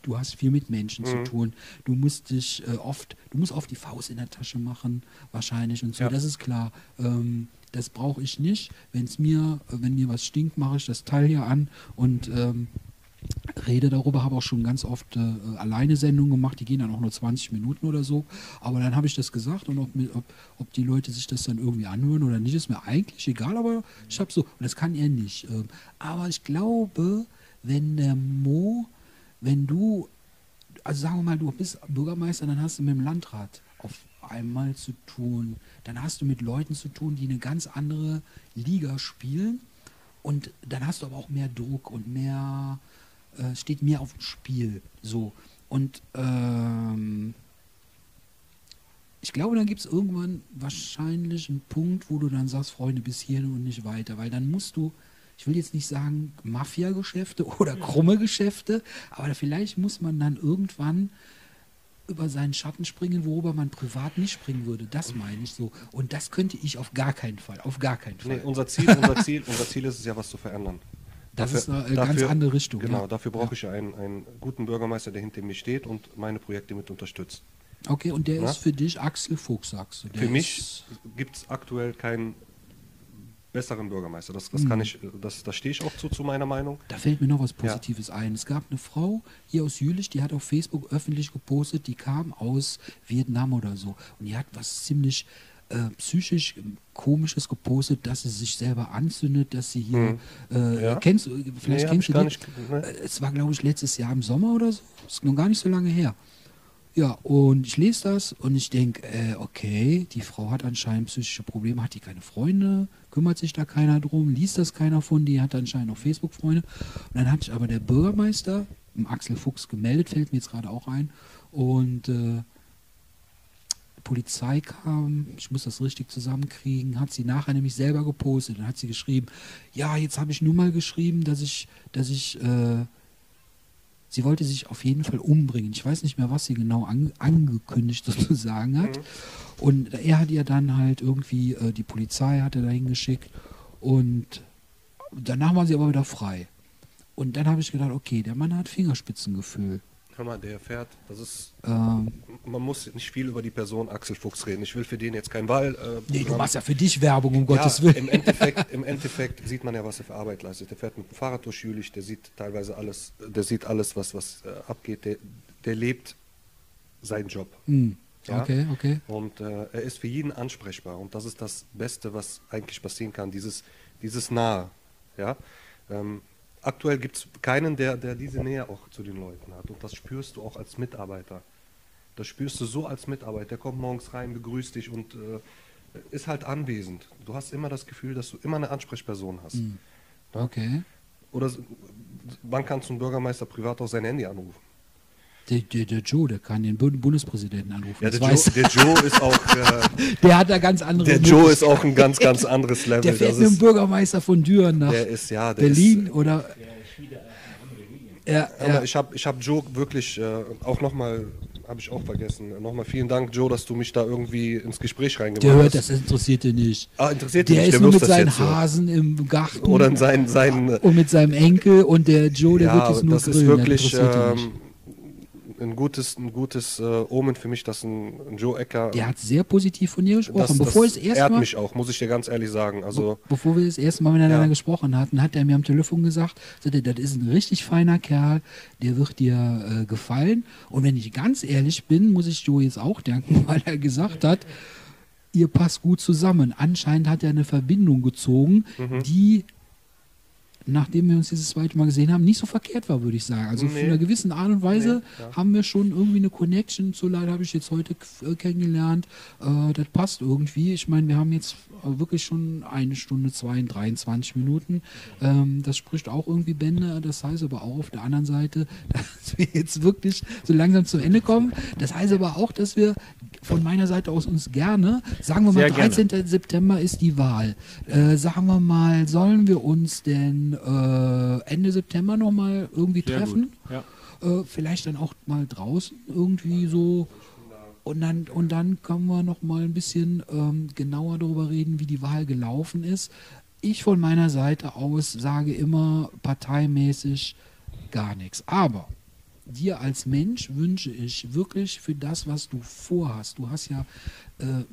du hast viel mit Menschen zu tun. Du musst dich äh, oft, du musst oft die Faust in der Tasche machen, wahrscheinlich und so. Ja. Das ist klar. Ähm, das brauche ich nicht. Wenn es mir, äh, wenn mir was stinkt, mache ich das Teil hier an und ähm, rede darüber, habe auch schon ganz oft äh, alleine Sendungen gemacht, die gehen dann auch nur 20 Minuten oder so. Aber dann habe ich das gesagt und ob, ob, ob die Leute sich das dann irgendwie anhören oder nicht, ist mir eigentlich egal, aber ich habe so, und das kann er nicht. Ähm, aber ich glaube, wenn der Mo, wenn du, also sagen wir mal, du bist Bürgermeister, dann hast du mit dem Landrat auf einmal zu tun. Dann hast du mit Leuten zu tun, die eine ganz andere Liga spielen. Und dann hast du aber auch mehr Druck und mehr, äh, steht mehr auf dem Spiel. So. Und ähm, ich glaube, dann gibt es irgendwann wahrscheinlich einen Punkt, wo du dann sagst, Freunde, bis hierhin und nicht weiter. Weil dann musst du, ich will jetzt nicht sagen Mafia-Geschäfte (laughs) oder krumme Geschäfte, aber vielleicht muss man dann irgendwann über seinen Schatten springen, worüber man privat nicht springen würde. Das meine ich so. Und das könnte ich auf gar keinen Fall. Auf gar keinen Fall. Nee, unser Ziel, unser Ziel, unser Ziel ist es ja, was zu verändern. Das ist eine ganz andere Richtung, Genau, ja. dafür brauche ich ja einen, einen guten Bürgermeister, der hinter mir steht und meine Projekte mit unterstützt. Okay, und der Na? ist für dich Axel Fuchs, sagst du. Der Für mich gibt es aktuell keinen besseren Bürgermeister. Das, das kann ich, das, da stehe ich auch zu, zu meiner Meinung. Da fällt mir noch was Positives ein. Es gab eine Frau hier aus Jülich, die hat auf Facebook öffentlich gepostet, die kam aus Vietnam oder so. Und die hat was ziemlich äh, psychisch komisches gepostet, dass sie sich selber anzündet, dass sie hier äh, Ja. kennst du, vielleicht Nee, kennst du die? nicht- ne. Äh, Es war glaube ich letztes Jahr im Sommer oder so, ist noch gar nicht so lange her. Ja, und ich lese das und ich denke, äh, okay, die Frau hat anscheinend psychische Probleme, hat die keine Freunde, kümmert sich da keiner drum, liest das keiner von, die hat anscheinend auch Facebook-Freunde. Und dann hat sich aber der Bürgermeister, Axel Fuchs, gemeldet, fällt mir jetzt gerade auch ein. Und äh, Polizei kam, ich muss das richtig zusammenkriegen, hat sie nachher nämlich selber gepostet. Dann hat sie geschrieben, ja, jetzt habe ich nur mal geschrieben, dass ich, dass ich, äh, sie wollte sich auf jeden Fall umbringen. Ich weiß nicht mehr, was sie genau an, angekündigt (laughs) sozusagen hat. Und er hat ihr dann halt irgendwie, äh, die Polizei hat er dahin geschickt und danach war sie aber wieder frei. Und dann habe ich gedacht, okay, der Mann hat Fingerspitzengefühl. Hör mal, der fährt, das ist, Ähm, man muss nicht viel über die Person Axel Fuchs reden. Ich will für den jetzt kein Wahl. Äh, nee, du machst ja für dich Werbung, um Gottes ja, Willen. Im Endeffekt, Im (laughs) Endeffekt sieht man ja, was er für Arbeit leistet. Der fährt mit dem Fahrrad durch Jülich, der sieht teilweise alles, der sieht alles, was, was äh, abgeht. Der, der lebt seinen Job. Hm. Ja. Okay, okay. Und äh, er ist für jeden ansprechbar. Und das ist das Beste, was eigentlich passieren kann, dieses, dieses Nahe. Ja? Ähm, aktuell gibt es keinen, der, der diese Nähe auch zu den Leuten hat. Und das spürst du auch als Mitarbeiter. Das spürst du so als Mitarbeiter. Der kommt morgens rein, begrüßt dich und äh, ist halt anwesend. Du hast immer das Gefühl, dass du immer eine Ansprechperson hast. Ja? Okay. Oder kannst du einen Bürgermeister privat auf sein Handy anrufen? Der, der, der Joe, der kann den Bund Bundespräsidenten anrufen. Ja, das der, Joe, der Joe ist auch, äh, (laughs) der hat da ganz andere der Joe ist auch ein ganz, ganz anderes Level. Der fährt Das mit dem ist- Bürgermeister von Düren nach Der ist, ja, der Berlin Ist, oder. Ja, aber ja. ich habe ich hab Joe wirklich äh, auch nochmal, habe ich auch vergessen, nochmal vielen Dank, Joe, dass du mich da irgendwie ins Gespräch reingebracht Der hört, hast. das interessiert ihn nicht. Ah, interessiert ihn Der nicht, ist der nur mit das seinen jetzt so. Hasen im Garten Oder in seinen, seinen und mit seinem Enkel und der Joe, der ja, wird jetzt nur das grillen. ist wirklich interessiert ihn nicht. ähm, ein gutes, ein gutes äh, Omen für mich, dass ein, ein Joe Ecker, Der hat sehr positiv von dir gesprochen. das, Bevor das es erst ehrt mal, mich auch, muss ich dir ganz ehrlich sagen. Also bevor wir das erste Mal miteinander Ja. gesprochen hatten, hat er mir am Telefon gesagt, sagte, das ist ein richtig feiner Kerl, der wird dir äh, gefallen. Und wenn ich ganz ehrlich bin, muss ich Joe jetzt auch danken, (laughs) weil er gesagt hat, ihr passt gut zusammen. Anscheinend hat er eine Verbindung gezogen, Mhm. die, nachdem wir uns dieses zweite Mal gesehen haben, nicht so verkehrt war, würde ich sagen. Also Nee. von einer gewissen Art und Weise Nee, ja. haben wir schon irgendwie eine Connection. So leider habe ich jetzt heute äh, kennengelernt. Äh, das passt irgendwie. Ich meine, wir haben jetzt äh, wirklich schon eine Stunde, zwei, 23 Minuten. Ähm, das spricht auch irgendwie Bände. Das heißt aber auch auf der anderen Seite, (laughs) dass wir jetzt wirklich so langsam zum Ende kommen. Das heißt aber auch, dass wir von meiner Seite aus uns gerne, sagen wir mal, Sehr gerne. 13. September ist die Wahl. Äh, sagen wir mal, sollen wir uns denn äh, Ende September nochmal irgendwie Sehr treffen? Ja. äh, vielleicht dann auch mal draußen irgendwie so. Und dann, und dann können wir noch mal ein bisschen ähm, genauer darüber reden, wie die Wahl gelaufen ist. Ich von meiner Seite aus sage immer parteimäßig gar nichts. Aber dir als Mensch wünsche ich wirklich für das, was du vorhast. Du hast ja, äh,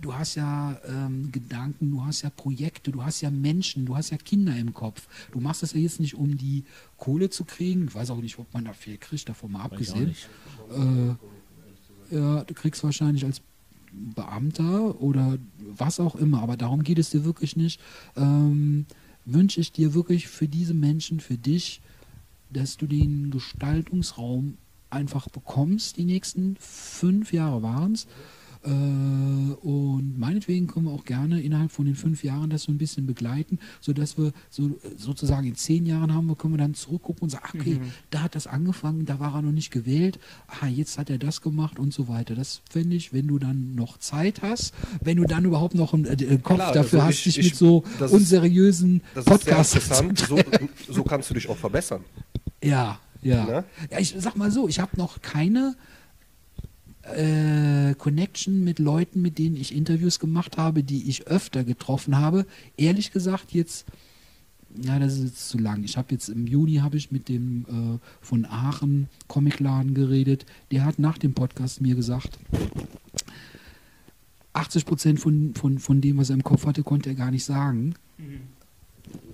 du hast ja ähm, Gedanken, du hast ja Projekte, du hast ja Menschen, du hast ja Kinder im Kopf. Du machst das ja jetzt nicht, um die Kohle zu kriegen. Ich weiß auch nicht, ob man da viel kriegt, davon mal abgesehen. Äh, ja, du kriegst wahrscheinlich als Beamter oder was auch immer, aber darum geht es dir wirklich nicht. Ähm, wünsche ich dir wirklich für diese Menschen, für dich, dass du den Gestaltungsraum einfach bekommst, die nächsten fünf Jahre waren es. Äh, und meinetwegen können wir auch gerne innerhalb von den fünf Jahren das so ein bisschen begleiten, sodass wir so, sozusagen in zehn Jahren haben wir, können wir dann zurückgucken und sagen, okay, da hat das angefangen, da war er noch nicht gewählt, ah, jetzt hat er das gemacht und so weiter. Das finde ich, wenn du dann noch Zeit hast, wenn du dann überhaupt noch einen äh, Kopf Klar, dafür also hast, ich- dich ich- mit so unseriösen Podcasts zu interessant. So, so kannst du dich auch verbessern. ja, ja. Ne? Ja, ich sag mal so, ich habe noch keine äh, Connection mit Leuten, mit denen ich Interviews gemacht habe, die ich öfter getroffen habe. Ehrlich gesagt, jetzt, ja, das ist jetzt zu lang. Ich habe jetzt im Juni habe ich mit dem äh, von Aachen Comicladen geredet. Der hat nach dem Podcast mir gesagt, 80 Prozent von, von, von dem, was er im Kopf hatte, konnte er gar nicht sagen.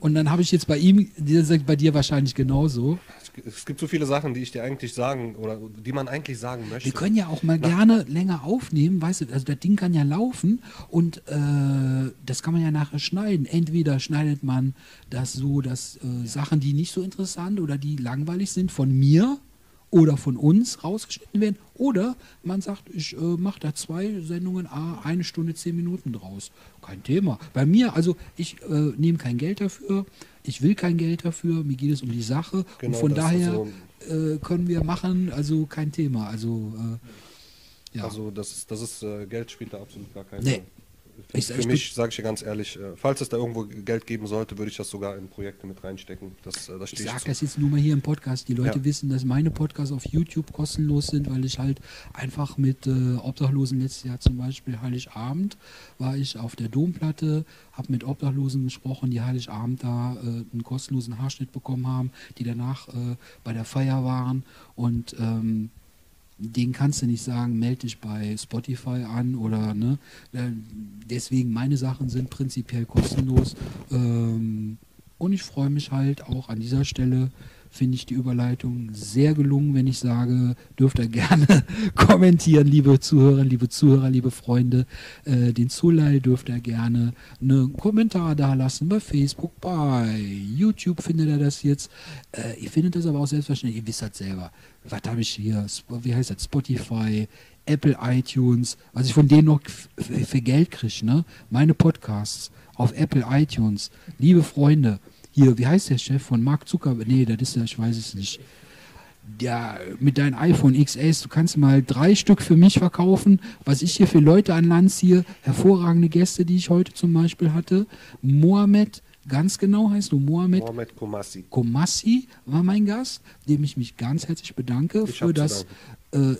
Und dann habe ich jetzt bei ihm, der sagt bei dir wahrscheinlich genauso. Es gibt so viele Sachen, die ich dir eigentlich sagen oder die man eigentlich sagen möchte. Wir können ja auch mal gerne länger aufnehmen, weißt du, also das Ding kann ja laufen und äh, das kann man ja nachher schneiden. Entweder schneidet man das so, dass äh, Sachen, die nicht so interessant oder die langweilig sind, von mir oder von uns rausgeschnitten werden. Oder man sagt, ich äh, mache da zwei Sendungen, ah, eine Stunde, zehn Minuten draus. Kein Thema. Bei mir, also ich äh, nehme kein Geld dafür, ich will kein Geld dafür, mir geht es um die Sache. Genau, und von daher ist äh, können wir machen, also kein Thema. Also, äh, ja. Also das ist, das ist äh, Geld spielt da absolut gar keine Nee. Für, Ich- für ich mich, sage ich dir ganz ehrlich, äh, falls es da irgendwo Geld geben sollte, würde ich das sogar in Projekte mit reinstecken. Das, äh, das Ich sage das jetzt nur mal hier im Podcast. Die Leute Ja. wissen, dass meine Podcasts auf YouTube kostenlos sind, weil ich halt einfach mit äh, Obdachlosen letztes Jahr zum Beispiel Heiligabend war ich auf der Domplatte, habe mit Obdachlosen gesprochen, die Heiligabend da äh, einen kostenlosen Haarschnitt bekommen haben, die danach äh, bei der Feier waren und ähm, den kannst du nicht sagen, melde dich bei Spotify an oder ne. Äh, Deswegen meine Sachen sind prinzipiell kostenlos. Ähm, und ich freue mich halt auch an dieser Stelle, finde ich die Überleitung sehr gelungen, wenn ich sage, dürft ihr gerne (laughs) kommentieren, liebe Zuhörer, liebe Zuhörer, liebe Freunde. Äh, den Zulei dürft ihr gerne einen Kommentar da lassen bei Facebook, bei YouTube findet ihr das jetzt. Äh, ihr findet das aber auch selbstverständlich, ihr wisst das selber. Was habe ich hier? Wie heißt das? Spotify, Apple iTunes, was ich von denen noch für Geld kriege, ne? Meine Podcasts auf Apple iTunes. Liebe Freunde, hier, wie heißt der Chef von Mark Zuckerberg? Nee, das ist ja, ich weiß es nicht. Ja, mit deinem iPhone XS, du kannst mal drei Stück für mich verkaufen, was ich hier für Leute an Land ziehe. Hervorragende Gäste, die ich heute zum Beispiel hatte. Mohamed, ganz genau heißt du Mohamed Mohamed Komassi. Komassi war mein Gast, dem ich mich ganz herzlich bedanke Ich für das äh,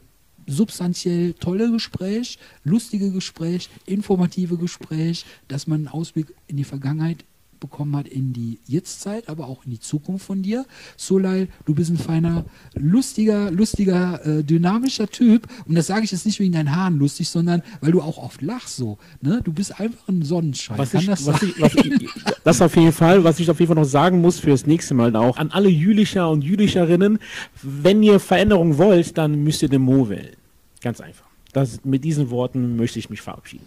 substanziell tolle Gespräch, lustige Gespräch, informative Gespräch, dass man einen Ausblick in die Vergangenheit bekommen hat, in die Jetztzeit, aber auch in die Zukunft von dir. Solal, du bist ein feiner, lustiger, lustiger, äh, dynamischer Typ. Und das sage ich jetzt nicht wegen deinen Haaren lustig, sondern weil du auch oft lachst so. Ne? Du bist einfach ein Sonnenschein. Was Kann ich, das was sein? ich, was ich, das auf jeden Fall, was ich auf jeden Fall noch sagen muss fürs nächste Mal auch an alle Jülicher und Jülicherinnen, wenn ihr Veränderung wollt, dann müsst ihr den Mo wählen. Ganz einfach. Das, mit diesen Worten möchte ich mich verabschieden.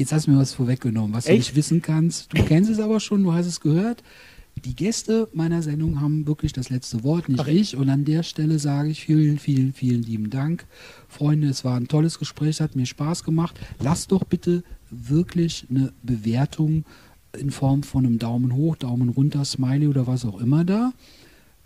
Jetzt hast du mir was vorweggenommen, was du Echt? nicht wissen kannst. Du kennst es aber schon, du hast es gehört. Die Gäste meiner Sendung haben wirklich das letzte Wort, nicht Ach, ich. Und an der Stelle sage ich vielen, vielen, vielen lieben Dank. Freunde, es war ein tolles Gespräch, es hat mir Spaß gemacht. Lasst doch bitte wirklich eine Bewertung in Form von einem Daumen hoch, Daumen runter, Smiley oder was auch immer da.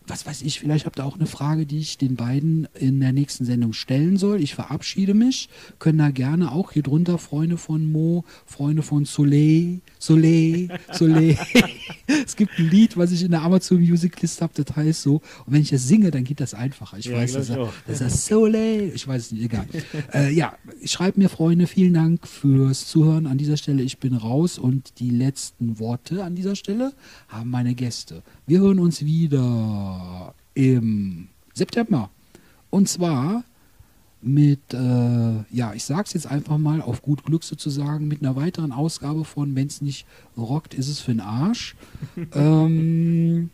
Was weiß ich, vielleicht habt ihr auch eine Frage, die ich den beiden in der nächsten Sendung stellen soll. Ich verabschiede mich. Können da gerne auch hier drunter Freunde von Mo, Freunde von Soleil, Soleil, Soleil. (laughs) es gibt ein Lied, was ich in der Amazon Music List habe, das heißt so. Und wenn ich das singe, dann geht das einfacher. Ich Ja, weiß, dass er, das ist Soleil. Ich weiß es nicht, egal. (laughs) äh, ja, schreibt mir, Freunde, vielen Dank fürs Zuhören an dieser Stelle. Ich bin raus und die letzten Worte an dieser Stelle haben meine Gäste. Wir hören uns wieder im September. Und zwar mit, äh, ja, ich sag's jetzt einfach mal auf gut Glück sozusagen, mit einer weiteren Ausgabe von Wenn's nicht rockt, ist es für den Arsch. (laughs) ähm,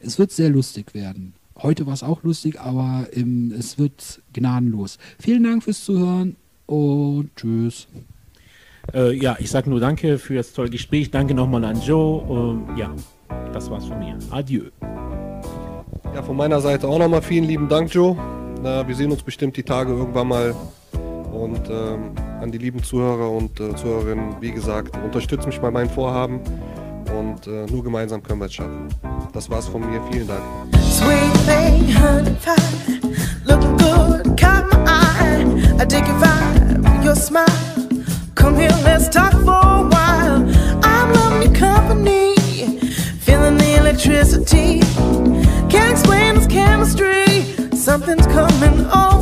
es wird sehr lustig werden. Heute war es auch lustig, aber ähm, es wird gnadenlos. Vielen Dank fürs Zuhören und tschüss. Äh, ja, ich sage nur danke für das tolle Gespräch. Danke nochmal an Joe. Ähm, ja, das war's von mir. Adieu. Ja, von meiner Seite auch nochmal vielen lieben Dank, Joe. Na, wir sehen uns bestimmt die Tage irgendwann mal. Und ähm, an die lieben Zuhörer und äh, Zuhörerinnen, wie gesagt, unterstützt mich bei meinen Vorhaben. Und äh, nur gemeinsam können wir es schaffen. Das war's von mir. Vielen Dank. Sweet thing, honey pie, looking good, caught my eye. I dig your vibe, your smile. Come here, let's talk for a while. I'm loving your company, feeling the electricity. Can't explain this chemistry. Something's coming over